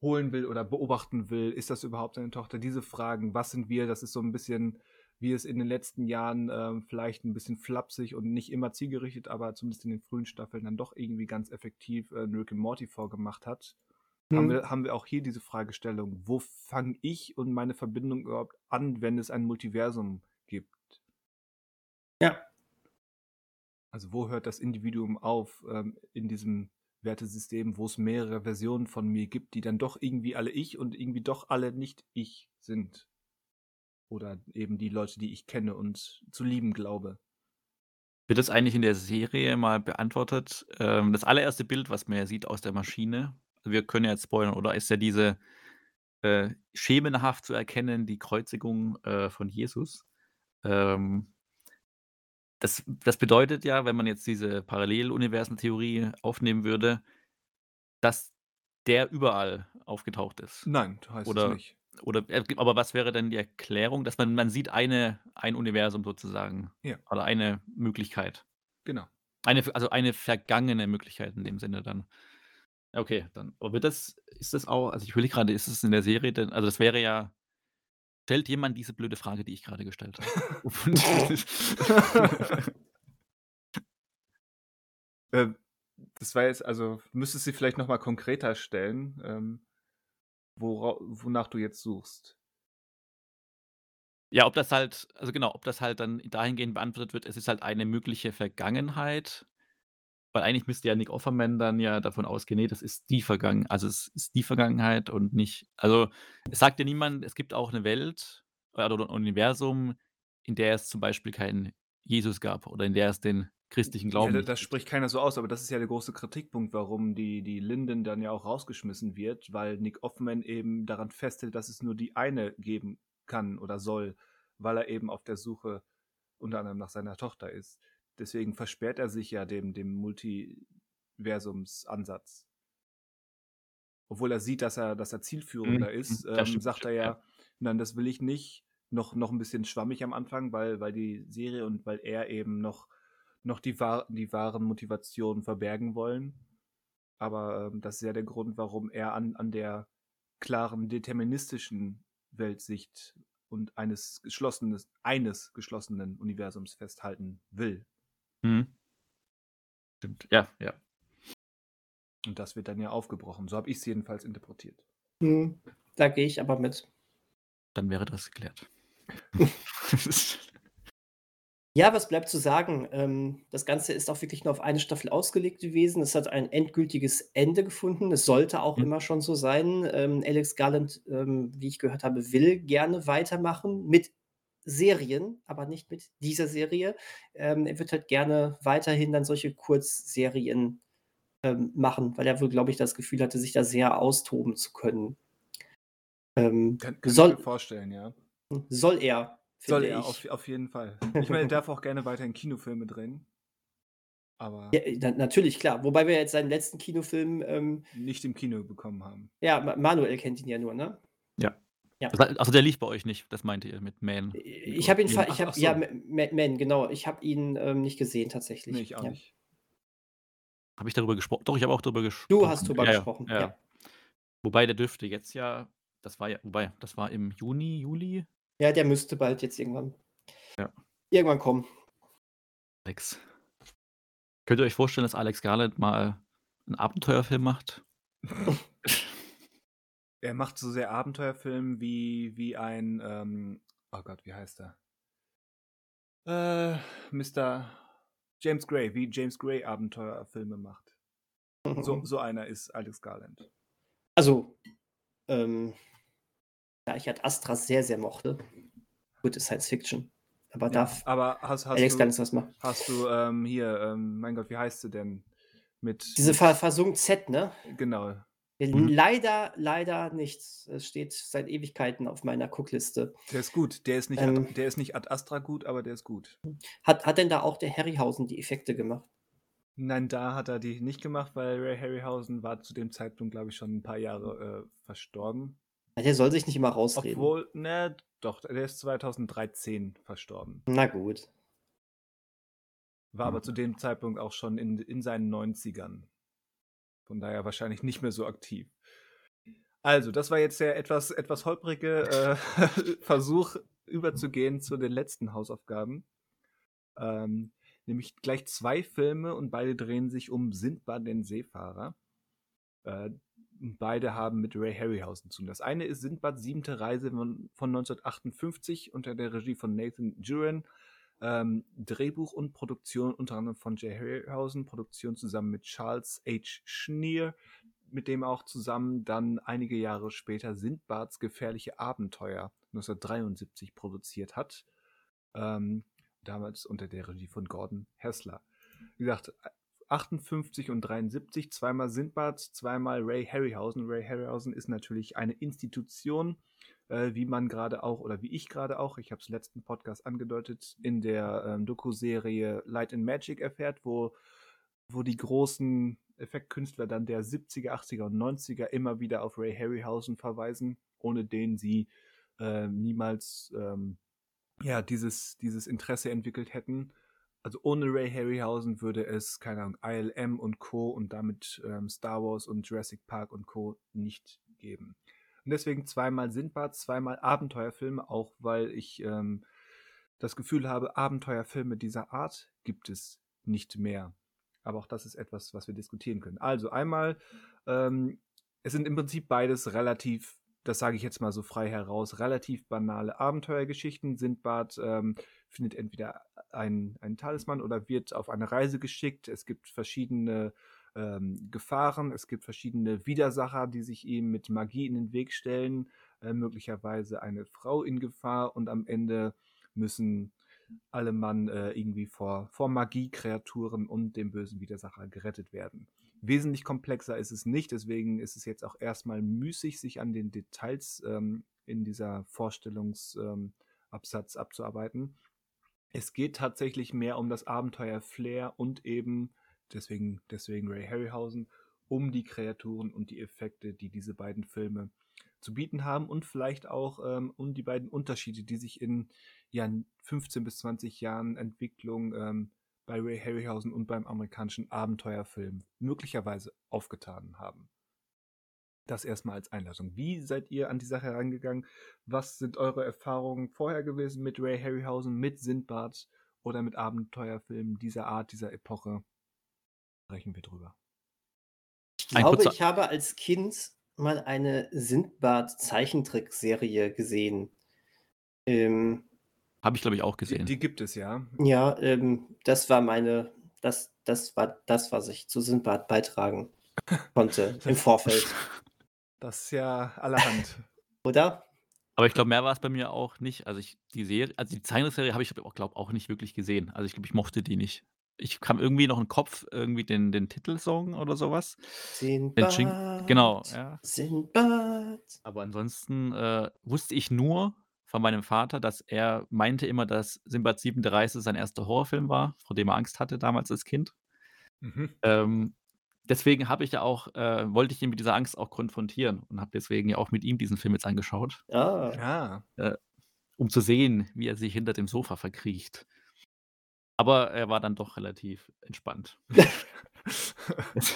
holen will oder beobachten will, ist das überhaupt seine Tochter? Diese Fragen, was sind wir? Das ist so ein bisschen, wie es in den letzten Jahren ähm, vielleicht ein bisschen flapsig und nicht immer zielgerichtet, aber zumindest in den frühen Staffeln dann doch irgendwie ganz effektiv äh, Rick and Morty vorgemacht hat. Mhm. Haben, wir, haben wir auch hier diese Fragestellung, wo fange ich und meine Verbindung überhaupt an, wenn es ein Multiversum gibt? Ja, also wo hört das Individuum auf ähm, in diesem Wertesystem, wo es mehrere Versionen von mir gibt, die dann doch irgendwie alle ich und irgendwie doch alle nicht ich sind. Oder eben die Leute, die ich kenne und zu lieben glaube. Wird das eigentlich in der Serie mal beantwortet? Ähm, das allererste Bild, was man ja sieht aus der Maschine, also wir können ja jetzt spoilern, oder ist ja diese äh, schemenhaft zu erkennen, die Kreuzigung äh, von Jesus. Ähm, das das bedeutet ja, wenn man jetzt diese Paralleluniversentheorie aufnehmen würde, dass der überall aufgetaucht ist. Nein, heißt Oder es nicht. Oder äh, aber was wäre denn die Erklärung, dass man man sieht eine ein Universum sozusagen Ja. oder eine Möglichkeit. Genau. Eine also eine vergangene Möglichkeit in dem Sinne dann. Okay, dann aber wird das ist das auch also ich überlege gerade, ist es in der Serie denn also das wäre ja Stellt jemand diese blöde Frage, die ich gerade gestellt habe? Ähm, das war jetzt, also müsstest du sie vielleicht nochmal konkreter stellen, ähm, wora wonach du jetzt suchst. Ja, ob das halt also genau, ob das halt dann dahingehend beantwortet wird, es ist halt eine mögliche Vergangenheit weil eigentlich müsste ja Nick Offerman dann ja davon ausgehen, nee, das ist die Vergangenheit, also es ist die Vergangenheit und nicht also, es sagt ja niemand, es gibt auch eine Welt oder ein Universum, in der es zum Beispiel keinen Jesus gab oder in der es den christlichen Glauben Ja, das spricht keiner so aus, aber das ist ja der große Kritikpunkt, warum die die Linden dann ja auch rausgeschmissen wird, weil Nick Offerman eben daran festhält, dass es nur die eine geben kann oder soll, weil er eben auf der Suche unter anderem nach seiner Tochter ist. Deswegen versperrt er sich ja dem, dem Multiversumsansatz. Obwohl er sieht, dass er, dass er zielführender mhm. ist, ähm, stimmt, sagt er ja, ja, nein, das will ich nicht. Noch, noch ein bisschen schwammig am Anfang, weil, weil die Serie und weil er eben noch, noch die, die wahren Motivationen verbergen wollen. Aber ähm, das ist ja der Grund, warum er an, an der klaren deterministischen Weltsicht und eines geschlossenen, eines geschlossenen Universums festhalten will. Mhm. Stimmt, ja, ja. Und das wird dann ja aufgebrochen. So habe ich es jedenfalls interpretiert. Mhm. Da gehe ich aber mit. Dann wäre das geklärt. ja, was bleibt zu sagen? Ähm, das Ganze ist auch wirklich nur auf eine Staffel ausgelegt gewesen. Es hat ein endgültiges Ende gefunden. Es sollte auch mhm. immer schon so sein. Ähm, Alex Garland, ähm, wie ich gehört habe, will gerne weitermachen mit Serien, aber nicht mit dieser Serie. Ähm, er wird halt gerne weiterhin dann solche Kurzserien ähm, machen, weil er wohl, glaube ich, das Gefühl hatte, sich da sehr austoben zu können. Ähm, kann, kann soll, ich mir vorstellen, ja. Soll er. Soll er, auf, auf, jeden Fall. Ich meine, er darf auch gerne weiterhin Kinofilme drehen. Aber. Ja, na, natürlich, klar. Wobei wir jetzt seinen letzten Kinofilm. Ähm, nicht im Kino bekommen haben. Ja, Manuel kennt ihn ja nur, ne? Ja. Ja. Also der lief bei euch nicht, das meinte ihr mit Man. Ich habe ihn, ich habe, so. ja, Man, genau. Ich habe ihn ähm, nicht gesehen tatsächlich. Nee, ich auch ja. nicht. Habe ich darüber gesprochen? Doch, ich habe auch darüber gesprochen. Du hast darüber ja, gesprochen, ja. Wobei der dürfte jetzt ja, das war ja, wobei, das war im Juni, Juli. Ja, der müsste bald jetzt irgendwann, Ja. irgendwann kommen. Alex. Könnt ihr euch vorstellen, dass Alex Garland mal einen Abenteuerfilm macht? Er macht so sehr Abenteuerfilm wie, wie ein, ähm, oh Gott, wie heißt er? Äh, Mr. James Gray, wie James Gray Abenteuerfilme macht. So, so einer ist Alex Garland. Also, ähm, da ich Ad Astra sehr, sehr mochte, gute Science Fiction, aber Ja, darf aber hast, hast Alex du, was machen. hast du ähm, hier, ähm, mein Gott, wie heißt sie denn? Mit, Diese Ver Versung Z, ne? genau. Mhm. Leider, leider nichts. Es steht seit Ewigkeiten auf meiner Cookliste. Der ist gut. Der ist nicht, Ähm. ad, der ist nicht Ad Astra gut, aber der ist gut. Hat, hat denn da auch der Harryhausen die Effekte gemacht? Nein, da hat er die nicht gemacht, weil Ray Harryhausen war zu dem Zeitpunkt, glaube ich, schon ein paar Jahre äh, verstorben. Der soll sich nicht immer rausreden. Obwohl, ne, doch, der ist 2013 verstorben. Na gut. War aber Mhm. zu dem Zeitpunkt auch schon in, in seinen 90ern. Von daher wahrscheinlich nicht mehr so aktiv. Also, das war jetzt der etwas, etwas holprige äh, Versuch, überzugehen zu den letzten Hausaufgaben. Ähm, nämlich gleich zwei Filme und beide drehen sich um Sindbad den Seefahrer. Äh, beide haben mit Ray Harryhausen zu tun. Das eine ist Sindbad siebente Reise von, von 1958 unter der Regie von Nathan Juran. Ähm, Drehbuch und Produktion unter anderem von Jay Harryhausen, Produktion zusammen mit Charles H. Schneer, mit dem auch zusammen dann einige Jahre später Sindbads gefährliche Abenteuer 1973 produziert hat. Ähm, damals unter der Regie von Gordon Hessler. Wie gesagt, 58 und 73, zweimal Sindbad, zweimal Ray Harryhausen. Ray Harryhausen ist natürlich eine Institution, äh, wie man gerade auch, oder wie ich gerade auch, ich habe es letzten Podcast angedeutet, in der ähm, Doku-Serie Light and Magic erfährt, wo, wo die großen Effektkünstler dann der 70er, 80er und 90er immer wieder auf Ray Harryhausen verweisen, ohne den sie äh, niemals ähm, ja, dieses, dieses Interesse entwickelt hätten. Also ohne Ray Harryhausen würde es, keine Ahnung, ILM und Co. und damit ähm, Star Wars und Jurassic Park und Co. nicht geben. Und deswegen zweimal Sindbad, zweimal Abenteuerfilme, auch weil ich ähm, das Gefühl habe, Abenteuerfilme dieser Art gibt es nicht mehr. Aber auch das ist etwas, was wir diskutieren können. Also einmal, ähm, es sind im Prinzip beides relativ, das sage ich jetzt mal so frei heraus, relativ banale Abenteuergeschichten. Sindbad ähm, findet entweder einen, einen Talisman oder wird auf eine Reise geschickt. Es gibt verschiedene ähm, Gefahren, es gibt verschiedene Widersacher, die sich ihm mit Magie in den Weg stellen, äh, möglicherweise eine Frau in Gefahr und am Ende müssen alle Mann äh, irgendwie vor, vor Magie-Kreaturen und dem bösen Widersacher gerettet werden. Wesentlich komplexer ist es nicht, deswegen ist es jetzt auch erstmal müßig, sich an den Details ähm, in dieser Vorstellungsabsatz ähm, abzuarbeiten. Es geht tatsächlich mehr um das Abenteuer Flair und eben, deswegen, deswegen Ray Harryhausen, um die Kreaturen und die Effekte, die diese beiden Filme zu bieten haben und vielleicht auch ähm, um die beiden Unterschiede, die sich in ja, 15 bis 20 Jahren Entwicklung ähm, bei Ray Harryhausen und beim amerikanischen Abenteuerfilm möglicherweise aufgetan haben. Das erstmal als Einladung. Wie seid ihr an die Sache herangegangen? Was sind eure Erfahrungen vorher gewesen mit Ray Harryhausen, mit Sindbad oder mit Abenteuerfilmen dieser Art, dieser Epoche? Sprechen wir drüber. Ich glaube, ich habe als Kind mal eine Sindbad-Zeichentrickserie gesehen. Ähm, Habe ich, glaube ich, auch Die, gesehen. die gibt es ja. ja, ähm, das war meine, das, das war das, was ich zu Sindbad beitragen konnte im Vorfeld. Das ist ja allerhand. Oder? Aber ich glaube, mehr war es bei mir auch nicht. Also ich, die Serie, also die Zeichentrickserie habe ich, glaube auch nicht wirklich gesehen. Also ich glaube, ich mochte die nicht. Ich kam irgendwie noch in den Kopf, irgendwie den, den Titelsong oder sowas. Sindbad. genau, ja. Sindbad. Aber ansonsten äh, wusste ich nur von meinem Vater, dass er meinte immer, dass Simbad 7 Reise sein erster Horrorfilm war, vor dem er Angst hatte damals als Kind. Mhm. Ähm, deswegen habe ich ja auch, äh, wollte ich ihn mit dieser Angst auch konfrontieren und habe deswegen ja auch mit ihm diesen Film jetzt angeschaut, Ah, Ja. um zu sehen, wie er sich hinter dem Sofa verkriecht. Aber er war dann doch relativ entspannt.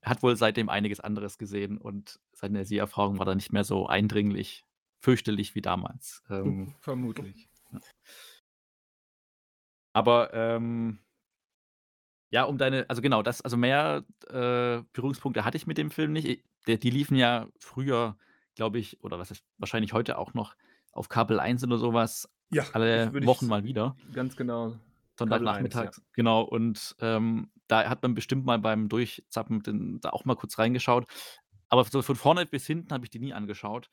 Er hat wohl seitdem einiges anderes gesehen und seine Seherfahrung war dann nicht mehr so eindringlich, fürchterlich wie damals. Ähm, Vermutlich. aber, ähm ja, um deine also genau, das also mehr, äh, Berührungspunkte hatte ich mit dem Film nicht. I der die liefen ja früher, glaube ich oder was heißt wahrscheinlich heute auch noch auf Kabel 1 oder sowas Ja, alle ich Wochen ich mal wieder. ganz genau. Kabel 1, Sonntagnachmittags, ja. genau. Und, ähm, da hat man bestimmt mal beim Durchzappen den da auch mal kurz reingeschaut. Aber so von vorne bis hinten habe ich die nie angeschaut.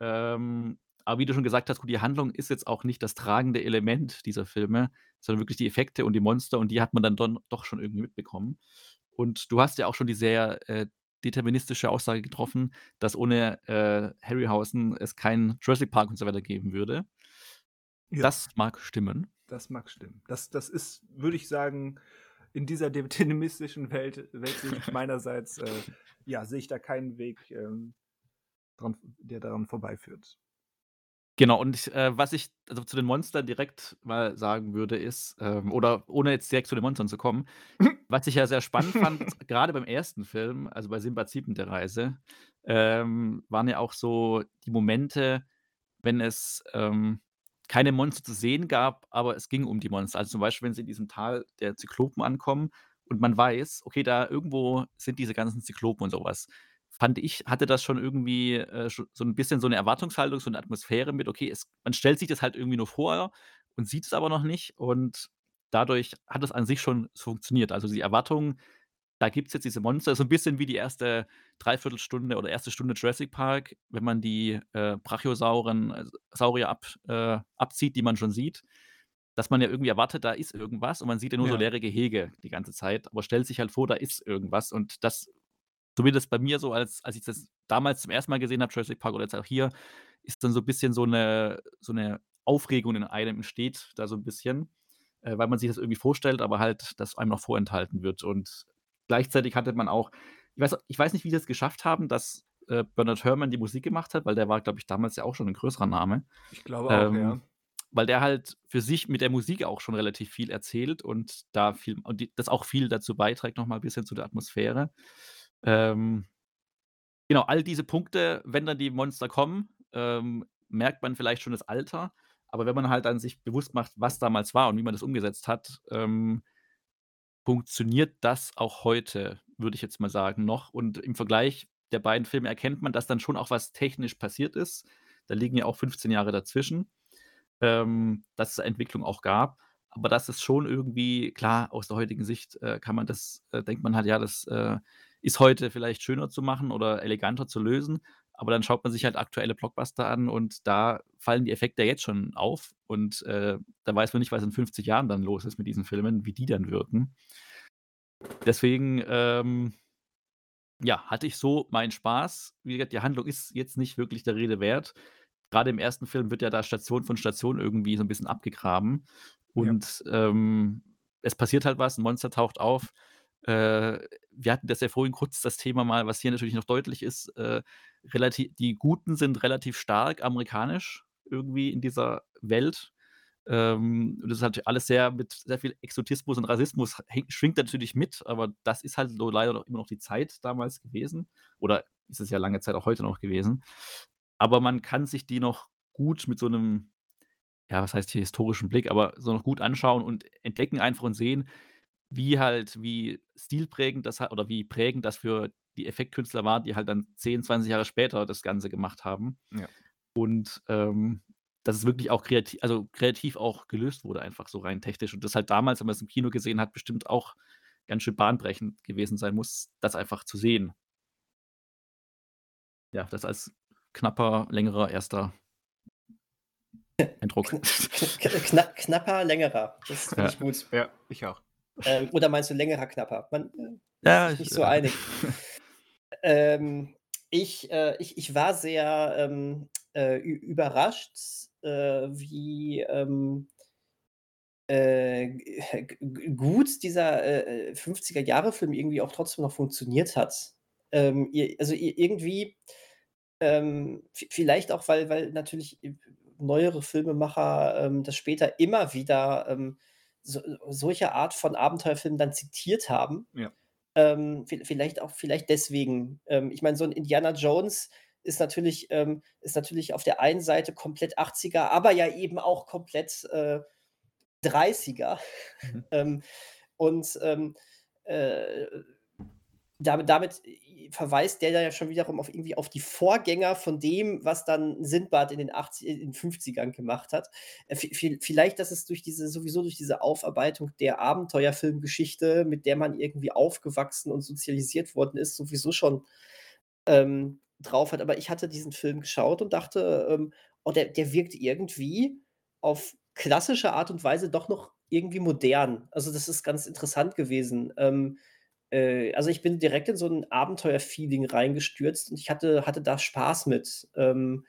Ähm, aber wie du schon gesagt hast, gut, die Handlung ist jetzt auch nicht das tragende Element dieser Filme, sondern wirklich die Effekte und die Monster und die hat man dann don doch schon irgendwie mitbekommen. Und du hast ja auch schon die sehr, äh, deterministische Aussage getroffen, dass ohne, äh, Harryhausen es keinen Jurassic Park und so weiter geben würde. Ja. Das mag stimmen. Das mag stimmen. Das das ist, würde ich sagen, in dieser deterministischen Welt Weltsicht meinerseits, äh, ja, sehe ich da keinen Weg, ähm, dran der daran vorbeiführt. Genau, und ich äh, was ich also zu den Monstern direkt mal sagen würde, ist, ähm oder ohne jetzt direkt zu den Monstern zu kommen, was ich ja sehr spannend fand, gerade beim ersten Film, also bei Simbad 7 Reise, ähm, waren ja auch so die Momente, wenn es, ähm, keine Monster zu sehen gab, aber es ging um die Monster. Also, zum Beispiel, wenn sie in diesem Tal der Zyklopen ankommen und man weiß, okay, da irgendwo sind diese ganzen Zyklopen und so was. Fand ich, hatte das schon irgendwie, äh, so 'n bisschen so 'ne Erwartungshaltung, so 'ne Atmosphäre mit, okay, es man stellt sich das halt irgendwie nur vor und sieht es aber noch nicht und dadurch hat es an sich schon funktioniert. Also, die Erwartung, da gibt's jetzt diese Monster, so 'n bisschen wie die erste 3/4 Stunde oder erste Stunde Jurassic Park, wenn man die, äh, Brachiosauren äh, Saurier ab äh, abzieht, die man schon sieht, dass man ja irgendwie erwartet, da ist irgendwas und man sieht ja nur so Ja. leere Gehege die ganze Zeit, aber stellt sich halt vor, da ist irgendwas und das zumindest bei mir so, als als ich das damals zum 1. Mal gesehen habe, Jurassic Park oder jetzt auch hier, ist dann so bisschen so 'ne so 'ne Aufregung in einem entsteht da so 'n bisschen, äh, weil man sich das irgendwie vorstellt, aber halt das einem noch vorenthalten wird. Und gleichzeitig hatte man auch ich weiß ich weiß nicht, wie sie es geschafft haben, dass, äh, Bernard Herrmann die Musik gemacht hat, weil der war, glaube ich, damals ja auch schon 'n größerer Name. Ich glaube auch, ja. Ähm, weil der halt für sich mit der Musik auch schon relativ viel erzählt und da viel und die das auch viel dazu beiträgt, noch mal bisschen zu der Atmosphäre. Ähm genau, all diese Punkte, wenn dann die Monster kommen, ähm, merkt man vielleicht schon das Alter, aber wenn man halt dann sich bewusst macht, was damals war und wie man das umgesetzt hat, ähm funktioniert das auch heute, würde ich jetzt mal sagen, noch. Und im Vergleich der beiden Filme erkennt man, dass dann schon auch was technisch passiert ist. Da liegen ja auch 15 Jahre dazwischen, ähm, dass es Entwicklung auch gab. Aber das ist schon irgendwie klar, aus der heutigen Sicht, äh, kann man das äh, denkt man halt, ja, das, äh, ist heute vielleicht schöner zu machen oder eleganter zu lösen. Aber dann schaut man sich halt aktuelle Blockbuster an und da fallen die Effekte jetzt schon auf und, äh, da weiß man nicht, was in 50 Jahren dann los ist mit diesen Filmen, wie die dann wirken. Deswegen, ähm ja, hatte ich so meinen Spaß. Wie gesagt, die Handlung ist jetzt nicht wirklich der Rede wert. Grade im ersten Film wird ja da Station von Station irgendwie so 'n bisschen abgegraben Ja. und, ähm, es passiert halt was, 'n Monster taucht auf. Äh, wir hatten das ja vorhin kurz das Thema mal, was hier natürlich noch deutlich ist, äh, relati die Guten sind relativ stark amerikanisch irgendwie in dieser Welt. Ähm, das ist halt alles sehr mit sehr viel Exotismus und Rassismus schwingt natürlich mit, aber das ist halt so leider noch immer noch die Zeit damals gewesen oder ist es ja lange Zeit auch heute noch gewesen. Aber man kann sich die noch gut mit so 'nem ja, was heißt hier historischen Blick, aber so noch gut anschauen und entdecken einfach und sehen, wie halt wie stilprägend das ha oder wie prägend das für die Effektkünstler war, die halt dann 10, 20 Jahre später das Ganze gemacht haben. Ja. Und, ähm, dass es wirklich auch kreati also kreativ auch gelöst wurde, einfach so rein technisch und das halt damals, wenn man's im Kino gesehen hat, bestimmt auch ganz schön bahnbrechend gewesen sein muss, das einfach zu sehen. Ja, das als knapper, längerer 1. Eindruck. Kn kn kna knapper, längerer. Das finde Ja. ich gut. Ja, ich auch. Ähm, oder meinst du längerer, knapper? Man, äh, Ja, ist sich ich nicht so einig. Ähm, ich äh, ich ich war sehr, ähm, äh, überrascht, äh, wie, ähm äh, gut dieser, äh, äh, 50er Jahre Film irgendwie auch trotzdem noch funktioniert hat. Ähm, i also i irgendwie, ähm, vielleicht auch, weil weil natürlich neuere Filmemacher, das später immer wieder, so solche Art von Abenteuerfilmen dann zitiert haben. Ja. Ähm, vielleicht auch, vielleicht deswegen. Ähm, ich meine, so ein Indiana Jones ist natürlich, ähm, ist natürlich auf der einen Seite komplett 80er, aber ja eben auch komplett äh, 30er. Mhm. ähm, und ähm, äh, damit, damit verweist der ja schon wiederum auf irgendwie auf die Vorgänger von dem, was dann Sindbad in den, 80, in den 50ern gemacht hat. Äh, vielleicht, dass es durch diese, sowieso durch diese Aufarbeitung der Abenteuerfilmgeschichte, mit der man irgendwie aufgewachsen und sozialisiert worden ist, sowieso schon ähm, drauf hat. Aber ich hatte diesen Film geschaut und dachte, ähm, oh, der, der wirkt irgendwie auf klassische Art und Weise doch noch irgendwie modern. Also das ist ganz interessant gewesen. Ähm, äh, also ich bin direkt in so ein Abenteuer-Feeling reingestürzt und ich hatte, hatte da Spaß mit. Ähm,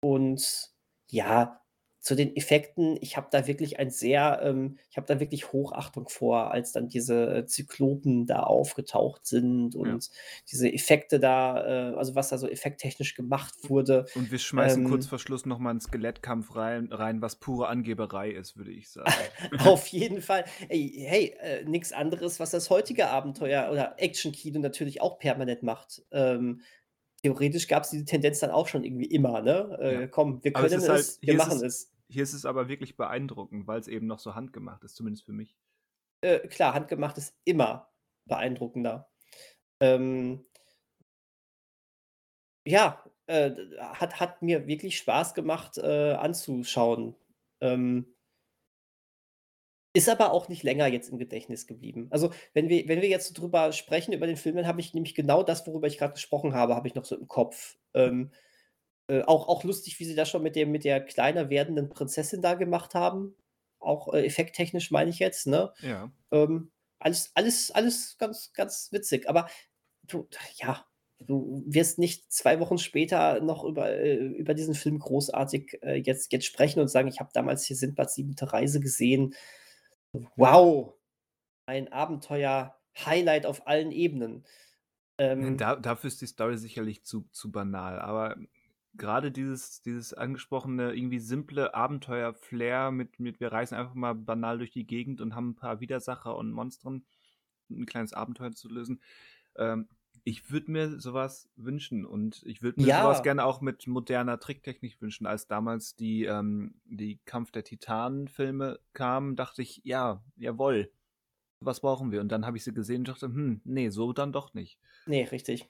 und ja, zu den Effekten, ich habe da wirklich ein sehr, ähm, ich habe da wirklich Hochachtung vor, als dann diese Zyklopen da aufgetaucht sind und ja. diese Effekte da, äh, also was da so effekttechnisch gemacht wurde. Und wir schmeißen ähm, kurz vor Schluss nochmal einen Skelettkampf rein, rein, was pure Angeberei ist, würde ich sagen. Auf jeden Fall. Ey, hey, äh, nichts anderes, was das heutige Abenteuer oder Action-Kino natürlich auch permanent macht. Ähm, theoretisch gab es diese Tendenz dann auch schon irgendwie immer, ne? Äh, ja. Komm, wir können es, halt, wir machen es. Hier ist es aber wirklich beeindruckend, weil es eben noch so handgemacht ist, zumindest für mich. Äh, klar, handgemacht ist immer beeindruckender. Ähm, ja, äh, hat, hat mir wirklich Spaß gemacht äh, anzuschauen. Ähm, ist aber auch nicht länger jetzt im Gedächtnis geblieben. Also, wenn wir, wenn wir jetzt drüber sprechen, über den Film, dann habe ich nämlich genau das, worüber ich gerade gesprochen habe, habe ich noch so im Kopf. Ähm, äh, auch, auch lustig, wie sie das schon mit, dem, mit der kleiner werdenden Prinzessin da gemacht haben. Auch äh, effekttechnisch meine ich jetzt, ne? Ja. Ähm, alles, alles, alles ganz, ganz witzig. Aber du, ja, du wirst nicht zwei Wochen später noch über, äh, über diesen Film großartig äh, jetzt, jetzt sprechen und sagen, ich habe damals hier Sindbad siebente Reise gesehen. Wow! Ein Abenteuer-Highlight auf allen Ebenen. Ähm, da, dafür ist die Story sicherlich zu, zu banal, aber gerade dieses, dieses angesprochene, irgendwie simple Abenteuer-Flair mit, mit, wir reisen einfach mal banal durch die Gegend und haben ein paar Widersacher und Monstern, ein kleines Abenteuer zu lösen. Ähm, ich würde mir sowas wünschen und ich würde mir ja. sowas gerne auch mit moderner Tricktechnik wünschen. Als damals die, ähm, die Kampf der Titanen-Filme kamen, dachte ich, ja, jawohl, was brauchen wir? Und dann habe ich sie gesehen und dachte, hm, nee, so dann doch nicht. Nee, richtig.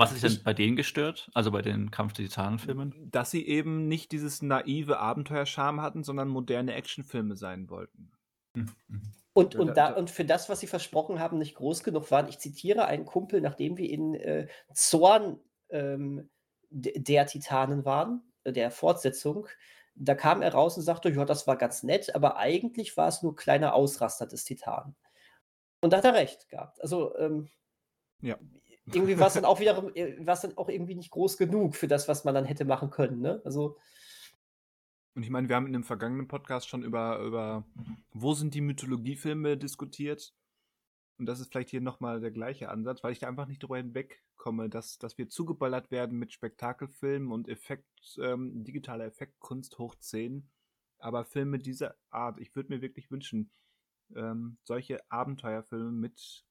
Was hat dich denn bei denen gestört? Also bei den Kampf der Titanen-Filmen? Dass sie eben nicht dieses naive Abenteuerscham hatten, sondern moderne Actionfilme sein wollten. Hm, mhm. Und, und, da, und für das, was sie versprochen haben, nicht groß genug waren. Ich zitiere einen Kumpel, nachdem wir in äh, Zorn ähm, der Titanen waren, äh, der Fortsetzung, da kam er raus und sagte, ja, das war ganz nett, aber eigentlich war es nur kleiner Ausraster des Titanen. Und da hat er recht gehabt. Also, ähm, ja irgendwie war es dann auch wieder, äh, war dann auch irgendwie nicht groß genug für das, was man dann hätte machen können, ne? Also. Und ich meine, wir haben in dem vergangenen Podcast schon über, über wo sind die Mythologiefilme diskutiert. Und das ist vielleicht hier nochmal der gleiche Ansatz, weil ich da einfach nicht drüber hinwegkomme, dass, dass wir zugeballert werden mit Spektakelfilmen und Effekt, ähm, digitaler Effektkunst hoch 10. Aber Filme dieser Art, ich würde mir wirklich wünschen, ähm, solche Abenteuerfilme mit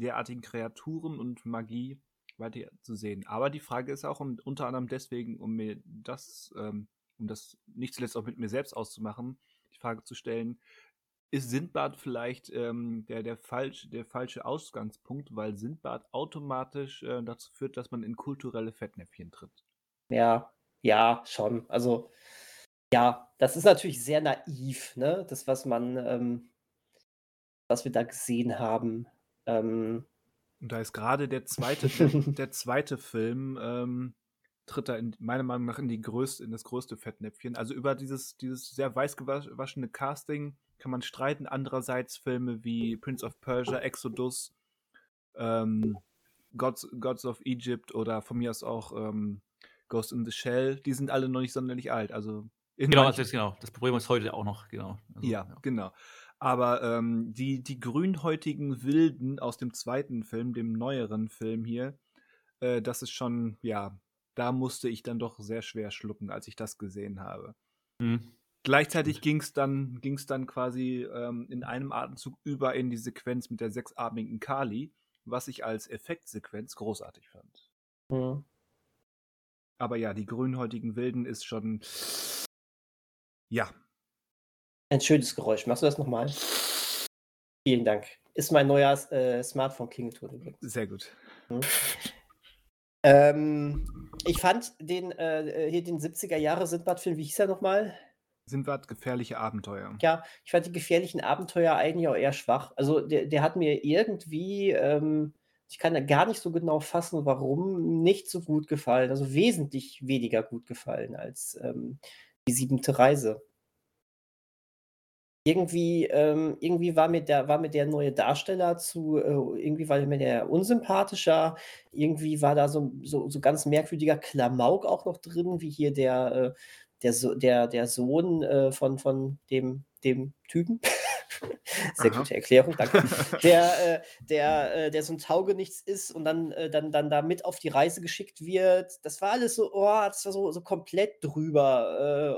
derartigen Kreaturen und Magie weiter zu sehen. Aber die Frage ist auch um, unter anderem deswegen, um mir das, ähm, um das nicht zuletzt auch mit mir selbst auszumachen, die Frage zu stellen, ist Sindbad vielleicht ähm, der, der, falsch, der falsche Ausgangspunkt, weil Sindbad automatisch äh, dazu führt, dass man in kulturelle Fettnäpfchen tritt? Ja, ja, schon. Also, ja, das ist natürlich sehr naiv, ne? Das, was man, ähm, was wir da gesehen haben. Ähm, und da ist gerade der zweite, der, der, zweite Film, ähm, tritt da in, meiner Meinung nach in, die größte, in das größte Fettnäpfchen. Also über dieses, dieses sehr weiß gewaschene Casting kann man streiten. Andererseits Filme wie Prince of Persia, Exodus, ähm, Gods, Gods of Egypt oder von mir aus auch ähm, Ghost in the Shell, die sind alle noch nicht sonderlich alt. Also genau, das ist genau. Das Problem ist heute auch noch, genau. Also, ja, ja, genau. Aber ähm, die, die grünhäutigen Wilden aus dem zweiten Film, dem neueren Film hier, äh, das ist schon, ja, da musste ich dann doch sehr schwer schlucken, als ich das gesehen habe. Mhm. Gleichzeitig ging es dann, ging's dann quasi ähm, in einem Atemzug über in die Sequenz mit der sechsarmigen Kali, was ich als Effektsequenz großartig fand. Mhm. Aber ja, die grünhäutigen Wilden ist schon. Ja. Ein schönes Geräusch. Machst du das nochmal? Vielen Dank. Ist mein neuer äh, Smartphone-Klingelton übrigens. Sehr gut. Mhm. Ähm, ich fand den, äh, hier den 70er Jahre Sindbad-Film, wie hieß er nochmal? Sindbad gefährliche Abenteuer. Ja, ich fand die gefährlichen Abenteuer eigentlich auch eher schwach. Also der, der hat mir irgendwie, ähm, ich kann da gar nicht so genau fassen, warum, nicht so gut gefallen. Also wesentlich weniger gut gefallen als ähm, die siebente Reise. Irgendwie, ähm, irgendwie war mir der, war mir der neue Darsteller zu, äh, irgendwie war mir der unsympathischer, irgendwie war da so, so, so ganz merkwürdiger Klamauk auch noch drin, wie hier der, äh, der, so der, der Sohn äh, von, von dem, dem Typen. Sehr Aha. gute Erklärung, danke. Der, äh, der, äh, der so ein Taugenichts ist und dann, äh, dann, dann da mit auf die Reise geschickt wird. Das war alles so, oh, das war so, so komplett drüber.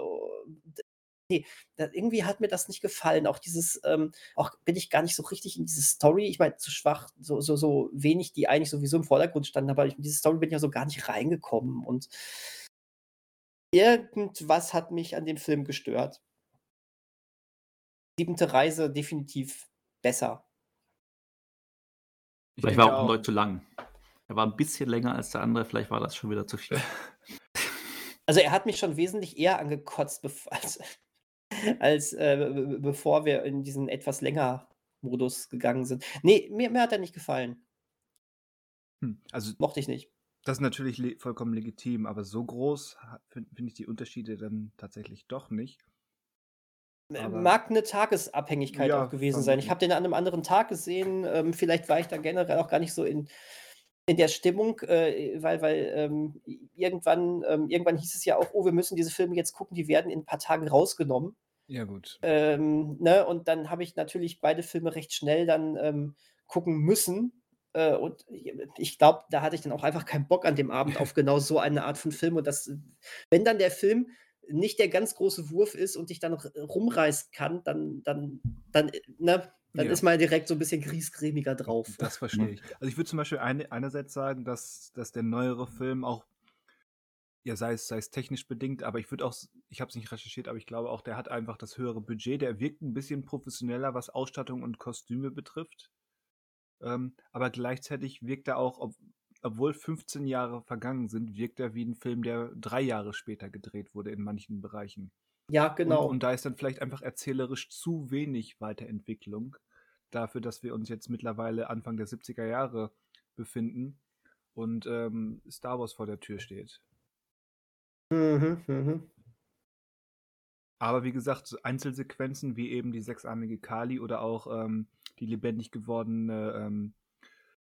Nee, da, irgendwie hat mir das nicht gefallen. Auch dieses, ähm, auch bin ich gar nicht so richtig in diese Story. Ich meine, zu schwach, so, so, so wenig, die eigentlich sowieso im Vordergrund standen, aber in diese Story bin ich ja so gar nicht reingekommen. Und irgendwas hat mich an dem Film gestört. Siebente Reise definitiv besser. Vielleicht war auch ein zu lang. Er war ein bisschen länger als der andere, vielleicht war das schon wieder zu viel. Also er hat mich schon wesentlich eher angekotzt, als, als äh, bevor wir in diesen etwas länger Modus gegangen sind. Nee, mir, mir hat er nicht gefallen. Hm, also mochte ich nicht. Das ist natürlich le vollkommen legitim, aber so groß finde find ich die Unterschiede dann tatsächlich doch nicht. Aber Mag eine Tagesabhängigkeit ja, auch gewesen sein. Ich habe den an einem anderen Tag gesehen. Ähm, vielleicht war ich da generell auch gar nicht so in, in der Stimmung, äh, weil, weil ähm, irgendwann, ähm, irgendwann hieß es ja auch, oh, wir müssen diese Filme jetzt gucken, die werden in ein paar Tagen rausgenommen. Ja, gut. Ähm, ne? Und dann habe ich natürlich beide Filme recht schnell dann ähm, gucken müssen. Äh, und ich glaube, da hatte ich dann auch einfach keinen Bock an dem Abend auf genau so eine Art von Film. Und das, wenn dann der Film nicht der ganz große Wurf ist und dich dann rumreißen kann, dann, dann, dann, ne, dann ja. ist man direkt so ein bisschen griesgrämiger drauf. Das verstehe ich. Also ich würde zum Beispiel eine, einerseits sagen, dass, dass der neuere Film auch, ja, sei es, sei es technisch bedingt, aber ich würde auch, ich habe es nicht recherchiert, aber ich glaube auch, der hat einfach das höhere Budget, der wirkt ein bisschen professioneller, was Ausstattung und Kostüme betrifft. Ähm, aber gleichzeitig wirkt er auch, ob, obwohl 15 Jahre vergangen sind, wirkt er wie ein Film, der drei Jahre später gedreht wurde in manchen Bereichen. Ja, genau. Und, und da ist dann vielleicht einfach erzählerisch zu wenig Weiterentwicklung dafür, dass wir uns jetzt mittlerweile Anfang der 70er Jahre befinden und ähm, Star Wars vor der Tür steht. Mhm, mhm. Aber wie gesagt, Einzelsequenzen wie eben die sechsarmige Kali oder auch ähm, die lebendig gewordene ähm,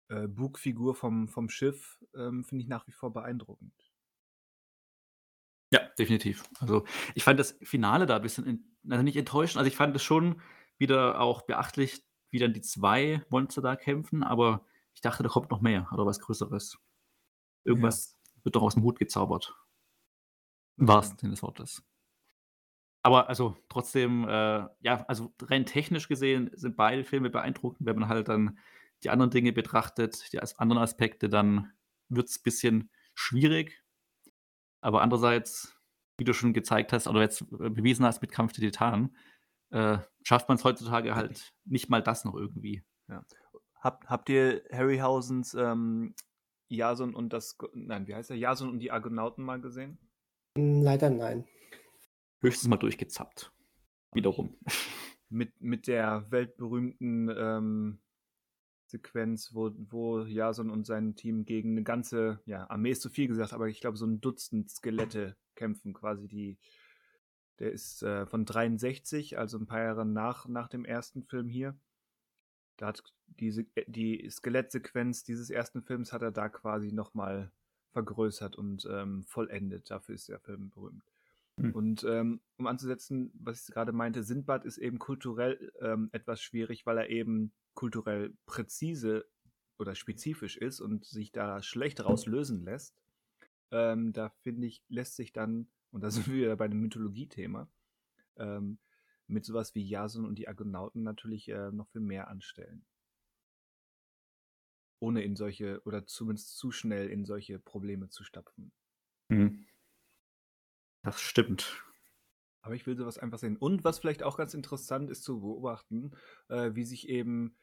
äh, Bugfigur vom, vom Schiff ähm, finde ich nach wie vor beeindruckend. Ja, definitiv. Also ich fand das Finale da ein bisschen, in, also nicht enttäuschend, also ich fand es schon wieder auch beachtlich, wie dann die zwei Monster da kämpfen, aber ich dachte, da kommt noch mehr oder was Größeres. Irgendwas ja. wird doch aus dem Hut gezaubert. Im wahrsten Sinne des Wortes. Aber also trotzdem, äh, ja, also rein technisch gesehen sind beide Filme beeindruckend. Wenn man halt dann die anderen Dinge betrachtet, die anderen Aspekte, dann wird es ein bisschen schwierig. Aber andererseits, wie du schon gezeigt hast oder jetzt bewiesen hast mit Kampf der Titanen, äh, schafft man es heutzutage halt nicht mal das noch irgendwie. Ja. Hab, habt ihr Harryhausens ähm, Jason und das, nein, wie heißt er? Jason und die Argonauten mal gesehen? Leider nein höchstens mal durchgezappt. Wiederum. Mit, mit der weltberühmten ähm, Sequenz, wo, wo Jason und sein Team gegen eine ganze, ja, Armee ist zu viel gesagt, aber ich glaube, so ein Dutzend Skelette kämpfen, quasi die. Der ist äh, von 63, also ein paar Jahre nach, nach dem ersten Film hier. Da hat diese, die Skelettsequenz dieses ersten Films hat er da quasi nochmal vergrößert und ähm, vollendet. Dafür ist der Film berühmt. Mhm. Und ähm, um anzusetzen, was ich gerade meinte, Sindbad ist eben kulturell ähm, etwas schwierig, weil er eben kulturell präzise oder spezifisch ist und sich da schlecht rauslösen lässt. Ähm, da finde ich, lässt sich dann, und da sind wir wieder bei dem Mythologie-Thema, ähm, mit sowas wie Jason und die Argonauten natürlich äh, noch viel mehr anstellen. Ohne in solche, oder zumindest zu schnell in solche Probleme zu stapfen. Mhm. Das stimmt. Aber ich will sowas einfach sehen. Und was vielleicht auch ganz interessant ist zu beobachten, äh, wie sich eben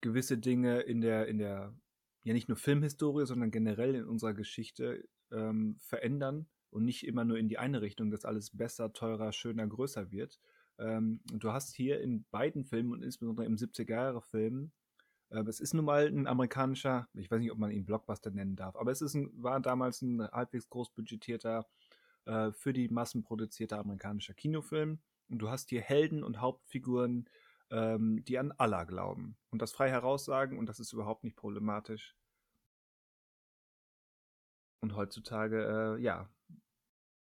gewisse Dinge in der, in der, ja nicht nur Filmhistorie, sondern generell in unserer Geschichte ähm, verändern und nicht immer nur in die eine Richtung, dass alles besser, teurer, schöner, größer wird. Ähm, du hast hier in beiden Filmen und insbesondere im 70er-Jahre-Film, äh, es ist nun mal ein amerikanischer, ich weiß nicht, ob man ihn Blockbuster nennen darf, aber es ist ein, war damals ein halbwegs großbudgetierter, äh, für die Massen produzierter amerikanischer Kinofilm. Und du hast hier Helden und Hauptfiguren, ähm, die an Allah glauben und das frei heraussagen und das ist überhaupt nicht problematisch. Und heutzutage, äh, ja,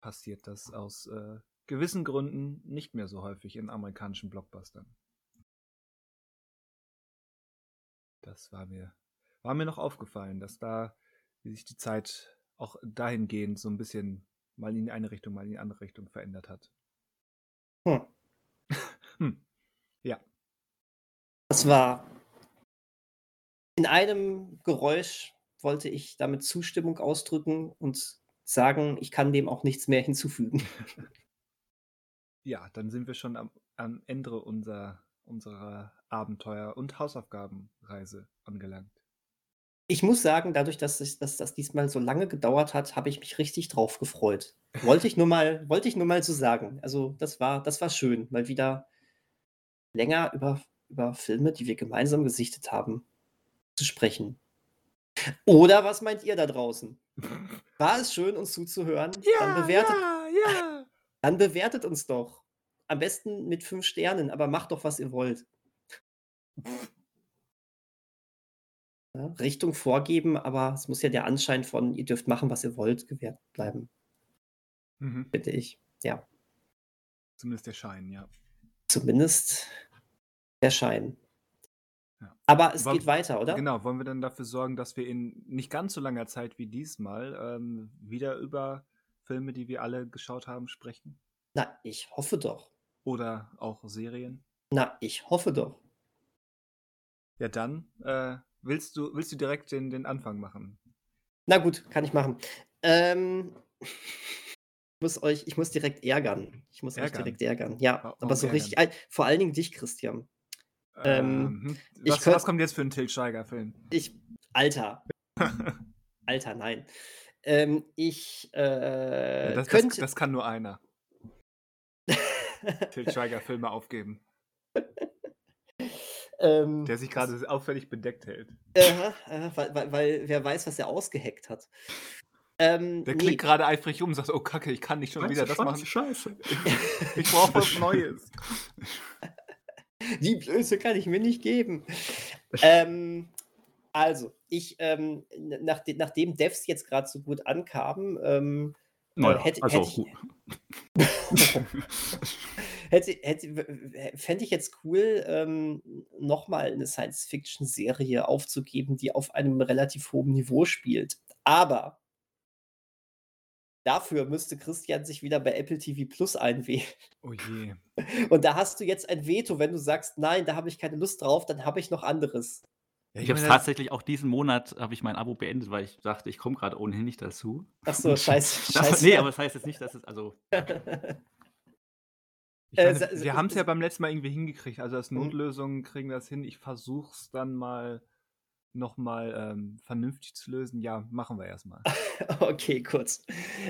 passiert das aus äh, gewissen Gründen nicht mehr so häufig in amerikanischen Blockbustern. Das war mir, war mir noch aufgefallen, dass da wie sich die Zeit auch dahingehend so ein bisschen mal in die eine Richtung, mal in die andere Richtung verändert hat. Hm. hm. Ja. Das war in einem Geräusch wollte ich damit Zustimmung ausdrücken und sagen, ich kann dem auch nichts mehr hinzufügen. Ja, dann sind wir schon am, am Ende unserer, unserer Abenteuer- und Hausaufgabenreise angelangt. Ich muss sagen, dadurch, dass, ich, dass das diesmal so lange gedauert hat, habe ich mich richtig drauf gefreut. Wollte ich nur mal, wollte ich nur mal so sagen. Also das war, das war schön, mal wieder länger über, über Filme, die wir gemeinsam gesichtet haben, zu sprechen. Oder was meint ihr da draußen? War es schön, uns zuzuhören? Ja, dann bewertet, ja, ja. Dann bewertet uns doch. Am besten mit fünf Sternen, aber macht doch, was ihr wollt. Ja, Richtung vorgeben, aber es muss ja der Anschein von, ihr dürft machen, was ihr wollt, gewährt bleiben. Mhm. Bitte ich. Ja. Zumindest der Schein, ja. Zumindest der Schein. Ja. Aber es Wollen- geht weiter, oder? Genau, wollen wir dann dafür sorgen, dass wir in nicht ganz so langer Zeit wie diesmal ähm, wieder über Filme, die wir alle geschaut haben, sprechen? Na, ich hoffe doch. Oder auch Serien? Na, ich hoffe doch. Ja, dann äh, willst du willst du direkt den, den Anfang machen? Na gut, kann ich machen. Ähm, ich, muss euch, ich muss direkt ärgern. Ich muss euch Ärgern? direkt ärgern. Ja, Warum aber so richtig. ein- Vor allen Dingen dich, Christian. Ähm, Ähm, ich was, könnt- was kommt jetzt für ein Til Schweiger-Film? Ich. Alter. Alter, nein. Ähm, ich äh, Ja, das, das, könnte. das kann nur einer. Til Schweiger-Filme aufgeben, ähm, der sich gerade auffällig bedeckt hält. äh, äh, weil, weil, weil wer weiß, was er ausgeheckt hat. Ähm, Der nee, klickt gerade eifrig um und sagt, oh Kacke, ich kann nicht schon wieder das machen. Scheiße. Ich brauche was Neues. Die Blöße kann ich mir nicht geben. ähm, also, ich, ähm, nach, nachdem Devs jetzt gerade so gut ankamen, ähm, Naja, hätte- also, hätte ich- hätte, hätte, fände ich jetzt cool, ähm, nochmal eine Science-Fiction-Serie aufzugeben, die auf einem relativ hohen Niveau spielt. Aber dafür müsste Christian sich wieder bei Apple TV Plus einwählen. Oh je. Und da hast du jetzt ein Veto, wenn du sagst, nein, da habe ich keine Lust drauf, dann habe ich noch anderes. Ja, ich habe es tatsächlich auch diesen Monat habe ich mein Abo beendet, weil ich dachte, ich komme gerade ohnehin nicht dazu. Ach so, scheiße. Das, scheiße. nee, aber das heißt jetzt nicht, dass es also äh, meine, sa- wir haben es ja beim letzten Mal irgendwie hingekriegt. Also als Mhm. Notlösung kriegen wir das hin. Ich versuche es dann mal nochmal ähm, vernünftig zu lösen. Ja, machen wir erstmal. Okay, kurz.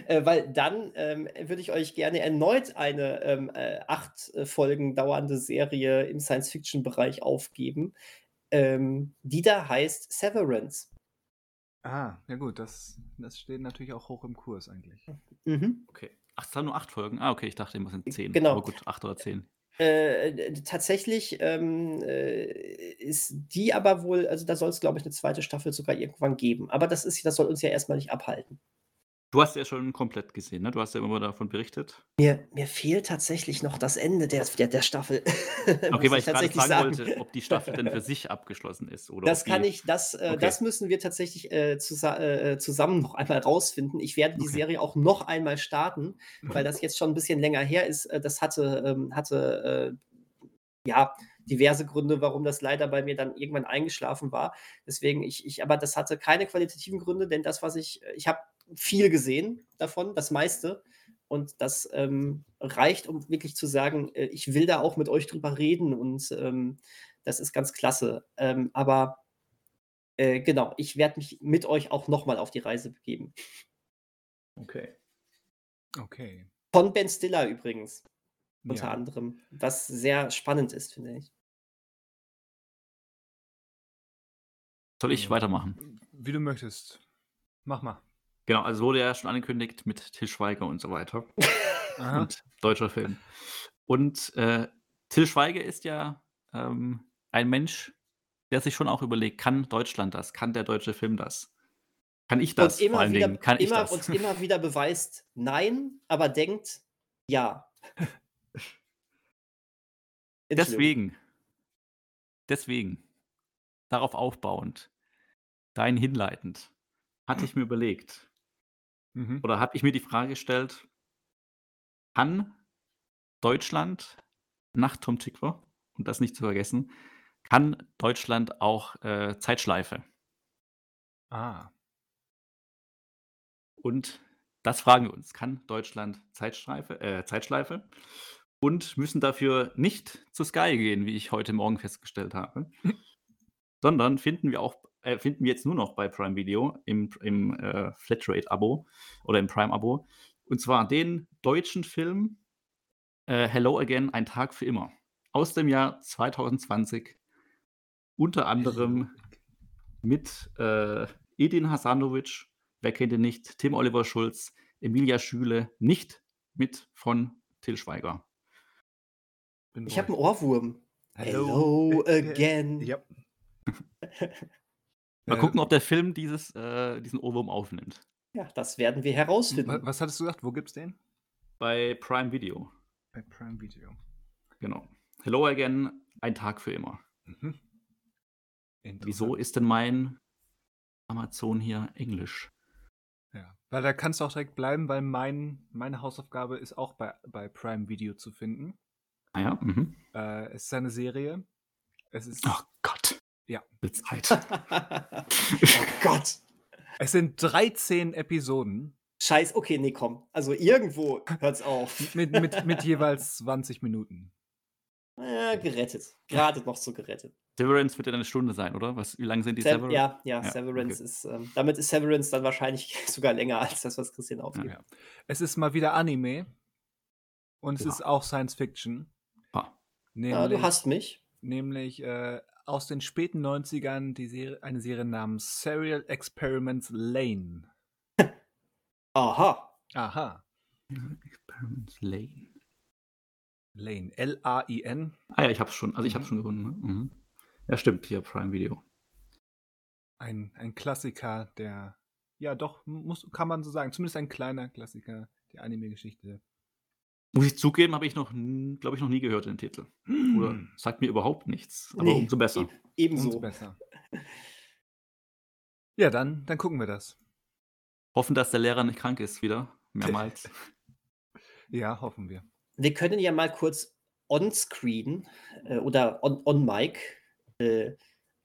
Äh, weil dann ähm, würde ich euch gerne erneut eine ähm, äh, acht äh, Folgen dauernde Serie im Science-Fiction-Bereich aufgeben, ähm, die da heißt Severance. Ah, ja gut, das, das steht natürlich auch hoch im Kurs eigentlich. Mhm. okay. Ach, es waren nur acht Folgen. Ah, okay, ich dachte, immer sind zehn. Genau. Aber gut, acht oder zehn. Äh, tatsächlich ähm, äh, ist die aber wohl, also da soll es, glaube ich, eine zweite Staffel sogar irgendwann geben. Aber das ist, das soll uns ja erstmal nicht abhalten. Du hast ja schon komplett gesehen, ne? Du hast ja immer davon berichtet. Mir, mir fehlt tatsächlich noch das Ende der, der, der Staffel. Okay, weil ich gerade fragen sagen. wollte, ob die Staffel denn für sich abgeschlossen ist. Oder das kann ich, das, äh, okay. das müssen wir tatsächlich äh, zus äh, zusammen noch einmal rausfinden. Ich werde die okay. Serie auch noch einmal starten, weil das jetzt schon ein bisschen länger her ist. Äh, das hatte, ähm, hatte äh, ja diverse Gründe, warum das leider bei mir dann irgendwann eingeschlafen war. Deswegen, ich, ich, aber das hatte keine qualitativen Gründe, denn das, was ich, ich habe viel gesehen davon, das meiste. Und das ähm, reicht, um wirklich zu sagen, äh, ich will da auch mit euch drüber reden und ähm, das ist ganz klasse. Ähm, aber äh, genau, ich werde mich mit euch auch nochmal auf die Reise begeben. Okay. Okay. Von Ben Stiller übrigens, unter ja. anderem, was sehr spannend ist, finde ich. Soll ich weitermachen? Wie du möchtest. Mach mal. Genau, also wurde ja schon angekündigt mit Til Schweiger und so weiter. und deutscher Film. Und äh, Til Schweiger ist ja ähm, ein Mensch, der sich schon auch überlegt, kann Deutschland das? Kann der deutsche Film das? Kann ich das? Und immer, wieder? Kann immer, ich das? und immer wieder beweist nein, aber denkt ja. deswegen, deswegen, darauf aufbauend, dahin hinleitend, hatte ich mir überlegt, Mhm. Oder habe ich mir die Frage gestellt, kann Deutschland nach Tom Tykwer, und das nicht zu vergessen, kann Deutschland auch äh, Zeitschleife? Ah. Und das fragen wir uns. Kann Deutschland Zeitschleife, äh, Zeitschleife? Und müssen dafür nicht zu Sky gehen, wie ich heute Morgen festgestellt habe, sondern finden wir auch äh, finden wir jetzt nur noch bei Prime Video im, im äh, Flatrate-Abo oder im Prime-Abo. Und zwar den deutschen Film äh, Hello Again, ein Tag für immer. Aus dem Jahr 2020. Unter anderem mit äh, Edin Hasanovic, wer kennt ihn nicht, Tim Oliver Schulz, Emilia Schüle, nicht mit von Till Schweiger. Bin ich habe einen Ohrwurm. Hello, Hello again. Ja. Mal gucken, ob der Film dieses, äh, diesen Ohrwurm aufnimmt. Ja, das werden wir herausfinden. Was hattest du gesagt? Wo gibt's den? Bei Prime Video. Bei Prime Video. Genau. Hello again, ein Tag für immer. Mhm. Wieso ist denn mein Amazon hier Englisch? Ja, weil da kannst du auch direkt bleiben, weil mein, meine Hausaufgabe ist auch bei, bei Prime Video zu finden. Ah ja. Mhm. Äh, es ist eine Serie. Es ist. Oh Gott. Ja. Zeit. oh Gott. Es sind 13 Episoden. Scheiß, okay, nee, komm. Also irgendwo hört's auf. mit, mit, mit jeweils 20 Minuten. Ja, gerettet. Gerade noch so gerettet. Severance wird ja eine Stunde sein, oder? Was, wie lang sind die Se Severance? Ja, ja, ja, Severance okay. ist, ähm, damit ist Severance dann wahrscheinlich sogar länger als das, was Christian aufgibt. Ja, es ist mal wieder Anime und es ist auch Science Fiction. Ah. Nämlich, du hast mich. Nämlich äh, aus den späten 90ern die Serie, eine Serie namens Serial Experiments Lane. Aha. Aha. Experiments Lane. Lane. L-A-I-N. Ah ja, ich hab's schon. Also ich mhm. hab's schon gefunden. Ne? Mhm. Ja, stimmt. Hier Prime Video. Ein, ein Klassiker der, ja doch, muss, kann man so sagen, zumindest ein kleiner Klassiker der Anime-Geschichte muss ich zugeben, habe ich noch, glaube ich, noch nie gehört den Titel. Hm. Oder sagt mir überhaupt nichts. Aber nee, umso besser. E ebenso. Umso besser. Ja, dann, dann gucken wir das. Hoffen, dass der Lehrer nicht krank ist wieder. Mehrmals. ja, hoffen wir. Wir können ja mal kurz on-screen äh, oder on-mic on äh,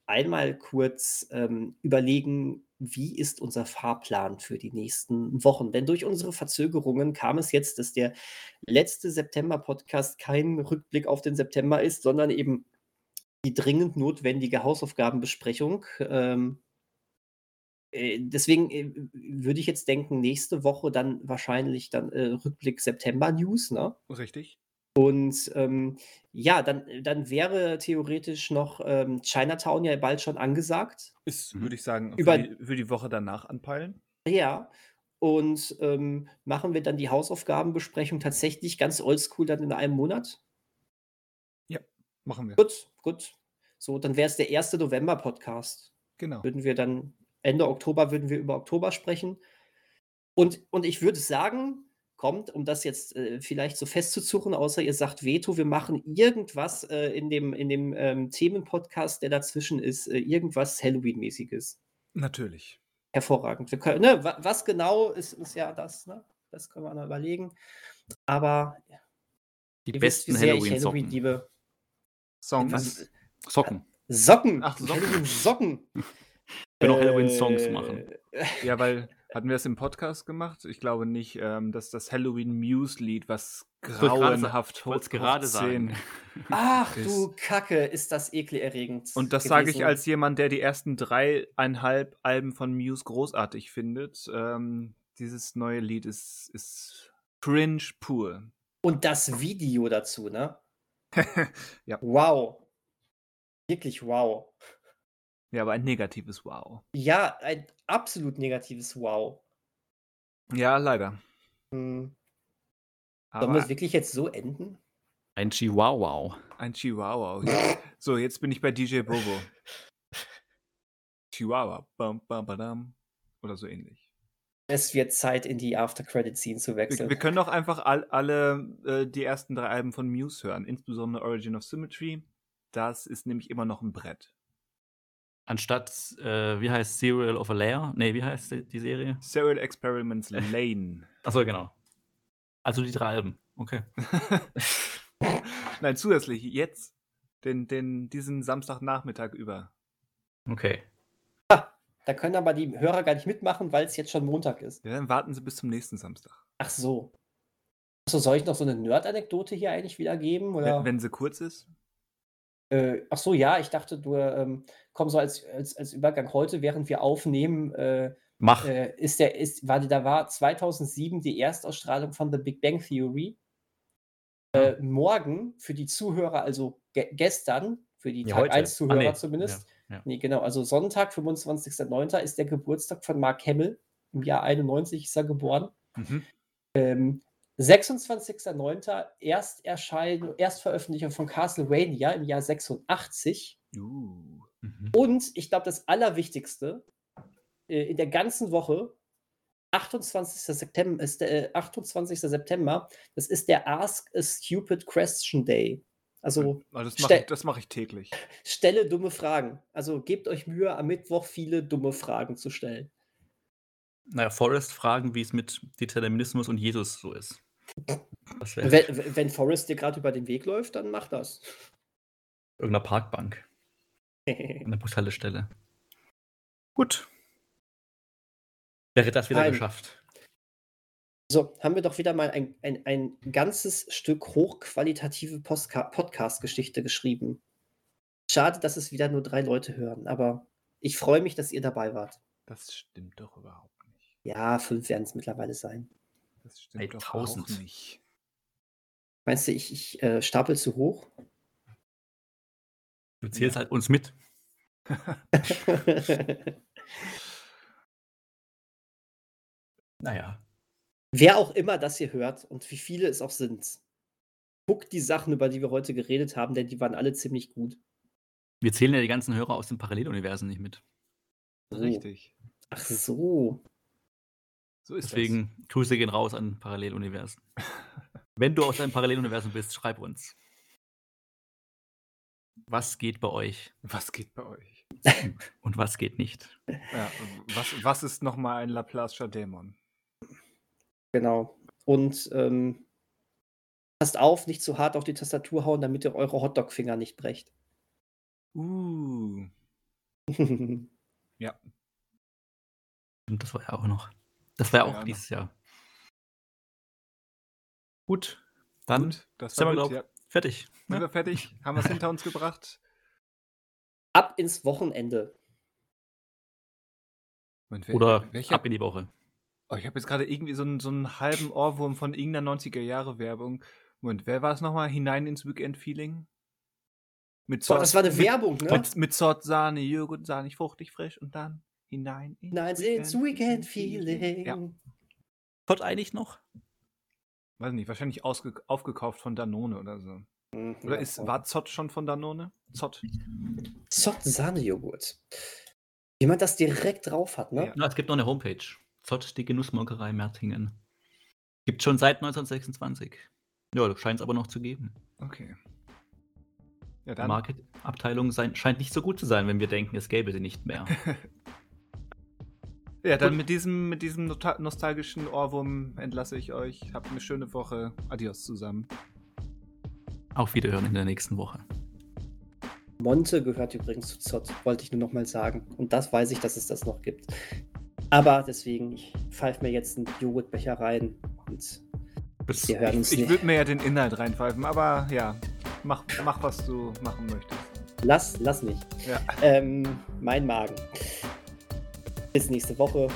einmal kurz ähm, überlegen, wie ist unser Fahrplan für die nächsten Wochen? Denn durch unsere Verzögerungen kam es jetzt, dass der letzte September-Podcast kein Rückblick auf den September ist, sondern eben die dringend notwendige Hausaufgabenbesprechung. Ähm, äh, deswegen äh, würde ich jetzt denken, nächste Woche dann wahrscheinlich dann äh, Rückblick September News, ne? Richtig. Und ähm, ja, dann, dann wäre theoretisch noch ähm, Chinatown ja bald schon angesagt. Ist, mhm. würde ich sagen, Über, für, die, für die Woche danach anpeilen. Ja. Und ähm, machen wir dann die Hausaufgabenbesprechung tatsächlich ganz oldschool dann in einem Monat? Ja, machen wir. Gut, gut. So, dann wäre es der erste November-Podcast. Genau. Würden wir dann, Ende Oktober würden wir über Oktober sprechen. Und, und ich würde sagen, kommt, um das jetzt äh, vielleicht so festzuzurren, außer ihr sagt Veto, wir machen irgendwas äh, in dem, in dem ähm, Themenpodcast, der dazwischen ist, äh, irgendwas Halloween-mäßiges. Natürlich. Hervorragend. Wir können, ne, was genau ist, ist ja das, ne? Das können wir noch überlegen. Aber die besten Halloween-Socken. Halloween liebe. Songs. Socken. Socken. Ach, Socken. Halloween-Socken. Ich will auch Halloween-Songs machen. Ja, weil hatten wir es im Podcast gemacht? Ich glaube nicht, ähm, dass das Halloween Muse-Lied, was grauenhaft hoch gerade sein. Ach du Kacke, ist das ekelerregend. Und das sage ich als jemand, der die ersten dreieinhalb Alben von Muse großartig findet. Ähm, dieses neue Lied ist, ist cringe pur. Und das Video dazu, ne? ja. Wow. Wirklich wow. Ja, aber ein negatives Wow. Ja, ein absolut negatives Wow. Ja, leider. Hm. Sollen wir es wirklich jetzt so enden? Ein Chihuahua. Ein Chihuahua. Jetzt, so, jetzt bin ich bei DJ Bobo. Chihuahua. Bam, bam, badam. Oder so ähnlich. Es wird Zeit, in die After-Credit-Scene zu wechseln. Wir, wir, können doch einfach all, alle äh, die ersten drei Alben von Muse hören, insbesondere Origin of Symmetry. Das ist nämlich immer noch ein Brett. Anstatt, äh, wie heißt Serial of a Layer? Nee, wie heißt die, die Serie? Serial Experiments Lane. Achso, genau. Also die drei Alben. Okay. Nein, zusätzlich jetzt, den, den, diesen Samstagnachmittag über. Okay. Ah, da können aber die Hörer gar nicht mitmachen, weil es jetzt schon Montag ist. Ja, dann warten sie bis zum nächsten Samstag. Ach so. Achso, soll ich noch so eine Nerd-Anekdote hier eigentlich wiedergeben? Oder? Wenn, wenn sie kurz ist? Äh, ach so, ja, ich dachte, du ähm, komm so als, als, als Übergang heute, während wir aufnehmen, äh, Mach. Äh, ist der, ist, war, da war 2007 die Erstausstrahlung von The Big Bang Theory. Äh, morgen für die Zuhörer, also ge gestern, für die ja, Tag 1 Zuhörer ah, nee. zumindest. Ja, ja. Nee, genau, also Sonntag, 25.09. ist der Geburtstag von Mark Hamill. Im Jahr 91 ist er geboren. Mhm. Ähm, 26.09. Ersterscheinen, Erstveröffentlichung von Castlevania im Jahr 86. Uh. Mhm. Und ich glaube, das Allerwichtigste, äh, in der ganzen Woche, 28. September, ist der, äh, 28. September, das ist der Ask a Stupid Question Day. Also, das mache ich, mach ich täglich. Stelle dumme Fragen. Also gebt euch Mühe, am Mittwoch viele dumme Fragen zu stellen. Naja, Forrest fragen, wie es mit Determinismus und Jesus so ist. Wenn, wenn Forrest dir gerade über den Weg läuft, dann mach das. Irgendeiner Parkbank. An der Bushaltestelle. Gut. Wäre das wieder Nein. geschafft. So, haben wir doch wieder mal ein, ein, ein ganzes Stück hochqualitative Podcast-Geschichte geschrieben. Schade, dass es wieder nur drei Leute hören, aber ich freue mich, dass ihr dabei wart. Das stimmt doch überhaupt nicht. Ja, fünf werden es mittlerweile sein. Das stimmt Ey, doch tausend. auch nicht. Meinst du, ich, ich äh, stapel zu hoch? Du zählst ja. halt uns mit. naja. Wer auch immer das hier hört und wie viele es auch sind, guckt die Sachen, über die wir heute geredet haben, denn die waren alle ziemlich gut. Wir zählen ja die ganzen Hörer aus dem Paralleluniversen nicht mit. Richtig. Ach so. So ist Deswegen das. Grüße gehen raus an Paralleluniversen. Wenn du aus einem Paralleluniversum bist, schreib uns. Was geht bei euch? Was geht bei euch? Und was geht nicht? Ja, was, was ist nochmal ein Laplace'scher Dämon? Genau. Und ähm, passt auf, nicht zu hart auf die Tastatur hauen, damit ihr eure Hotdog-Finger nicht brecht. Uh. ja. Und das war ja auch noch. Das war ja auch dieses Jahr. Gut, dann Gut, das sind wir, glaub, ja. fertig. Sind ne? wir fertig? Haben wir es hinter uns gebracht? Ab ins Wochenende. Moment, wer, Oder welcher? ab in die Woche. Oh, ich habe jetzt gerade irgendwie so einen, so einen halben Ohrwurm von irgendeiner 90er-Jahre-Werbung. Moment, wer war es nochmal? Hinein ins Weekend-Feeling? Mit Sort, oh, das war eine Werbung, ne? Mit, mit Sort Sahne, Joghurt, sahnig, fruchtig, frisch und dann hinein Nein, ins Weekend-Feeling. Ja. Kommt eigentlich noch? Weiß nicht, wahrscheinlich ausge aufgekauft von Danone oder so. Mhm, oder ist, war Zott schon von Danone? Zott. Zott Sahnejoghurt. Wie man das direkt drauf hat, ne? Ja. es gibt noch eine Homepage. Zott, die Genussmolkerei Mertingen. Gibt schon seit 1926. Ja, scheint es aber noch zu geben. Okay. Ja, dann. Die Marketabteilung scheint nicht so gut zu sein, wenn wir denken, es gäbe sie nicht mehr. ja, dann mit diesem, mit diesem nostalgischen Ohrwurm entlasse ich euch. Habt eine schöne Woche. Adios zusammen. Auf Wiederhören in der nächsten Woche. Monte gehört übrigens zu Zott, wollte ich nur noch mal sagen. Und das weiß ich, dass es das noch gibt. Aber deswegen, ich pfeife mir jetzt einen Joghurtbecher rein und das, wir hören uns Ich, ich würde mir ja den Inhalt reinpfeifen, aber ja, mach, mach was du machen möchtest. Lass, lass mich. Ja. Ähm, mein Magen. Bis nächste Woche.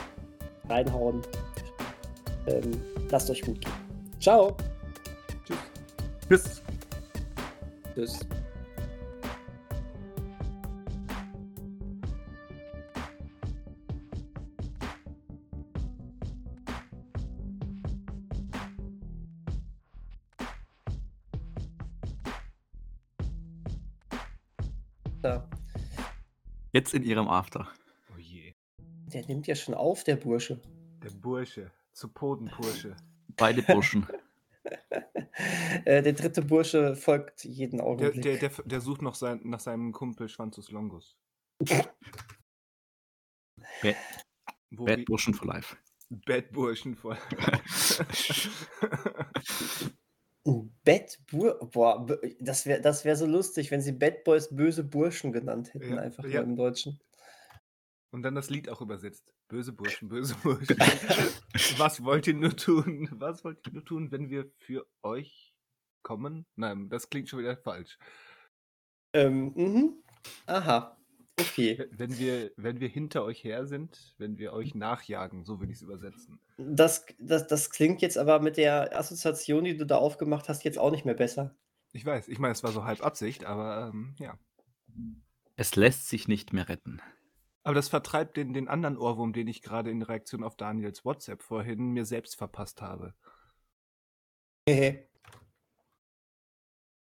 Reinhauen. Ähm, lasst euch gut gehen. Ciao. Tschüss. Tschüss. Tschüss. Jetzt in ihrem After. Der nimmt ja schon auf, der Bursche. Der Bursche. Zu Podenbursche. Beide Burschen. äh, der dritte Bursche folgt jeden Augenblick. Der, der, der, der sucht noch sein, nach seinem Kumpel Schwanzus Longus. Bad, Bad Burschen for Life. Bad Burschen for Life. Bad Bur boah, das wäre das wär so lustig, wenn sie Bad Boys böse Burschen genannt hätten, ja, einfach ja. im Deutschen. Und dann das Lied auch übersetzt. Böse Burschen, böse Burschen. Was wollt ihr nur tun? Was wollt ihr nur tun, wenn wir für euch kommen? Nein, das klingt schon wieder falsch. Ähm, mhm. Aha. Okay. Wenn wir, wenn wir hinter euch her sind, wenn wir euch nachjagen, so würde ich es übersetzen. Das, das, das klingt jetzt aber mit der Assoziation, die du da aufgemacht hast, jetzt auch nicht mehr besser. Ich weiß, ich meine, es war so halb Absicht, aber ähm, ja. Es lässt sich nicht mehr retten. Aber das vertreibt den, den anderen Ohrwurm, den ich gerade in Reaktion auf Daniels WhatsApp vorhin mir selbst verpasst habe.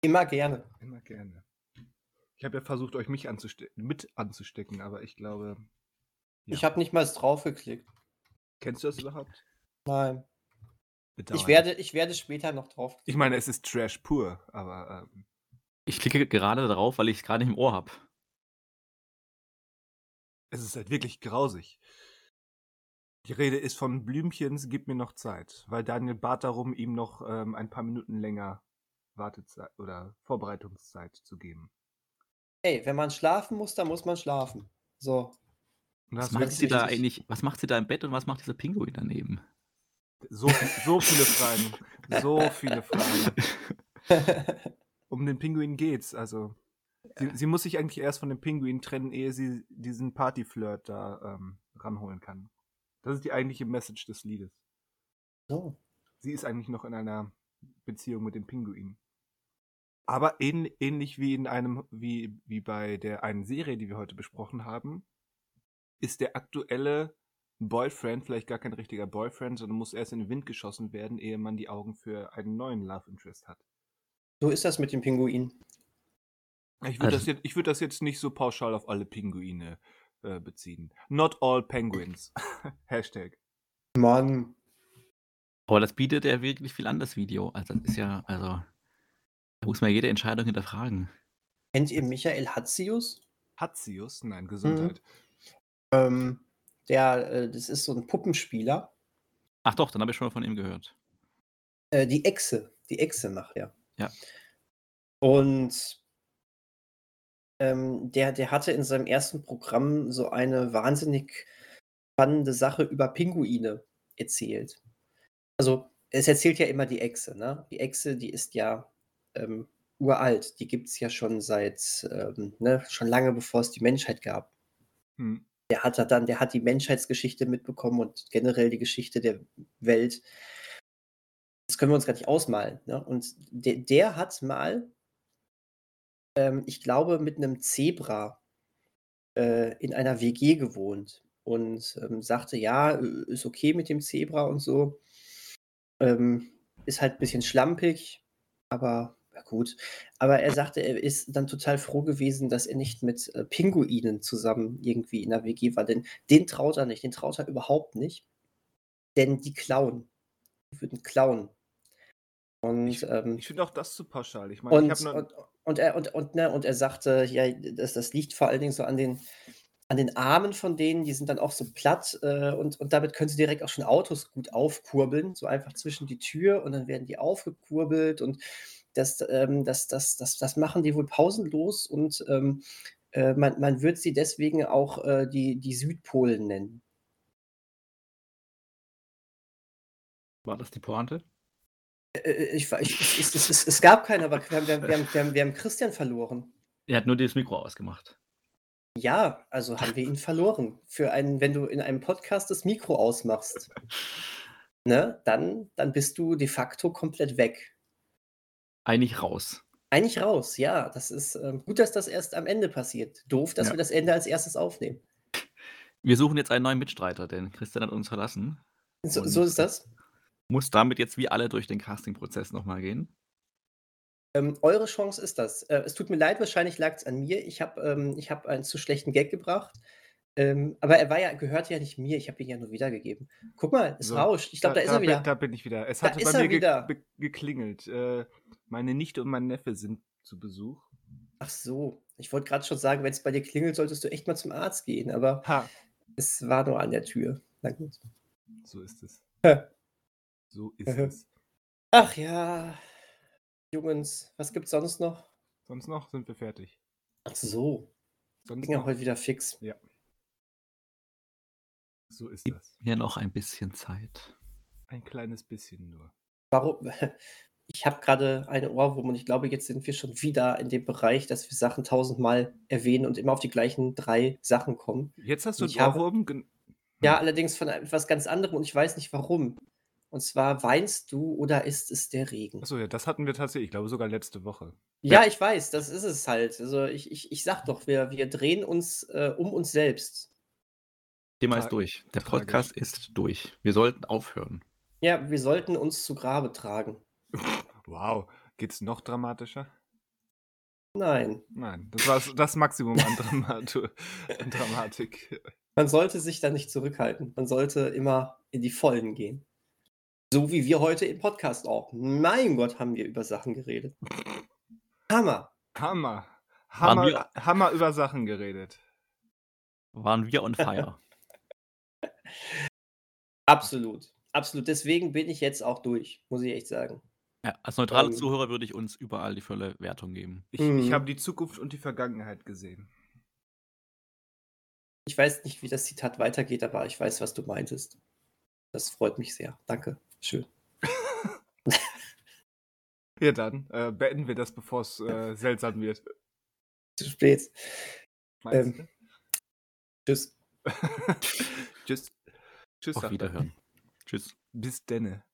Immer gerne. Immer gerne. Ich habe ja versucht, euch mich anzuste mit anzustecken, aber ich glaube. Ja. Ich habe nicht mal drauf geklickt. Kennst du das überhaupt? Nein. Ich werde, ich werde später noch drauf. Ich meine, es ist Trash pur, aber. Ähm, ich klicke gerade darauf, weil ich es gerade im Ohr habe. Es ist halt wirklich grausig. Die Rede ist von Blümchens, gib mir noch Zeit, weil Daniel bat darum, ihm noch ähm, ein paar Minuten länger Wartezeit oder Vorbereitungszeit zu geben. Ey, wenn man schlafen muss, dann muss man schlafen. So. Was macht sie da eigentlich, was macht sie da im Bett und was macht dieser Pinguin daneben? So, so viele Fragen. So viele Fragen. Um den Pinguin geht's, also. Sie, sie, muss sich eigentlich erst von dem Pinguin trennen, ehe sie diesen Partyflirt da ähm, ranholen kann. Das ist die eigentliche Message des Liedes. So. Sie ist eigentlich noch in einer Beziehung mit dem Pinguin. Aber ähn, ähnlich wie in einem, wie, wie bei der einen Serie, die wir heute besprochen haben, ist der aktuelle Boyfriend vielleicht gar kein richtiger Boyfriend, sondern muss erst in den Wind geschossen werden, ehe man die Augen für einen neuen Love Interest hat. So ist das mit dem Pinguin. Ich würde also, das, würd das jetzt nicht so pauschal auf alle Pinguine äh, beziehen. Not all penguins. Hashtag. Mann. Aber das bietet ja wirklich viel an, das Video. Also das ist ja, also da muss man jede Entscheidung hinterfragen. Kennt ihr Michael Hatzius? Hatzius? Nein, Gesundheit. Mhm. Ähm, der, äh, das ist so ein Puppenspieler. Ach doch, dann habe ich schon mal von ihm gehört. Äh, die Echse. Die Echse macht er. Ja. Und ähm, der, der hatte in seinem ersten Programm so eine wahnsinnig spannende Sache über Pinguine erzählt. Also, es erzählt ja immer die Echse, ne? Die Echse, die ist ja ähm, uralt. Die gibt es ja schon seit, ähm, ne, schon lange bevor es die Menschheit gab. Hm. Der hat dann, der hat die Menschheitsgeschichte mitbekommen und generell die Geschichte der Welt. Das können wir uns gar nicht ausmalen. Ne? Und der, der hat mal, ähm, ich glaube, mit einem Zebra äh, in einer WG gewohnt und ähm, sagte, ja, ist okay mit dem Zebra und so. Ähm, ist halt ein bisschen schlampig, aber ja, gut. Aber er sagte, er ist dann total froh gewesen, dass er nicht mit äh, Pinguinen zusammen irgendwie in der WG war, denn den traut er nicht, den traut er überhaupt nicht. denn die klauen. Die würden klauen. Und, Ich, ähm, ich finde auch das zu pauschal. Ich meine, ich und, noch. und, und, er, und, und, ne, und er sagte, ja, das, das liegt vor allen Dingen so an den, an den Armen von denen, die sind dann auch so platt äh, und, und damit können sie direkt auch schon Autos gut aufkurbeln, so einfach zwischen die Tür und dann werden die aufgekurbelt und das, ähm, das, das, das, das machen die wohl pausenlos und ähm, äh, man, man wird sie deswegen auch äh, die, die Südpolen nennen. War das die Pointe? Äh, äh, ich, ich, ich, es, es, gab keine, aber wir haben, wir, haben, wir, haben, wir, haben, Christian verloren. Er hat nur das Mikro ausgemacht. Ja, also haben wir ihn verloren. Für einen, wenn du in einem Podcast das Mikro ausmachst, ne, dann, dann bist du de facto komplett weg. Eigentlich raus. Eigentlich raus, ja. Das ist ähm, gut, dass das erst am Ende passiert. Doof, dass Ja. wir das Ende als erstes aufnehmen. Wir suchen jetzt einen neuen Mitstreiter, denn Christian hat uns verlassen. So, so ist das. Muss damit jetzt wie alle durch den Casting-Prozess nochmal gehen. Ähm, eure Chance ist das. Äh, es tut mir leid, wahrscheinlich lag es an mir. Ich habe ähm, ich hab einen zu schlechten Gag gebracht. Ähm, aber er war ja, gehört ja nicht mir. Ich habe ihn ja nur wiedergegeben. Guck mal, es So, rauscht. Ich glaube, da, ist er bin- wieder. Da bin ich wieder. Es Da hatte ist bei mir ge geklingelt. Äh, meine Nichte und mein Neffe sind zu Besuch. Ach so. Ich wollte gerade schon sagen, wenn es bei dir klingelt, solltest du echt mal zum Arzt gehen. Aber Ha, es war nur an der Tür. Na gut. so ist es. So ist es. Ach ja. Jungs, was gibt's sonst noch? Sonst noch sind wir fertig. Ach so. Sonst Ging ja heute wieder fix. So ist Gib das. mir noch ein bisschen Zeit. Ein kleines bisschen nur. Warum? Ich habe gerade eine Ohrwurm und ich glaube, jetzt sind wir schon wieder in dem Bereich, dass wir Sachen tausendmal erwähnen und immer auf die gleichen drei Sachen kommen. Jetzt hast du einen habe- Ohrwurm. gen- Ja, Hm. allerdings von etwas ganz anderem und ich weiß nicht warum. Und zwar weinst du oder ist es der Regen? Achso, ja, das hatten wir tatsächlich. Ich glaube sogar letzte Woche. Ja, ich weiß, das ist es halt. Also ich, ich, ich sag doch, wir, wir drehen uns äh, um uns selbst. Thema ist durch. Der tragisch. Podcast ist durch. Wir sollten aufhören. Ja, wir sollten uns zu Grabe tragen. Wow. Geht's noch dramatischer? Nein, Nein, das war das Maximum an Dramatu an Dramatik. man sollte sich da nicht zurückhalten. Man sollte immer in die Vollen gehen. So wie wir heute im Podcast auch. Mein Gott, haben wir über Sachen geredet. Hammer. Hammer. Hammer, wir- Hammer über Sachen geredet. Waren wir on fire? Absolut. Absolut. Deswegen bin ich jetzt auch durch, muss ich echt sagen. ja, als neutraler Ähm. Zuhörer würde ich uns überall die volle Wertung geben. Ich, Mhm. ich habe die Zukunft und die Vergangenheit gesehen. Ich weiß nicht, wie das Zitat weitergeht, aber ich weiß, was du meintest. Das freut mich sehr. Danke. Schön. Ja, dann äh, beenden wir das, bevor es äh, seltsam wird. Zu spät. Ähm, Tschüss. Tschüss. Tschüss. Auf er. Wiederhören. Tschüss. Bis denne.